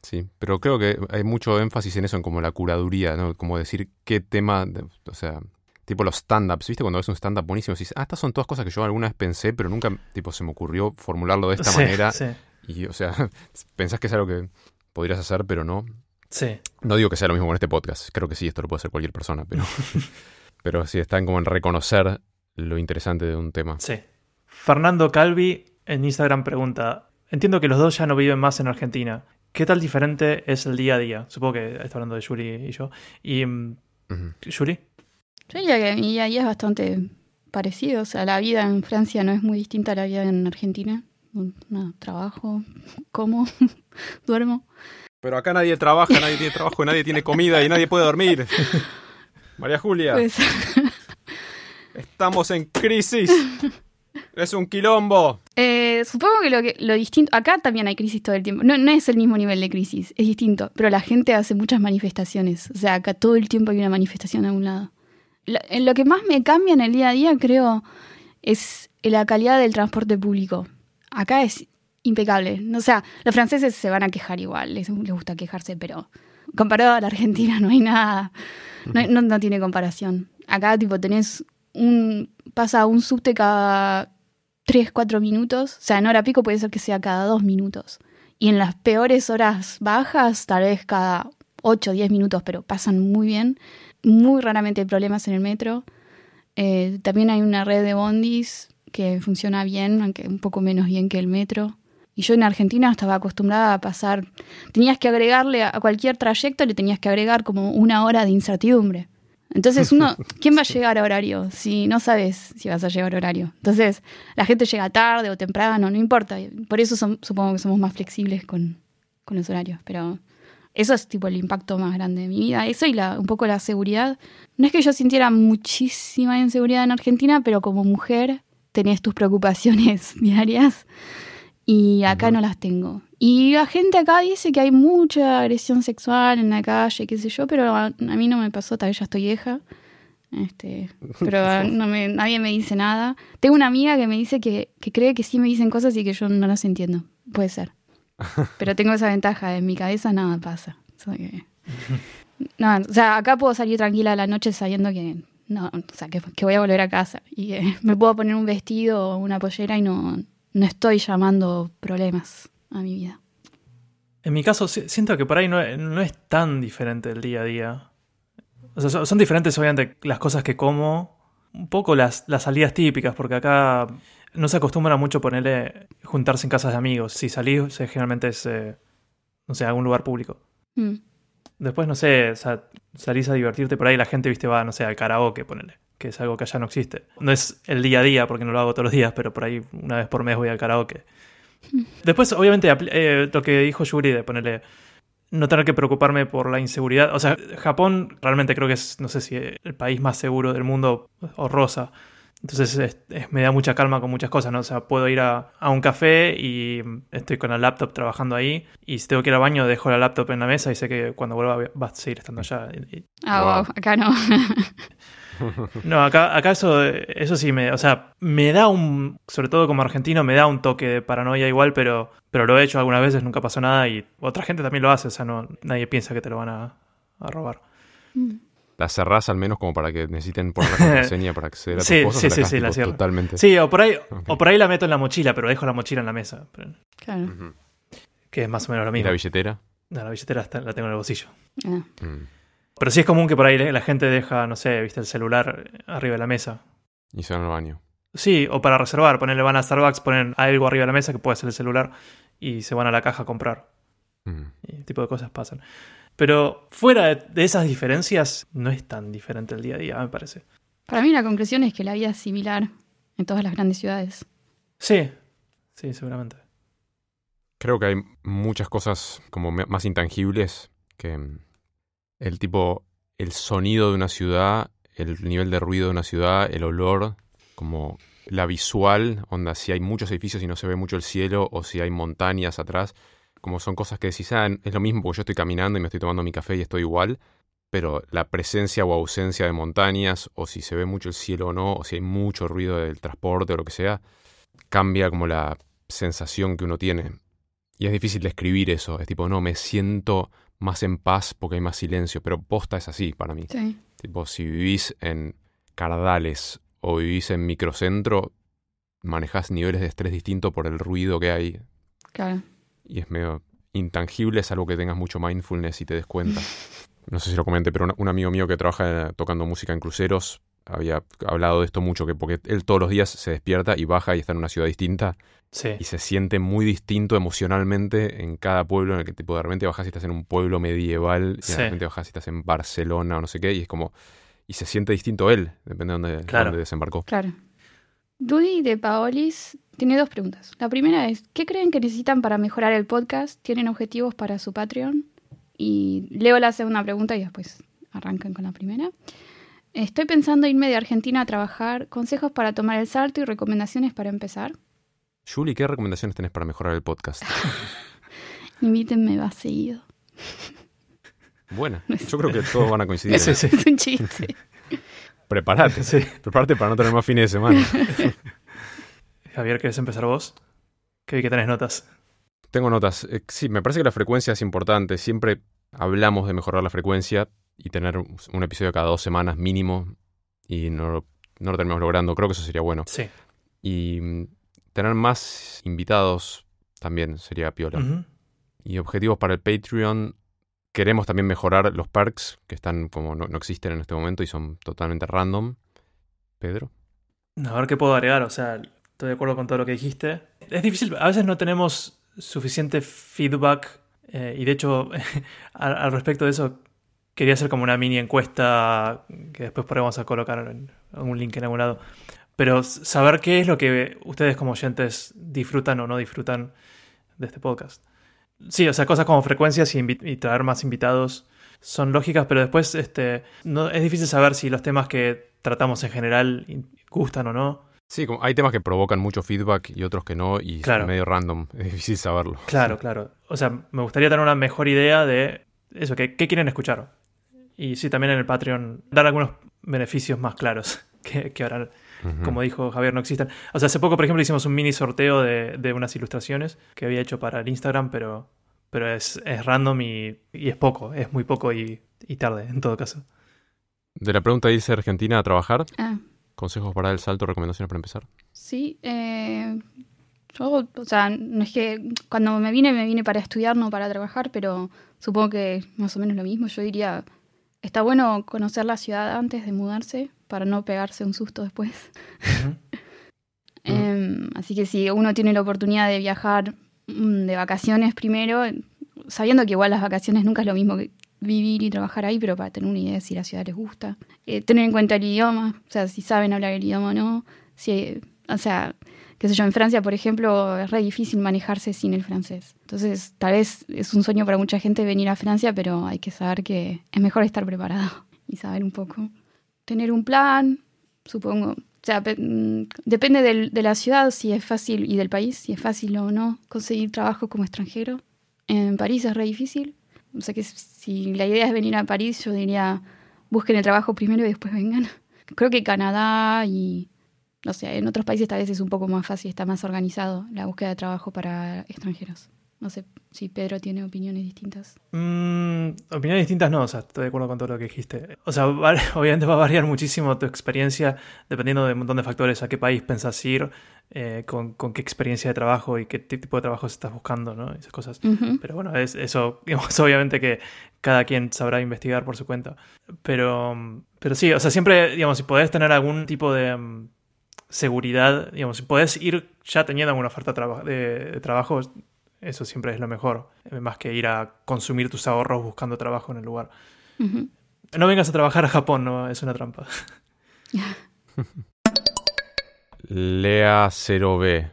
Sí, pero creo que hay mucho énfasis en eso, en como la curaduría, ¿no? Como decir qué tema, o sea, tipo los stand-ups, ¿viste? Cuando ves un stand-up buenísimo, dices, ah, estas son todas cosas que yo alguna vez pensé, pero nunca, tipo, se me ocurrió formularlo de esta Sí, manera. Sí, Y, o sea, [laughs] pensás que es algo que podrías hacer, pero no. sí. No digo que sea lo mismo con este podcast, creo que sí, esto lo puede hacer cualquier persona, pero, [laughs] [laughs] pero sí están como en reconocer lo interesante de un tema. Sí. Fernando Calvi en Instagram pregunta: Entiendo que los dos ya no viven más en Argentina. ¿Qué tal diferente es el día a día? Supongo que está hablando de Yuri y yo. ¿Y mm. Yuri? Yo diría que mi día a día es bastante parecido. O sea, la vida en Francia no es muy distinta a la vida en Argentina. No, trabajo, [laughs] como, [laughs] duermo. Pero acá nadie trabaja, nadie tiene trabajo, nadie tiene comida y nadie puede dormir. [laughs] María Julia, Pues, estamos en crisis. Es un quilombo. eh, supongo que lo, que lo distinto. Acá también hay crisis todo el tiempo. No, no es el mismo nivel de crisis, es distinto. Pero la gente hace muchas manifestaciones. O sea, acá todo el tiempo hay una manifestación a un lado. Lo, en lo que más me cambia en el día a día, creo, es la calidad del transporte público. Acá es impecable. O sea, los franceses se van a quejar igual, les, gusta quejarse, pero comparado a la Argentina [laughs] no hay nada, no tiene comparación. Acá tipo tenés un, pasa un subte cada 3, 4 minutos, o sea, en hora pico puede ser que sea cada 2 minutos. Y en las peores horas bajas, tal vez cada 8, 10 minutos, pero pasan muy bien. Muy raramente hay problemas en el metro. Eh, también hay una red de bondis que funciona bien, aunque un poco menos bien que el metro. Y yo en Argentina estaba acostumbrada a pasar, tenías que agregarle a cualquier trayecto, le tenías que agregar como una hora de incertidumbre. Entonces uno, [laughs] ¿quién va a llegar a horario si no sabes si vas a llegar a horario? Entonces la gente llega tarde o temprano, no importa. Por eso son- supongo que somos más flexibles con, con los horarios. Pero eso es tipo el impacto más grande de mi vida. Eso y la, un poco la seguridad. No es que yo sintiera muchísima inseguridad en Argentina, pero como mujer tenés tus preocupaciones [laughs] diarias y acá no las tengo. Y la gente acá dice que hay mucha agresión sexual en la calle, qué sé yo, pero a, a mí no me pasó, tal vez ya estoy vieja. Este, [laughs] pero no me, nadie me dice nada. Tengo una amiga que me dice que, que cree que sí me dicen cosas y que yo no las entiendo. Puede ser. Pero tengo esa ventaja, en mi cabeza nada pasa. [laughs] O sea, acá puedo salir tranquila a la noche sabiendo que no, o sea, que, que voy a volver a casa y [laughs] me puedo poner un vestido o una pollera y no, no estoy llamando problemas a mi vida. En mi caso, si- siento que por ahí no, no es tan diferente el día a día. O sea, son, son diferentes, obviamente, las cosas que como, un poco las, las salidas típicas, porque acá no se acostumbra mucho ponerle juntarse en casas de amigos. Si salís, generalmente es, eh, no sé, algún lugar público. Mm. Después, no sé, o sea, salís a divertirte por ahí, la gente, viste, va, no sé, al karaoke, ponele, que es algo que allá no existe. No es el día a día, porque no lo hago todos los días, pero por ahí una vez por mes voy al karaoke. [laughs] Después, obviamente, eh, lo que dijo Yuri de ponerle no tener que preocuparme por la inseguridad. O sea, Japón realmente creo que es, no sé si el país más seguro del mundo o rosa. Entonces es- es- me da mucha calma con muchas cosas, ¿no? O sea, puedo ir a, a un café y estoy con la laptop trabajando ahí. Y si tengo que ir al baño, dejo la laptop en la mesa y sé que cuando vuelva va a seguir estando allá. Ah, Wow. wow, acá no. [laughs] no, acá, acá eso, eso sí me, o sea, me da un, sobre todo como argentino, me da un toque de paranoia igual, pero, pero lo he hecho algunas veces, nunca pasó nada y otra gente también lo hace, o sea, no, nadie piensa que te lo van a, a robar. Mm. La cerrás al menos como para que necesiten poner la contraseña para acceder a tus [laughs] Sí, cosas. sí, o la sí, sí, la cierro. Totalmente. Sí, o por ahí, o por ahí la meto en la mochila, pero dejo la mochila en la mesa, pero- Claro. Que es más o menos lo ¿Y mismo. la billetera? No, la billetera está- la tengo en el bolsillo. Ah. Mm. Pero sí es común que por ahí la gente deja, no sé, viste, el celular arriba de la mesa. Y se van al baño. Sí, o para reservar, ponerle van a Starbucks, ponen algo arriba de la mesa que puede ser el celular y se van a la caja a comprar. Mm. Y ese tipo de cosas pasan. Pero fuera de, esas diferencias, no es tan diferente el día a día, me parece. Para mí la conclusión es que la vida es similar en todas las grandes ciudades. Sí, sí, seguramente. Creo que hay muchas cosas como más intangibles que mm, el tipo, el sonido de una ciudad, el nivel de ruido de una ciudad, el olor, como la visual, onda, si hay muchos edificios y no se ve mucho el cielo o si hay montañas atrás, como son cosas que decís, ah, es lo mismo porque yo estoy caminando y me estoy tomando mi café y estoy igual, pero la presencia o ausencia de montañas o si se ve mucho el cielo o no, o si hay mucho ruido del transporte o lo que sea, cambia como la sensación que uno tiene. Y es difícil describir eso. Es tipo, no, me siento más en paz porque hay más silencio. Pero posta es así para mí. Sí. Tipo, si vivís en Cardales o vivís en microcentro, manejás niveles de estrés distintos por el ruido que hay. Claro. Y es medio intangible, es algo que tengas mucho mindfulness y te des cuenta. [laughs] No sé si lo comenté, pero un, un amigo mío que trabaja tocando música en cruceros había hablado de esto mucho, que porque él todos los días se despierta y baja y está en una ciudad distinta Sí. y se siente muy distinto emocionalmente en cada pueblo en el que tipo de repente bajas y estás en un pueblo medieval y Sí. de repente bajas y estás en Barcelona o no sé qué y es como y se siente distinto él depende de dónde, Claro. dónde desembarcó Claro. Dudy de Paolis tiene dos preguntas. La primera es, ¿qué creen que necesitan para mejorar el podcast? ¿Tienen objetivos para su Patreon? Y leo la segunda pregunta y después arrancan con la primera. Estoy pensando irme de Argentina a trabajar. ¿Consejos para tomar el salto y recomendaciones para empezar? Julie ¿qué recomendaciones tenés para mejorar el podcast? [laughs] Invítenme más seguido. Buena yo creo que todos van a coincidir sí. [laughs] Es un chiste. [laughs] prepárate Sí. prepárate para no tener más fines de semana Javier, ¿querés empezar vos? Que vi que tenés notas. Tengo notas. Eh, sí, me parece que la frecuencia es importante. Siempre hablamos de mejorar la frecuencia y tener un episodio cada dos semanas mínimo y no, lo- no lo terminamos logrando. Creo que eso sería bueno. Sí. Y mm, tener más invitados también sería piola. Y objetivos para el Patreon. Queremos también mejorar los perks que están como no, no existen en este momento y son totalmente random. Pedro. A ver qué puedo agregar, o sea, estoy de acuerdo con todo lo que dijiste. Es difícil, a veces no tenemos suficiente feedback eh, y de hecho [laughs] al, respecto de eso quería hacer como una mini encuesta que después a colocar algún link en algún lado. Pero saber qué es lo que ustedes como oyentes disfrutan o no disfrutan de este podcast. Sí, o sea, cosas como frecuencias y, y traer más invitados son lógicas, pero después este, no, es difícil saber si los temas que tratamos en general gustan o no. Sí, como hay temas que provocan mucho feedback y otros que no, y Claro. es medio random, [laughs] es difícil saberlo. Claro, claro. O sea, me gustaría tener una mejor idea de eso, que, qué quieren escuchar. Y sí, también en el Patreon dar algunos beneficios más claros [laughs] que, que ahora, como dijo Javier, no existen. O sea, hace poco, por ejemplo, hicimos un mini sorteo de, de unas ilustraciones que había hecho para el Instagram, pero, pero es, es random y, y es poco, es muy poco y, y tarde, en todo caso. De la pregunta a Argentina a trabajar, Ah, consejos para el salto, recomendaciones para empezar. sí. eh, yo, o sea, no es que cuando me vine, me vine para estudiar, no para trabajar, pero supongo que más o menos lo mismo. Yo diría, está bueno conocer la ciudad antes de mudarse para no pegarse un susto después. [laughs] Em, así que si uno tiene la oportunidad de viajar mm, de vacaciones primero, sabiendo que igual las vacaciones nunca es lo mismo que vivir y trabajar ahí, pero para tener una idea de si la ciudad les gusta. Eh, tener en cuenta el idioma, o sea, si saben hablar el idioma o no. Si, o sea, qué sé yo, en Francia, por ejemplo, es re difícil manejarse sin el francés. Entonces, tal vez es un sueño para mucha gente venir a Francia, pero hay que saber que es mejor estar preparado [laughs] y saber un poco. Tener un plan, supongo. O sea, mm, depende del- de la ciudad si es fácil y del país, si es fácil o no conseguir trabajo como extranjero. En París es re difícil. O sea que si la idea es venir a París, yo diría busquen el trabajo primero y después vengan. [laughs] Creo que Canadá y, no sé, en otros países tal vez es un poco más fácil, está más organizado la búsqueda de trabajo para extranjeros. No sé si Pedro tiene opiniones distintas. Mm, opiniones distintas no, o sea, estoy de acuerdo con todo lo que dijiste. O sea, [laughs] obviamente va a variar muchísimo tu experiencia dependiendo de un montón de factores, a qué país pensás ir, eh, con, con qué experiencia de trabajo y qué tipo de trabajo estás buscando, ¿no? Esas cosas. Pero bueno, es, eso, [laughs] digamos, obviamente que cada quien sabrá investigar por su cuenta. Pero, pero sí, o sea, siempre, digamos, si podés tener algún tipo de mm, seguridad, digamos, si podés ir ya teniendo alguna oferta de, de trabajo, eso siempre es lo mejor, eh, más que ir a consumir tus ahorros buscando trabajo en el lugar. No vengas a trabajar a Japón, no, es una trampa. [laughs] Lea 0B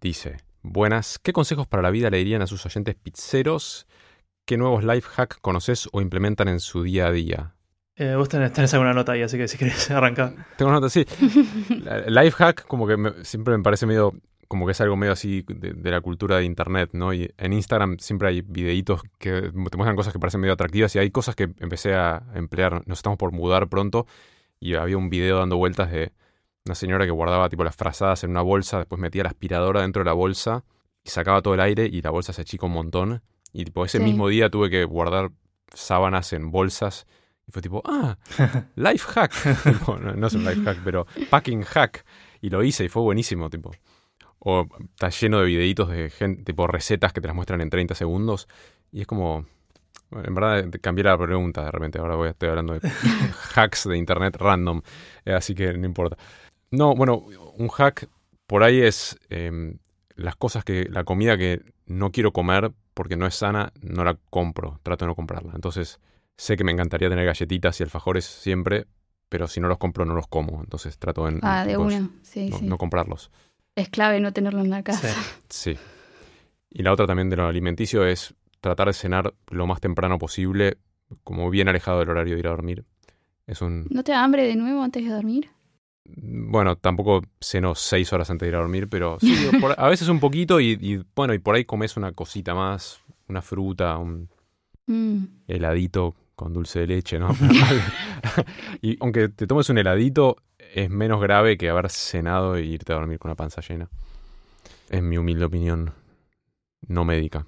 dice: Buenas, ¿qué consejos para la vida le dirían a sus oyentes pizzeros? ¿Qué nuevos life hack conoces o implementan en su día a día? Eh, vos tenés, tenés alguna nota ahí, así que si querés [laughs] arrancar. Tengo una nota. [laughs] La- Life hack, como que me- siempre me parece medio. Como que es algo medio así de, de la cultura de internet, ¿no? Y en Instagram siempre hay videitos que te muestran cosas que parecen medio atractivas y hay cosas que empecé a emplear. Nos estamos por mudar pronto y había un video dando vueltas de una señora que guardaba tipo las frazadas en una bolsa, después metía la aspiradora dentro de la bolsa y sacaba todo el aire y la bolsa se achica un montón. Y tipo ese Sí. mismo día tuve que guardar sábanas en bolsas y fue tipo, ah, [laughs] life hack. [laughs] Tipo, no, no es un life hack, pero packing hack. Y lo hice y fue buenísimo, tipo. O está lleno de videitos de gente, tipo recetas que te las muestran en 30 segundos. Y es como. bueno, en verdad cambié la pregunta de repente. Ahora voy estoy hablando de [laughs] hacks de internet random. eh, así que no importa. No, bueno, un hack por ahí es em, las cosas que. la comida que no quiero comer porque no es sana, no la compro. Trato de no comprarla. Entonces, sé que me encantaría tener galletitas y alfajores siempre, pero si no los compro, no los como. Entonces trato de, Ah, de una, sí, no- sí. no comprarlos. Es clave no tenerlo en la casa. Sí. Sí. Y la otra también de lo alimenticio es tratar de cenar lo más temprano posible, como bien alejado del horario de ir a dormir. Es un... ¿No te da hambre de nuevo antes de dormir? Bueno, tampoco ceno seis horas antes de ir a dormir, pero sí, por- a veces un poquito y, y, bueno, y por ahí comes una cosita más, una fruta, un Mm. heladito con dulce de leche, ¿no? [laughs] [laughs] y aunque te tomes un heladito, es menos grave que haber cenado e irte a dormir con la panza llena. Es mi humilde opinión no médica.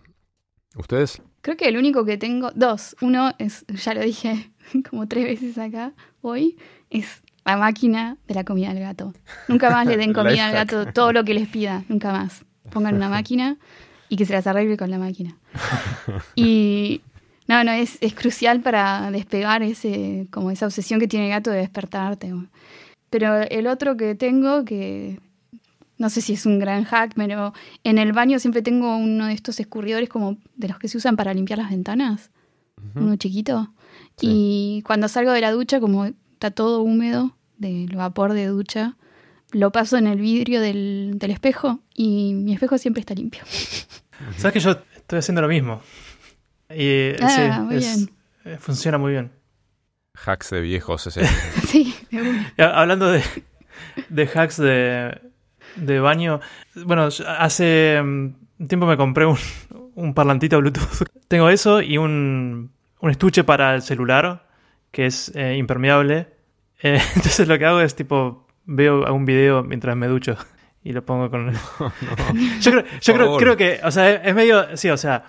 ¿Ustedes? Creo que el único que tengo, dos. Uno es, ya lo dije [laughs] como tres veces acá hoy, es la máquina de la comida al gato. Nunca más le den [laughs] comida al gato todo lo que les pida, nunca más. Pongan una máquina y que se las arregle con la máquina. [laughs] Y no, no, es, es crucial para despegar ese, como esa obsesión que tiene el gato de despertarte. Pero el otro que tengo, que no sé si es un gran hack, pero en el baño siempre tengo uno de estos escurridores como de los que se usan para limpiar las ventanas, uno chiquito. Sí. Y cuando salgo de la ducha, como está todo húmedo del vapor de ducha, lo paso en el vidrio del, del espejo y mi espejo siempre está limpio. [laughs] ¿Sabes que yo estoy haciendo lo mismo? Y Ah, sí, muy es- bien. eh, funciona muy bien. Hacks de viejos. ese. [laughs] sí, de una. Hablando de de hacks de, de baño. Bueno, hace mm, un tiempo me compré un, un parlantito Bluetooth. Tengo eso y un, un estuche para el celular que es eh, impermeable. Eh, [laughs] entonces lo que hago es tipo, veo un video mientras me ducho y lo pongo con... [laughs] yo creo, yo creo, creo, que, o sea, es medio, sí, o sea,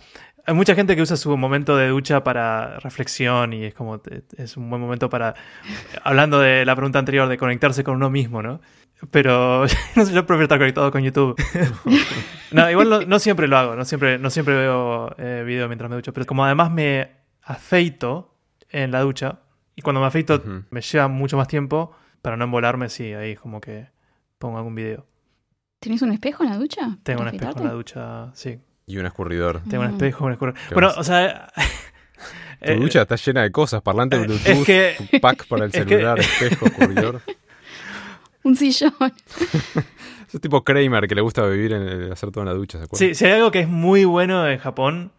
hay mucha gente que usa su momento de ducha para reflexión y es como, es un buen momento para, hablando de la pregunta anterior, de conectarse con uno mismo, ¿no? Pero [laughs] no sé, yo prefiero estar conectado con YouTube. [laughs] no, igual no, siempre lo hago, no siempre, no siempre veo eh, video mientras me ducho, pero como además me afeito en la ducha y cuando me afeito me lleva mucho más tiempo, para no embolarme, sí, ahí como que pongo algún video. ¿Tenés un espejo en la ducha? Tengo un espejo en la ducha, sí. Y un escurridor. Tengo un espejo, un escurridor. Bueno, o sea... [laughs] Tu ducha está llena de cosas, parlante de Bluetooth, que, tu pack para el [laughs] celular, espejo, escurridor. [laughs] un sillón. es tipo Kramer que le gusta vivir en hacer todo en la ducha, ¿se acuerdan? Sí, si hay algo que es muy bueno en Japón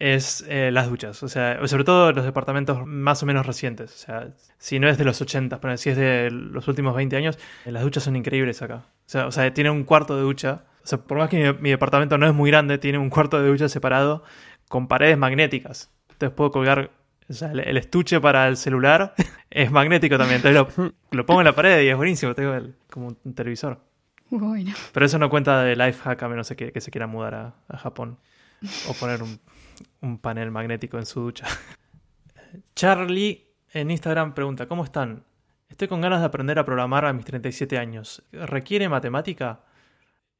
es eh, las duchas. O sea, sobre todo los departamentos más o menos recientes. O sea, si no es de los 80, pero si es de los últimos 20 años, eh, las duchas son increíbles acá. O sea, o sea, tiene un cuarto de ducha. O sea, por más que mi, departamento no es muy grande, tiene un cuarto de ducha separado con paredes magnéticas. Entonces puedo colgar o sea, el, estuche para el celular [laughs] es magnético también. Entonces [laughs] lo, pongo en la pared y es buenísimo. Tengo como un televisor. Bueno. Pero eso no cuenta de life hack a menos que, que se quiera mudar a, a Japón. O poner un un panel magnético en su ducha. [laughs] Charlie en Instagram pregunta, ¿cómo están? Estoy con ganas de aprender a programar a mis 37 años. ¿Requiere matemática?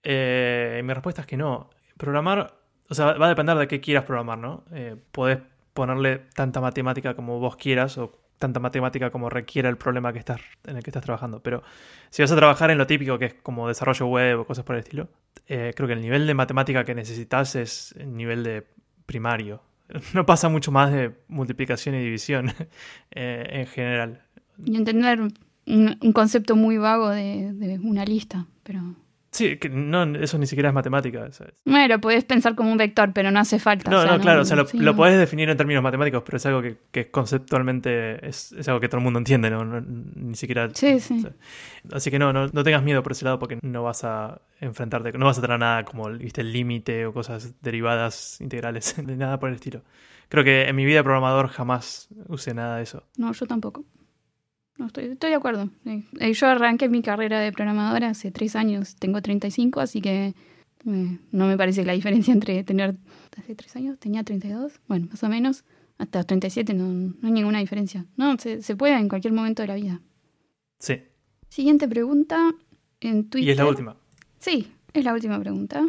Eh, mi respuesta es que no. Programar, o sea, va a depender de qué quieras programar, ¿no? Eh, podés ponerle tanta matemática como vos quieras o tanta matemática como requiera el problema que en el que estás trabajando. Pero si vas a trabajar en lo típico, que es como desarrollo web o cosas por el estilo, eh, creo que el nivel de matemática que necesitas es el nivel de primario. [laughs] No pasa mucho más de multiplicación y división [laughs] eh, en general. Y entender un, concepto muy vago de una lista, pero Sí, que no, eso ni siquiera es matemática. ¿sabes? Bueno, puedes pensar como un vector, pero no hace falta. No, no, claro, o sea, lo, lo, podés definir en términos matemáticos, pero es algo que, conceptualmente es, algo que todo el mundo entiende, ¿no? ni siquiera. Sí, sí. así que no, no, no, tengas miedo por ese lado porque no vas a enfrentarte, no vas a tener nada como, viste, el límite o cosas derivadas integrales, [laughs] de nada por el estilo. Creo que en mi vida de programador jamás usé nada de eso. No, yo tampoco. No, estoy, estoy de acuerdo. Eh, yo arranqué mi carrera de programadora hace tres años, tengo 35, así que eh, no me parece la diferencia [laughs] entre tener hace tres años, tenía 32, bueno, más o menos, hasta 37 no, no hay ninguna diferencia. No, se, se puede en cualquier momento de la vida. Sí. Siguiente pregunta en Twitter. Y es la última. Sí, es la última pregunta.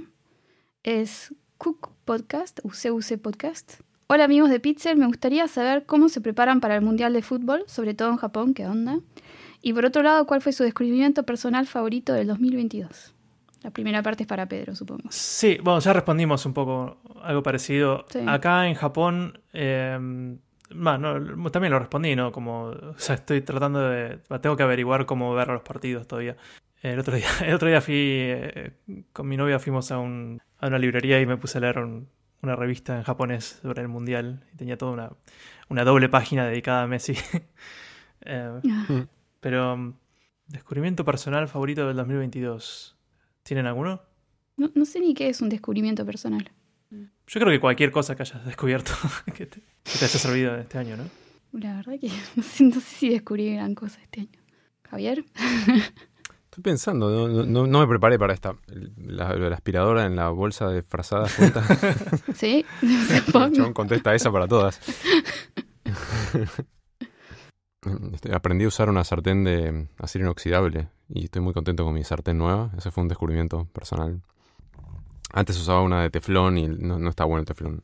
Es Cook Podcast, UCUC Podcast. Hola amigos de Pixel, me gustaría saber cómo se preparan para el Mundial de Fútbol, sobre todo en Japón, ¿qué onda? Y por otro lado, ¿cuál fue su descubrimiento personal favorito del 2022? La primera parte es para Pedro, supongo. Sí, bueno, ya respondimos un poco algo parecido. Acá en Japón, eh, también lo respondí, ¿no? Como, o sea, estoy tratando de, tengo que averiguar cómo ver los partidos todavía. El otro día, [laughs] el otro día fui, eh, con mi novia fuimos a, un, a una librería y me puse a leer un, una revista en japonés sobre el mundial y tenía toda una, una doble página dedicada a Messi. [laughs] Eh, mm. pero, um, descubrimiento personal favorito del 2022. ¿Tienen alguno? No, no, sé ni qué es un descubrimiento personal. Yo creo que cualquier cosa que hayas descubierto [laughs] que, te, haya servido este año, ¿no? La verdad que [laughs] no sé, no sé si descubrí gran cosa este año. Javier. Estoy pensando, no, no, me preparé para esta. La, aspiradora en la bolsa de frazada junta. [laughs] Sí, John contesta esa para todas. [laughs] Este, aprendí a usar una sartén de acero inoxidable y estoy muy contento con mi sartén nueva. Ese fue un descubrimiento personal. Antes usaba una de teflón y no, no está bueno el teflón.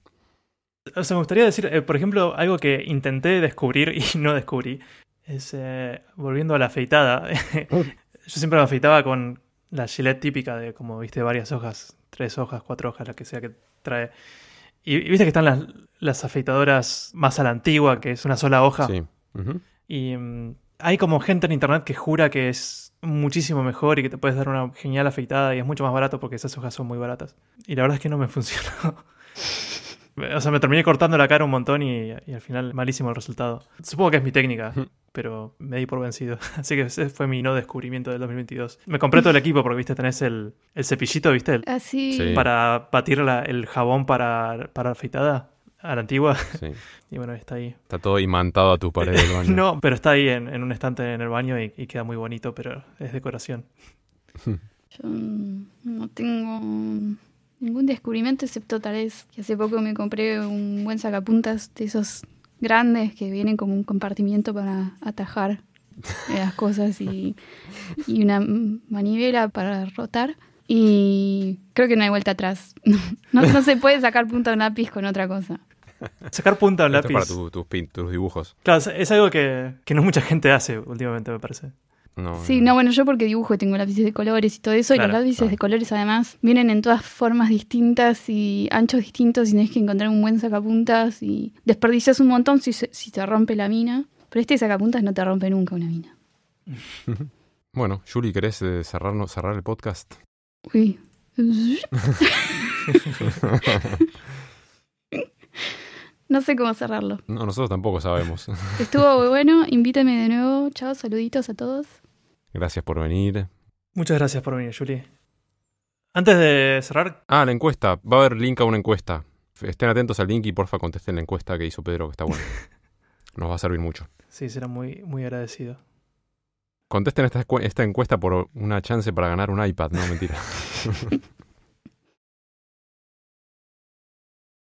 O sea, me gustaría decir, eh, por ejemplo, algo que intenté descubrir y no descubrí. Es, eh, volviendo a la afeitada, Yo siempre me afeitaba con la Gillette típica de como, viste, varias hojas, tres hojas, cuatro hojas, la que sea que trae. Y, viste que están las, las, afeitadoras más a la antigua, que es una sola hoja. Sí. Y mm, hay como gente en internet que jura que es muchísimo mejor y que te puedes dar una genial afeitada y es mucho más barato porque esas hojas son muy baratas. Y la verdad es que no me [laughs] funcionó. O sea, me terminé cortando la cara un montón y, y al final malísimo el resultado. Supongo que es mi técnica, pero me di por vencido. [laughs] Así que ese fue mi no descubrimiento del 2022. Me compré todo el equipo porque, viste, tenés el, el cepillito, viste, el- Así. Sí. para batir la- el jabón para, para afeitada a la antigua. Sí. [laughs] Y bueno, está ahí. Está todo imantado a tu pared del baño. [laughs] No, pero está ahí en, en un estante en el baño y, y queda muy bonito, pero es decoración. Yo no tengo ningún descubrimiento excepto tal vez que hace poco me compré un buen sacapuntas de esos grandes que vienen como un compartimiento para atajar eh, las cosas y, y una manivela para rotar. Y creo que no hay vuelta atrás. [laughs] No, no se puede sacar punta a un lápiz con otra cosa. Sacar punta a un Esto es lápiz. para tu- tus, pin- tus dibujos. Claro, es- es algo que, que no mucha gente hace últimamente, me parece. No, Sí, no, bueno, yo porque dibujo y tengo lápices de colores y todo eso, y los lápices claro. de colores además vienen en todas formas distintas y anchos distintos y tenés que encontrar un buen sacapuntas y desperdicias un montón si, se- si te rompe la mina. Pero este sacapuntas no te rompe nunca una mina. [laughs] Bueno, Juli, ¿querés eh, cerrarnos, cerrar el podcast? Uy. [laughs] No sé cómo cerrarlo. No, nosotros tampoco sabemos. Estuvo muy bueno, invítame de nuevo. Chao, saluditos a todos. Gracias por venir. Muchas gracias por venir, Julie. Antes de cerrar, Ah, la encuesta. Va a haber link a una encuesta. Estén atentos al link y porfa contesten la encuesta que hizo Pedro, que está buena. [laughs] Nos va a servir mucho. sí, será muy, muy agradecido. Contesten esta, encuesta por una chance para ganar un iPad. No, mentira. [laughs]